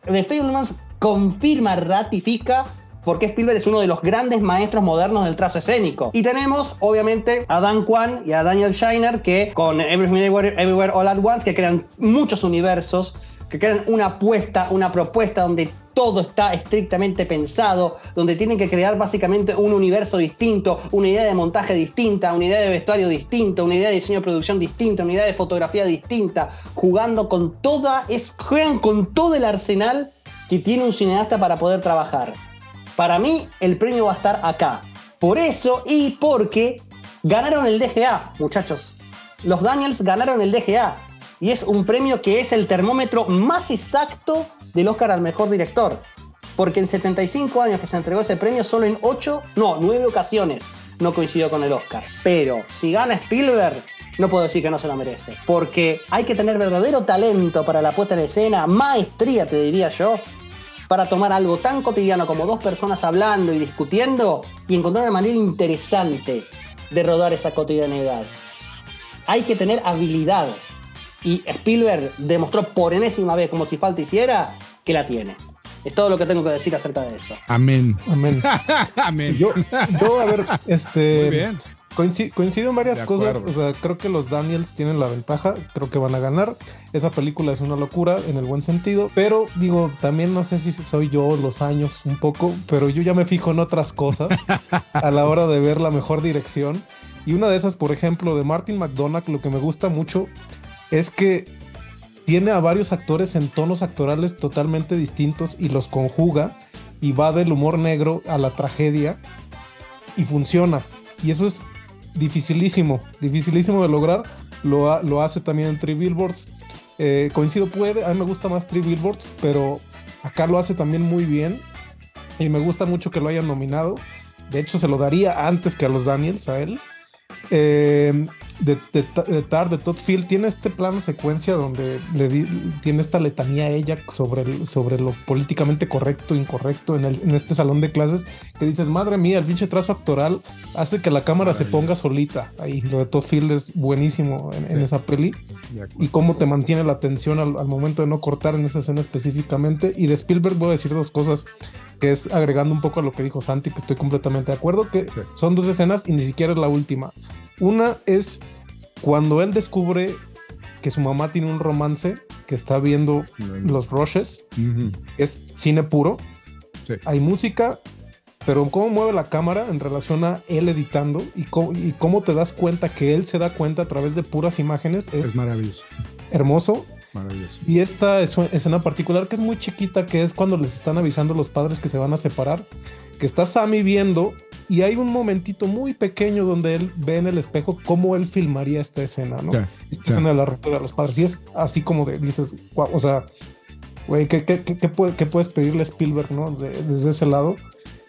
The Fablemans confirma, ratifica porque Spielberg es uno de los grandes maestros modernos del trazo escénico. Y tenemos, obviamente, a Dan Kwan y a Daniel Shiner, que con Everything Everywhere, Everywhere All at Once, que crean muchos universos, que crean una apuesta, una propuesta donde todo está estrictamente pensado, donde tienen que crear básicamente un universo distinto, una idea de montaje distinta, una idea de vestuario distinta, una idea de diseño de producción distinta, una idea de fotografía distinta, jugando con toda, juegan con todo el arsenal que tiene un cineasta para poder trabajar. Para mí, el premio va a estar acá. Por eso y porque ganaron el DGA, muchachos. Los Daniels ganaron el DGA. Y es un premio que es el termómetro más exacto del Oscar al mejor director. Porque en 75 años que se entregó ese premio, solo en 8, no, 9 ocasiones no coincidió con el Oscar. Pero si gana Spielberg, no puedo decir que no se lo merece. Porque hay que tener verdadero talento para la puesta en escena, maestría te diría yo, para tomar algo tan cotidiano como dos personas hablando y discutiendo y encontrar una manera interesante de rodar esa cotidianidad. Hay que tener habilidad. Y Spielberg demostró por enésima vez, como si falta hiciera, que la tiene. Es todo lo que tengo que decir acerca de eso. Amén. Amén. Amén. Yo, yo, a ver, este. Muy bien. Coinci- coincido en varias cosas. O sea, creo que los Daniels tienen la ventaja. Creo que van a ganar. Esa película es una locura en el buen sentido. Pero digo, también no sé si soy yo los años un poco. Pero yo ya me fijo en otras cosas a la hora de ver la mejor dirección. Y una de esas, por ejemplo, de Martin McDonagh, lo que me gusta mucho es que tiene a varios actores en tonos actorales totalmente distintos y los conjuga y va del humor negro a la tragedia y funciona. Y eso es dificilísimo, dificilísimo de lograr. Lo, lo hace también en Three Billboards. Eh, coincido, puede, a mí me gusta más Three Billboards, pero acá lo hace también muy bien. Y me gusta mucho que lo hayan nominado. De hecho, se lo daría antes que a los Daniels, a él. Eh, de, de, de Tar, de Todd Field, tiene este plano secuencia donde le di- tiene esta letanía a ella sobre, el- sobre lo políticamente correcto, incorrecto en, el- en este salón de clases, que dices, madre mía, el pinche trazo actoral hace que la cámara se ponga solita. Ahí, lo de Todd Field es buenísimo en, esa peli. Y cómo te mantiene la atención al, al momento de no cortar en esa escena específicamente. Y de Spielberg voy a decir dos cosas, que es agregando un poco a lo que dijo Santi, que estoy completamente de acuerdo, que Sí. son dos escenas y ni siquiera es la última. Una es cuando él descubre que su mamá tiene un romance, que está viendo los rushes, es cine puro. Sí. Hay música, pero cómo mueve la cámara en relación a él editando y cómo, y cómo te das cuenta que él se da cuenta a través de puras imágenes es Es maravilloso. hermoso. Maravilloso. Y esta es una escena particular que es muy chiquita, que es cuando les están avisando los padres que se van a separar, que está Sammy viendo y hay un momentito muy pequeño donde él ve en el espejo cómo él filmaría esta escena, ¿no? Esta escena de la ruptura de los padres. Y es así como de, dices, "Guau", o sea, güey, ¿qué, qué, qué- qué puede- qué puedes pedirle a Spielberg, ¿no? De- desde ese lado.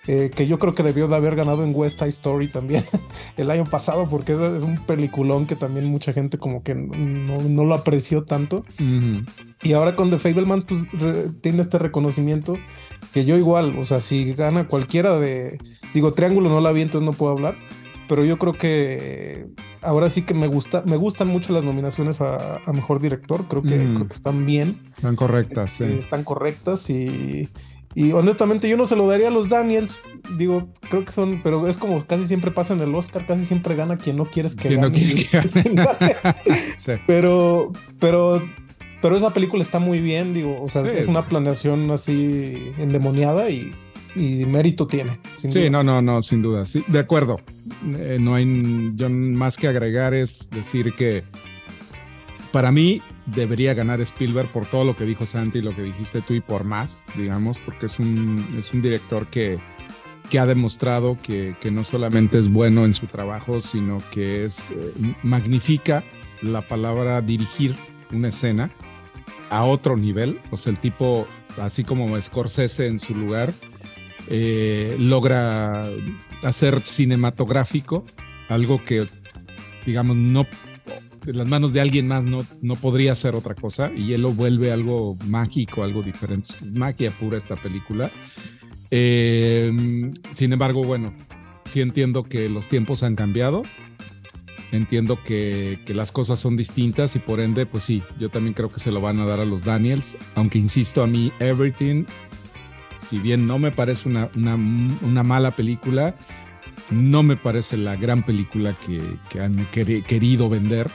Eh, que yo creo que debió de haber ganado en West Side Story también el año pasado, porque es, un peliculón que también mucha gente como que no, no lo apreció tanto. Y ahora con The Fablemans, pues re- tiene este reconocimiento que yo igual, o sea, si gana cualquiera de. Digo, Triángulo no la vi, entonces no puedo hablar. Pero yo creo que ahora sí que me gusta, me gustan mucho las nominaciones a, a mejor director. Creo que, creo que están bien, Están correctas, este, sí. están correctas y. Y honestamente yo no se lo daría a los Daniels, digo, creo que son, pero es como casi siempre pasa en el Oscar, casi siempre gana quien no quieres que Quien no gane. quiere que gane. Sí. Pero, pero, pero esa película está muy bien, digo, o sea, Sí. es una planeación así endemoniada y, y mérito tiene. Sí, duda. no, no, no, sin duda. Sí, de acuerdo. Eh, no hay yo más que agregar es decir que para mí debería ganar Spielberg por todo lo que dijo Santi, lo que dijiste tú y por más, digamos, porque es un, es un director que, que ha demostrado que, que no solamente es bueno en su trabajo, sino que es eh, magnifica la palabra dirigir una escena a otro nivel. O sea, el tipo, así como Scorsese en su lugar, eh, logra hacer cinematográfico algo que, digamos, no en las manos de alguien más no, no podría ser otra cosa y él lo vuelve algo mágico, algo diferente. Es magia pura esta película. Eh, sin embargo, bueno, sí entiendo que los tiempos han cambiado. Entiendo que, que las cosas son distintas y por ende, pues sí, yo también creo que se lo van a dar a los Daniels. Aunque insisto, a mí, Everything, si bien no me parece una, una, una mala película, no me parece la gran película que, que han queri- querido vender.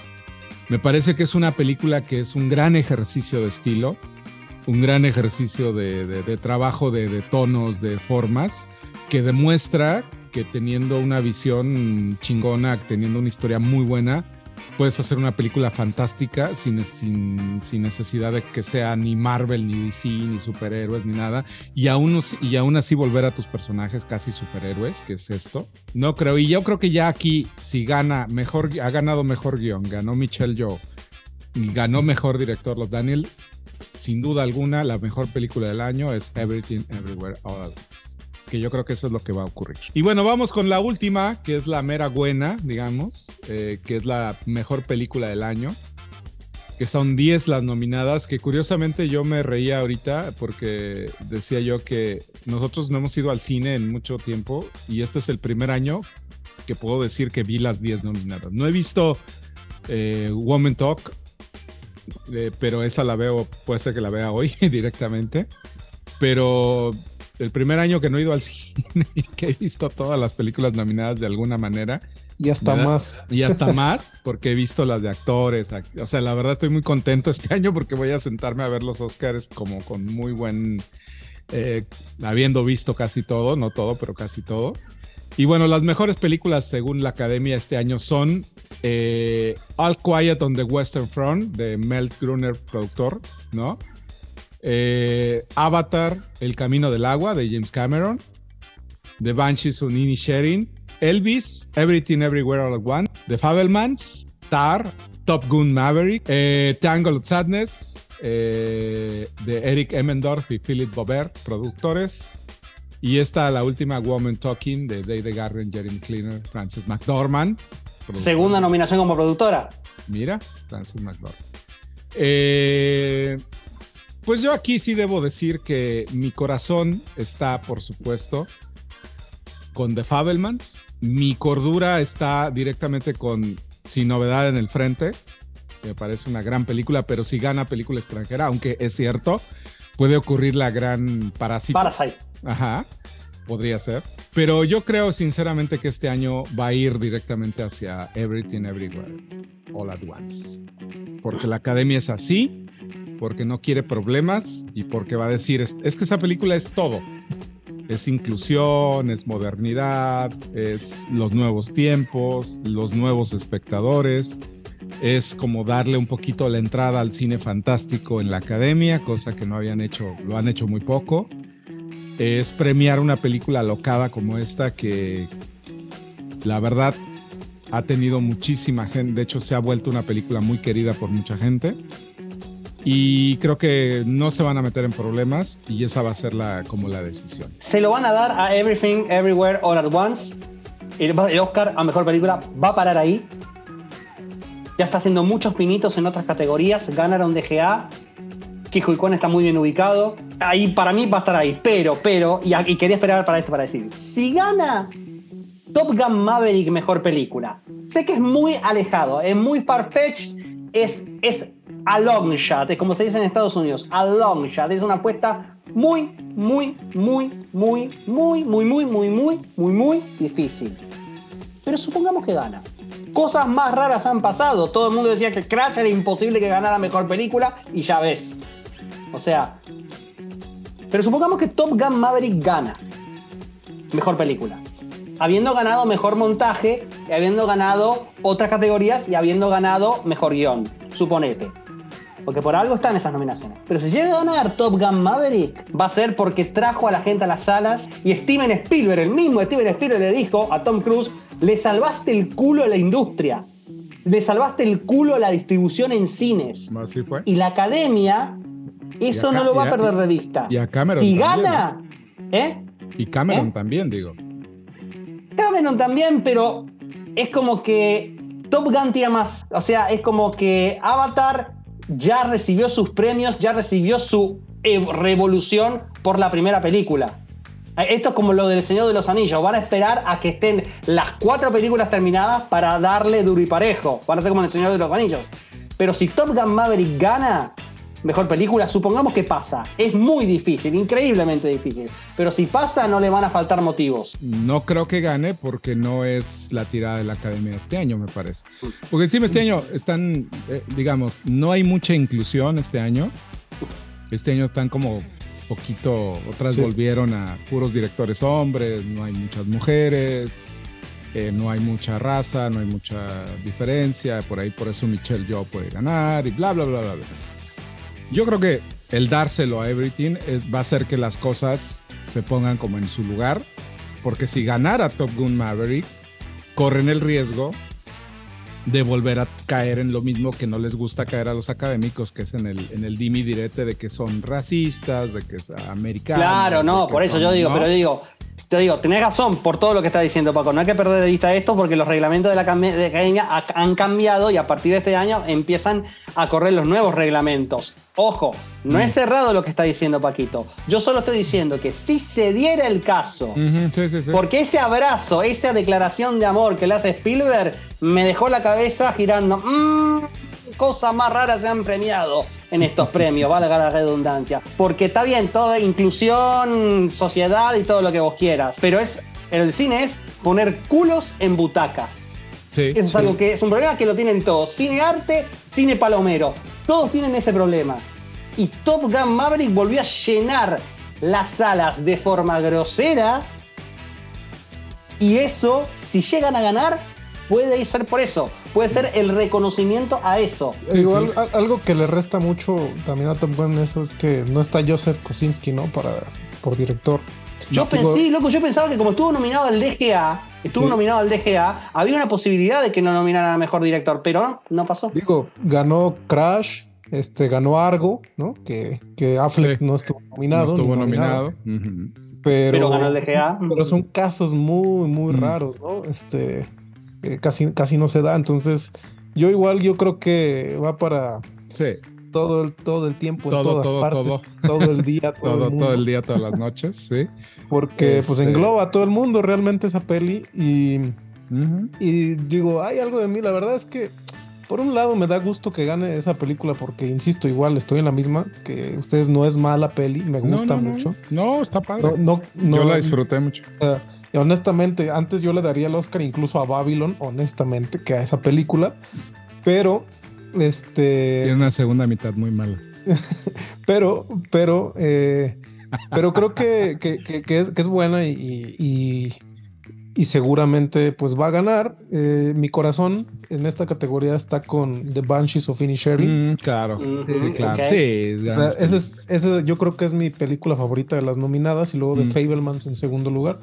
Me parece que es una película que es un gran ejercicio de estilo, un gran ejercicio de, trabajo de, de tonos, de formas, que demuestra que teniendo una visión chingona, teniendo una historia muy buena, puedes hacer una película fantástica sin, sin, sin necesidad de que sea ni Marvel, ni DC, ni superhéroes, ni nada, y aún, y aún así volver a tus personajes casi superhéroes, que es esto. No creo, y yo creo que ya aquí, si gana mejor, ha ganado mejor guion, ganó Michelle Yeoh, ganó mejor director los Daniel, sin duda alguna, la mejor película del año es Everything Everywhere All at Once. Que yo creo que eso es lo que va a ocurrir. Y bueno, vamos con la última, que es la mera buena, digamos, eh, que es la mejor película del año. Que son 10 las nominadas, que curiosamente yo me reía ahorita porque decía yo que nosotros no hemos ido al cine en mucho tiempo y este es el primer año que puedo decir que vi las 10 nominadas. No he visto eh, Woman Talk, eh, pero esa la veo, puede ser que la vea hoy directamente. Pero el primer año que no he ido al cine y que he visto todas las películas nominadas de alguna manera. Y hasta ¿verdad? más. Y hasta más, porque he visto las de actores. act- O sea, la verdad estoy muy contento este año porque voy a sentarme a ver los Oscars como con muy buen... eh, habiendo visto casi todo, no todo, pero casi todo. Y bueno, las mejores películas según la academia este año son eh, All Quiet on the Western Front de Mel Gruner, productor, ¿no? Eh, Avatar, El Camino del Agua de James Cameron, The Banshees of Sharing, Elvis, Everything Everywhere All at Once, The Fabelmans, Tar, Top Gun Maverick, eh, Tangle of Sadness, eh, de Eric Emmendorf y Philip Bobert, productores. Y esta, la última, Woman Talking, de David Garren, Jeremy Cleaner, Frances McDormand. Segunda nominación como productora. Mira, Francis McDormand. Eh, pues yo aquí sí debo decir que mi corazón está, por supuesto, con The Fabelmans. Mi cordura está directamente con Sin Novedad en el Frente. Me parece una gran película, pero si gana película extranjera, aunque es cierto, puede ocurrir la gran Parásito. Parasite. Ajá, podría ser. Pero yo creo sinceramente que este año va a ir directamente hacia Everything Everywhere, All at Once. Porque la academia es así, porque no quiere problemas y porque va a decir, es, es que esa película es todo. Es inclusión, es modernidad, es los nuevos tiempos, los nuevos espectadores. Es como darle un poquito la entrada al cine fantástico en la academia, cosa que no habían hecho, lo han hecho muy poco es premiar una película alocada como esta que la verdad ha tenido muchísima gente, de hecho se ha vuelto una película muy querida por mucha gente y creo que no se van a meter en problemas y esa va a ser la, como la decisión. Se lo van a dar a Everything, Everywhere, All at Once. El Oscar a Mejor Película va a parar ahí. Ya está haciendo muchos pinitos en otras categorías. Ganaron DGA. Kijo está muy bien ubicado. Ahí para mí va a estar ahí. Pero, pero, y, y quería esperar para esto para decir. Si gana Top Gun Maverick Mejor Película. Sé que es muy alejado, es muy far-fetched, es, es a long shot, es como se dice en Estados Unidos, a long shot. Es una apuesta muy, muy, muy, muy, muy, muy, muy, muy, muy, muy, muy difícil. Pero supongamos que gana. Cosas más raras han pasado. Todo el mundo decía que Crash era imposible que ganara mejor película y ya ves. O sea. Pero supongamos que Top Gun Maverick gana mejor película. Habiendo ganado mejor montaje, y habiendo ganado otras categorías y habiendo ganado mejor guion. Suponete. Porque por algo están esas nominaciones. Pero si llega a ganar Top Gun Maverick, va a ser porque trajo a la gente a las salas y Steven Spielberg, el mismo Steven Spielberg, le dijo a Tom Cruise: le salvaste el culo a la industria. Le salvaste el culo a la distribución en cines. Así fue. Y la academia, eso no lo va a perder de vista. y a Cameron Si también, gana, ¿eh? Y Cameron ¿Eh? también, digo. Cameron también, pero es como que Top Gun tira más. O sea, es como que Avatar ya recibió sus premios, ya recibió su revolución por la primera película. Esto es como lo del Señor de los Anillos. Van a esperar a que estén las cuatro películas terminadas para darle duro y parejo. Van a ser como en el Señor de los Anillos. Pero si Top Gun Maverick gana mejor película, supongamos que pasa. Es muy difícil, increíblemente difícil. Pero si pasa, no le van a faltar motivos. No creo que gane porque no es la tirada de la academia de este año, me parece. Porque encima este año están, eh, digamos, no hay mucha inclusión este año. Este año están como poquito, otras Sí. volvieron a puros directores hombres, no hay muchas mujeres, eh, no hay mucha raza, no hay mucha diferencia, por ahí por eso Michelle Yeoh puede ganar y bla, bla, bla, bla, bla. Yo creo que el dárselo a Everything es- va a hacer que las cosas se pongan como en su lugar, porque si ganara Top Gun Maverick, corren el riesgo de volver a caer en lo mismo que no les gusta caer a los académicos, que es en el, en el dimi direte de que son racistas, de que es americanos. Claro, no, por eso son- yo digo, ¿no? pero yo digo, te digo, tenés razón por todo lo que está diciendo Paco. No hay que perder de vista esto porque los reglamentos de la academia ha- han cambiado y a partir de este año empiezan a correr los nuevos reglamentos. Ojo, no Mm. es cerrado lo que está diciendo Paquito. Yo solo estoy diciendo que si se diera el caso, Ujú, sí, sí, sí. porque ese abrazo, esa declaración de amor que le hace Spielberg, me dejó la cabeza girando. Mmm, cosas más raras se han premiado en estos premios, valga la redundancia. Porque está bien, toda inclusión, sociedad y todo lo que vos quieras. Pero es, el cine es poner culos en butacas. Sí, Eso es sí. algo que es un problema que lo tienen todos. Cine arte, cine palomero. Todos tienen ese problema. Y Top Gun Maverick volvió a llenar las salas de forma grosera. Y eso, si llegan a ganar, puede ser por eso. Puede ser el reconocimiento a eso. Igual, a- algo que le resta mucho también a Top Gun eso es que no está Joseph Kosinski, ¿no? Para, por director. Yo No, pensé, digo- loco, yo pensaba que como estuvo nominado al DGA, estuvo Sí. nominado al DGA, había una posibilidad de que no nominaran a mejor director, pero no, no pasó. Digo, ganó Crash, este, ganó Argo, ¿no? Que, que Affleck Sí. no estuvo No nominado. estuvo ni nominado. Pero, Pero ganó el DGA. Pero son casos muy, muy Mm. raros, ¿no? Este. Eh, casi, casi no se da. Entonces, yo igual, yo creo que va para Sí, todo el, todo el tiempo, Todo, en todas todo, partes, todo. todo. el día, todo, todo, el mundo. todo el día, todas las noches, sí. Porque pues Este- engloba a todo el mundo realmente esa peli y, y digo, hay algo de mí, la verdad es que por un lado me da gusto que gane esa película porque, insisto, igual estoy en la misma, que ustedes no es mala peli, me gusta no, no. mucho. No, está padre. No, no, no- Yo la disfruté mucho. y honestamente, antes yo le daría el Oscar incluso a Babylon, honestamente, que a esa película. Pero, este. Tiene una segunda mitad muy mala. Pero, pero, eh, pero creo que, que- que- que es, que es buena y, y- y seguramente pues va a ganar. Eh, mi corazón en esta categoría está con The Banshees of Inisherin. Mm, claro, Ujú, sí, claro. Sí, O sea, ese es, ese yo creo que es mi película favorita de las nominadas y luego de Mm. Fablemans en segundo lugar.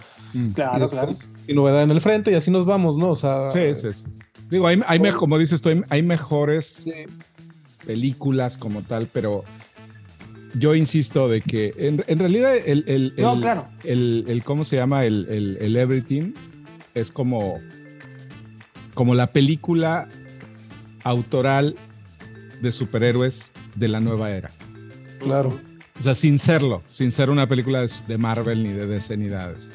Claro, y claro. mi novedad en el frente y así nos vamos, ¿no? O sea, Mm. Sí, sí, sí, sí. Digo, hay, hay me- como dices tú, hay, hay mejores sí. películas como tal, pero yo insisto de que en, en realidad el, el, No, el- claro. el, el- ¿cómo se llama? El, el, el Everything es como, como la película autoral de superhéroes de la nueva era. Claro. O sea, sin serlo, sin ser una película de, Marvel ni de DC ni nada de eso.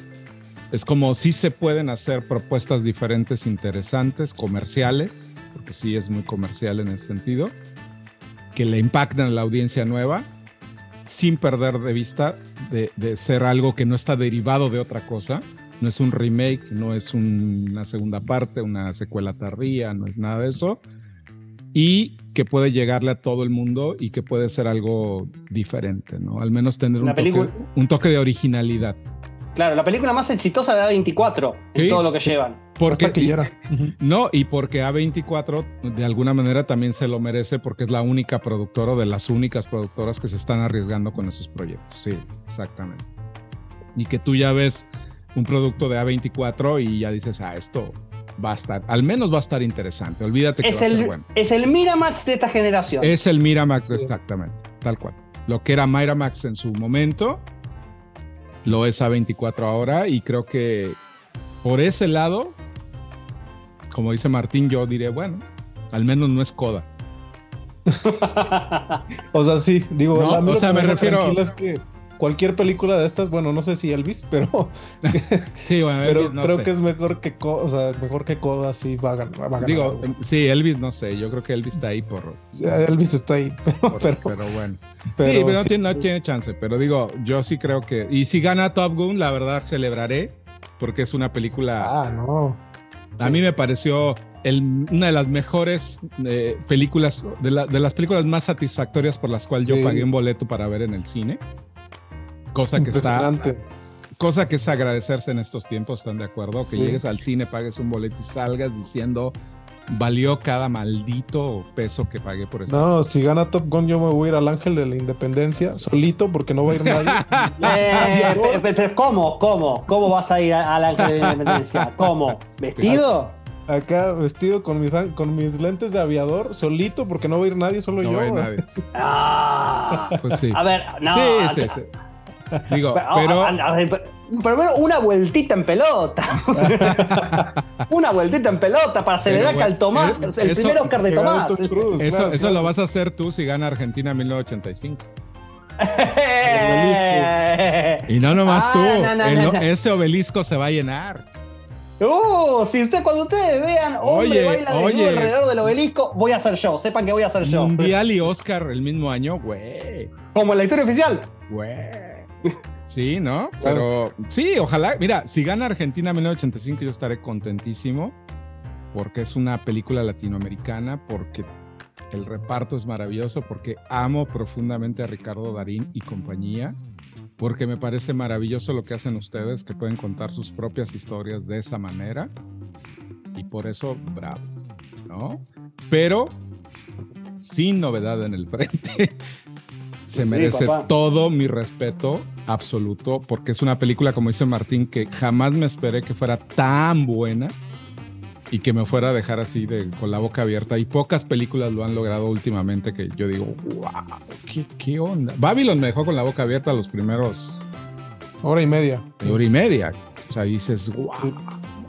Es como si se pueden hacer propuestas diferentes, interesantes, comerciales, porque sí es muy comercial en ese sentido, que le impactan a la audiencia nueva, sin perder de vista de, de ser algo que no está derivado de otra cosa. No es un remake, no es un- una segunda parte, una secuela tardía, no es nada de eso. Y que puede llegarle a todo el mundo y que puede ser algo diferente, ¿no? Al menos tener un toque, un toque de originalidad. Claro, la película más exitosa de A24 en Sí. todo lo que llevan. Porque, Hasta que. Ujú. No, y porque A24 de alguna manera también se lo merece porque es la única productora o de las únicas productoras que se están arriesgando con esos proyectos. Sí, exactamente. Y que tú ya ves un producto de A24 y ya dices, ah, esto va a estar, al menos va a estar interesante. Olvídate que Es va a ser el, bueno. es el Miramax de esta generación. Es el Miramax, Sí. exactamente, tal cual. Lo que era Miramax en su momento, lo es A24 ahora y creo que por ese lado, como dice Martín, yo diré, bueno, al menos no es coda. O sea, sí, digo, No, a mí o sea, me refiero- es que cualquier película de estas, bueno, no sé si Elvis, pero, Sí, bueno, pero Elvis no creo sé. que es mejor que, Co- o sea, mejor que Coda, sí va a ganar. va a ganar, Digo, sí, Elvis no sé, yo creo que Elvis está ahí por... Elvis está ahí, pero, por- pero, pero bueno. pero sí, pero no. Tiene, no tiene chance, pero digo, yo sí creo que... Y si gana Top Gun, la verdad celebraré, porque es una película... Ah, no. A mí me pareció el- una de las mejores eh, películas, de, la- de las películas más satisfactorias por las cuales yo pagué un boleto para ver en el cine. Cosa que está, cosa que es agradecerse en estos tiempos, ¿están de acuerdo? Que Sí. llegues al cine, pagues un boleto y salgas diciendo valió cada maldito peso que pagué por esto. No, si gana Top Gun, yo me voy a ir al Ángel de la Independencia solito porque no va a ir nadie. Eh, pero ¿Cómo? ¿Cómo? ¿Cómo vas a ir al Ángel de la Independencia? ¿Cómo? ¿Vestido? Acá vestido con mis, con mis lentes de aviador, solito porque no va a ir nadie, solo No yo. va a ir nadie. Ah. Pues sí. A ver, no. sí, sí, sí. Digo, Pero, pero pero primero una vueltita en pelota. una vueltita en pelota para celebrar que al Tomás, bueno, el eso- primer Oscar de Tomás. Tom Cruise, eso, claro, eso claro. lo vas a hacer tú si gana Argentina 1985. Eh. Y no nomás Ah, tú, no, no, el- no, no. ese obelisco se va a llenar. Uh, si usted, cuando ustedes vean hombre Oye, baila oye. alrededor del obelisco, voy a ser yo. Sepan que voy a ser yo. Mundial y Oscar el mismo año, güey. Como en la historia oficial. Güey. Sí, ¿no? Pero sí, ojalá. Mira, si gana Argentina 1985, yo estaré contentísimo porque es una película latinoamericana, porque el reparto es maravilloso, porque amo profundamente a Ricardo Darín y compañía, porque me parece maravilloso lo que hacen ustedes, que pueden contar sus propias historias de esa manera. Y por eso, bravo, ¿no? Pero sin novedad en el frente. Se Sí, merece papá. todo mi respeto absoluto, porque es una película, como dice Martín, que jamás me esperé que fuera tan buena y que me fuera a dejar así de, con la boca abierta. Y pocas películas lo han logrado últimamente que yo digo, wow, ¿qué, qué onda? Babylon me dejó con la boca abierta los primeros Hora y media. de hora y media. O sea, dices, wow.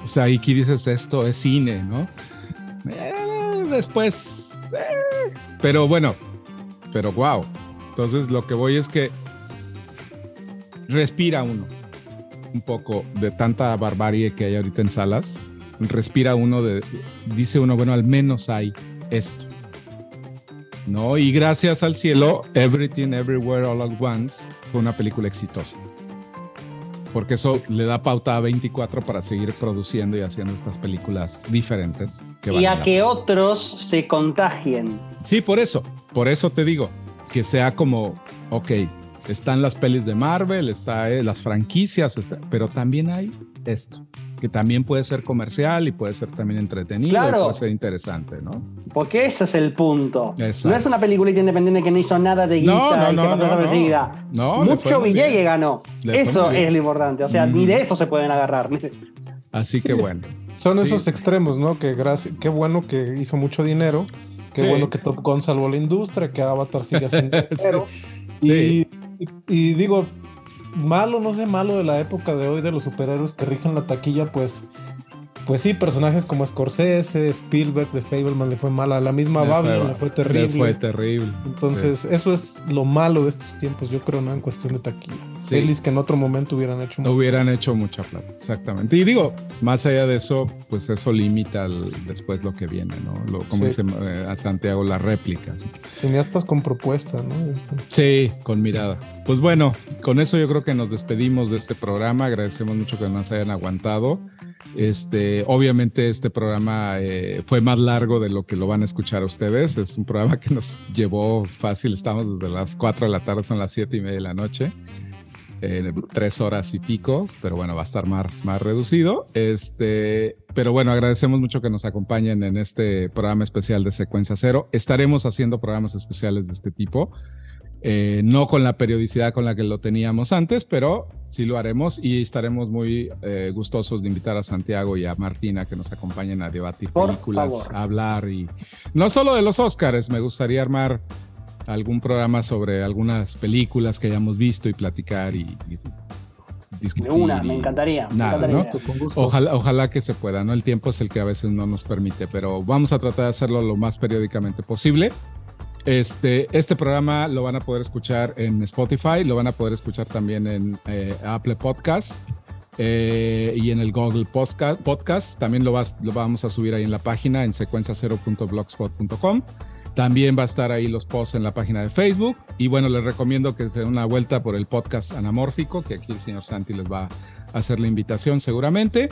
O sea, y aquí dices esto es cine, ¿no? Eh, después, eh, pero bueno, pero wow. Entonces lo que voy es que respira uno un poco de tanta barbarie que hay ahorita en salas. Respira uno de, dice uno, bueno, al menos hay esto. ¿No? Y gracias al cielo, Everything Everywhere All at Once fue una película exitosa. Porque eso le da pauta a 24 para seguir produciendo y haciendo estas películas diferentes. Que y a que otros se contagien. Sí, por eso. Por eso te digo, que sea como, ok, están las pelis de Marvel, está eh, las franquicias, pero también hay esto, que también puede ser comercial y puede ser también entretenido, claro. puede ser interesante, ¿no? Porque ese es el punto. No es una película independiente que no hizo nada de guita y que pasó desapercibida. No, Mucho billete ganó. Eso es lo importante. O sea, ni de eso se pueden agarrar. Así que bueno. Son esos extremos, ¿no? Que gracias, qué bueno que hizo mucho dinero. Qué bueno que Top Gun salvó la industria, que Avatar sigue siendo dinero. Y y, digo, malo, no sé, malo de la época de hoy de los superhéroes que rigen la taquilla, pues pues sí, personajes como Scorsese, Spielberg de Fableman le fue mala, la misma Babylon le fue terrible. Le fue terrible. Entonces, eso es lo malo de estos tiempos, yo creo, no en cuestión de taquilla. Sí. que en otro momento hubieran hecho mucha Hubieran hecho mucha plata, exactamente. Y digo, más allá de eso, pues eso limita después lo que viene, ¿no? Lo, como dice eh, a Santiago, las réplicas. Cineastas con propuesta, ¿no? Sí, con mirada. Pues bueno, con eso yo creo que nos despedimos de este programa. Agradecemos mucho que nos hayan aguantado. Este, obviamente este programa eh, fue más largo de lo que lo van a escuchar ustedes. Es un programa que nos llevó fácil. Estamos desde las 4 de la tarde, son las 7 y media de la noche. Eh, tres horas y pico, pero bueno, va a estar más, más reducido. Este, pero bueno, agradecemos mucho que nos acompañen en este programa especial de Secuencia Cero. Estaremos haciendo programas especiales de este tipo. Eh, no con la periodicidad con la que lo teníamos antes, pero sí lo haremos y estaremos muy eh, gustosos de invitar a Santiago y a Martina que nos acompañen a debatir películas, a hablar y no solo de los Oscars, me gustaría armar algún programa sobre algunas películas que hayamos visto y platicar y, discutir. una, me encantaría. Ojalá, ojalá que se pueda, ¿no? El tiempo es el que a veces no nos permite, pero vamos a tratar de hacerlo lo más periódicamente posible. Este, este programa lo van a poder escuchar en Spotify, lo van a poder escuchar también en eh, Apple Podcasts eh, y en el Google Podcast. Podcast. También lo, lo vamos a subir ahí en la página en secuencia0.blogspot.com. También va a estar ahí los posts en la página de Facebook. Y bueno, les recomiendo que se den una vuelta por el podcast anamórfico, que aquí el señor Santi les va a hacer la invitación seguramente.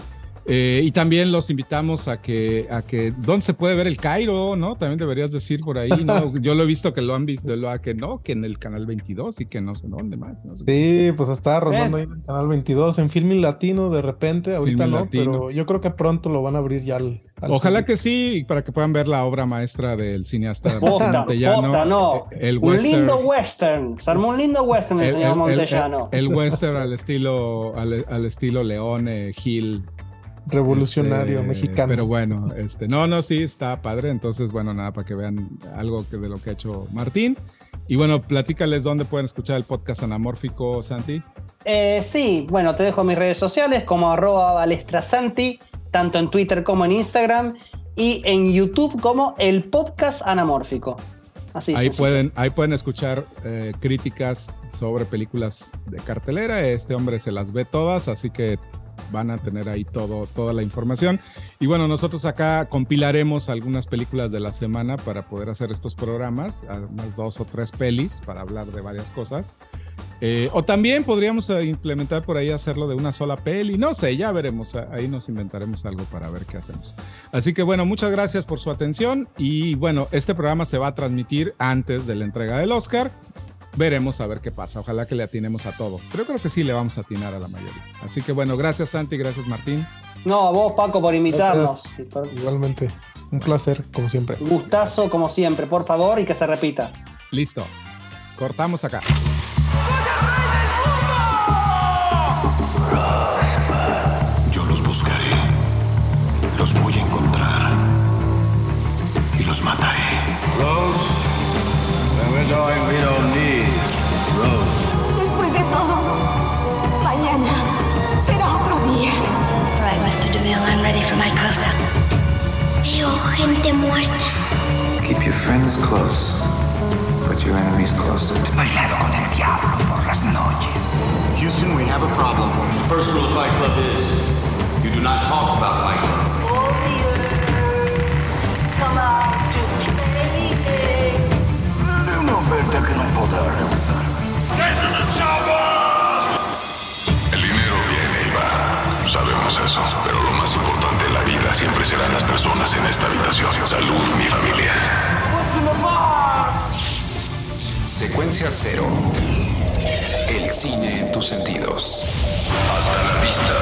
Eh, y también los invitamos a que, a que, ¿dónde se puede ver el Cairo? ¿No? También deberías decir por ahí, ¿no? Yo lo he visto que lo han visto, lo que no, que en el canal 22 y que no sé dónde más. sí, pues está rodando ahí en el canal 22, en Filming Latino de repente, ahorita no, pero yo creo que pronto lo van a abrir ya al. Ojalá que sí, para que puedan ver la obra maestra del cineasta Montellano. no. El un lindo western, se armó un lindo western el, señor Montellano. El, western al estilo, al, al estilo Leone, Gil revolucionario este, mexicano. Pero bueno, este, no, no, sí, está padre. Entonces, bueno, nada, para que vean algo que de lo que ha hecho Martín. Y bueno, platícales dónde pueden escuchar el podcast anamórfico, Santi. Eh, sí, bueno, te dejo mis redes sociales como arroba balestrasanti, tanto en Twitter como en Instagram, y en YouTube como el podcast anamórfico. Así ahí, pueden, ahí pueden escuchar eh, críticas sobre películas de cartelera. Este hombre se las ve todas, así que van a tener ahí todo, toda la información. Y bueno, nosotros acá compilaremos algunas películas de la semana para poder hacer estos programas, unas dos o tres pelis para hablar de varias cosas. Eh, o también podríamos eh, implementar por ahí hacerlo de una sola peli, no sé, ya veremos, ahí nos inventaremos algo para ver qué hacemos. Así que bueno, muchas gracias por su atención y bueno, este programa se va a transmitir antes de la entrega del Oscar veremos a ver qué pasa. Ojalá que le atinemos a todo. Pero creo que sí le vamos a atinar a la mayoría. Así que bueno, gracias Santi, gracias Martín. No, a vos Paco por invitarnos. Igualmente, un placer como siempre. Gustazo como siempre, por favor, y que se repita. Listo. Cortamos acá. Yo los buscaré. Los voy a encontrar. Y los mataré. Todo, mañana será otro día. Right, Mr. DeVille, I'm ready. gente muerta. Keep your friends close, but your enemies closer. Bailado con el diablo por las noches. Houston, we have a problem. The first rule of Fight Club is you do not talk about Fight Club. È un'offerta che non potrà rehusar. El Pero lo más importante en la vida siempre serán las personas en esta habitación. Salud, mi familia. Secuencia cero. El cine en tus sentidos. Hasta la vista,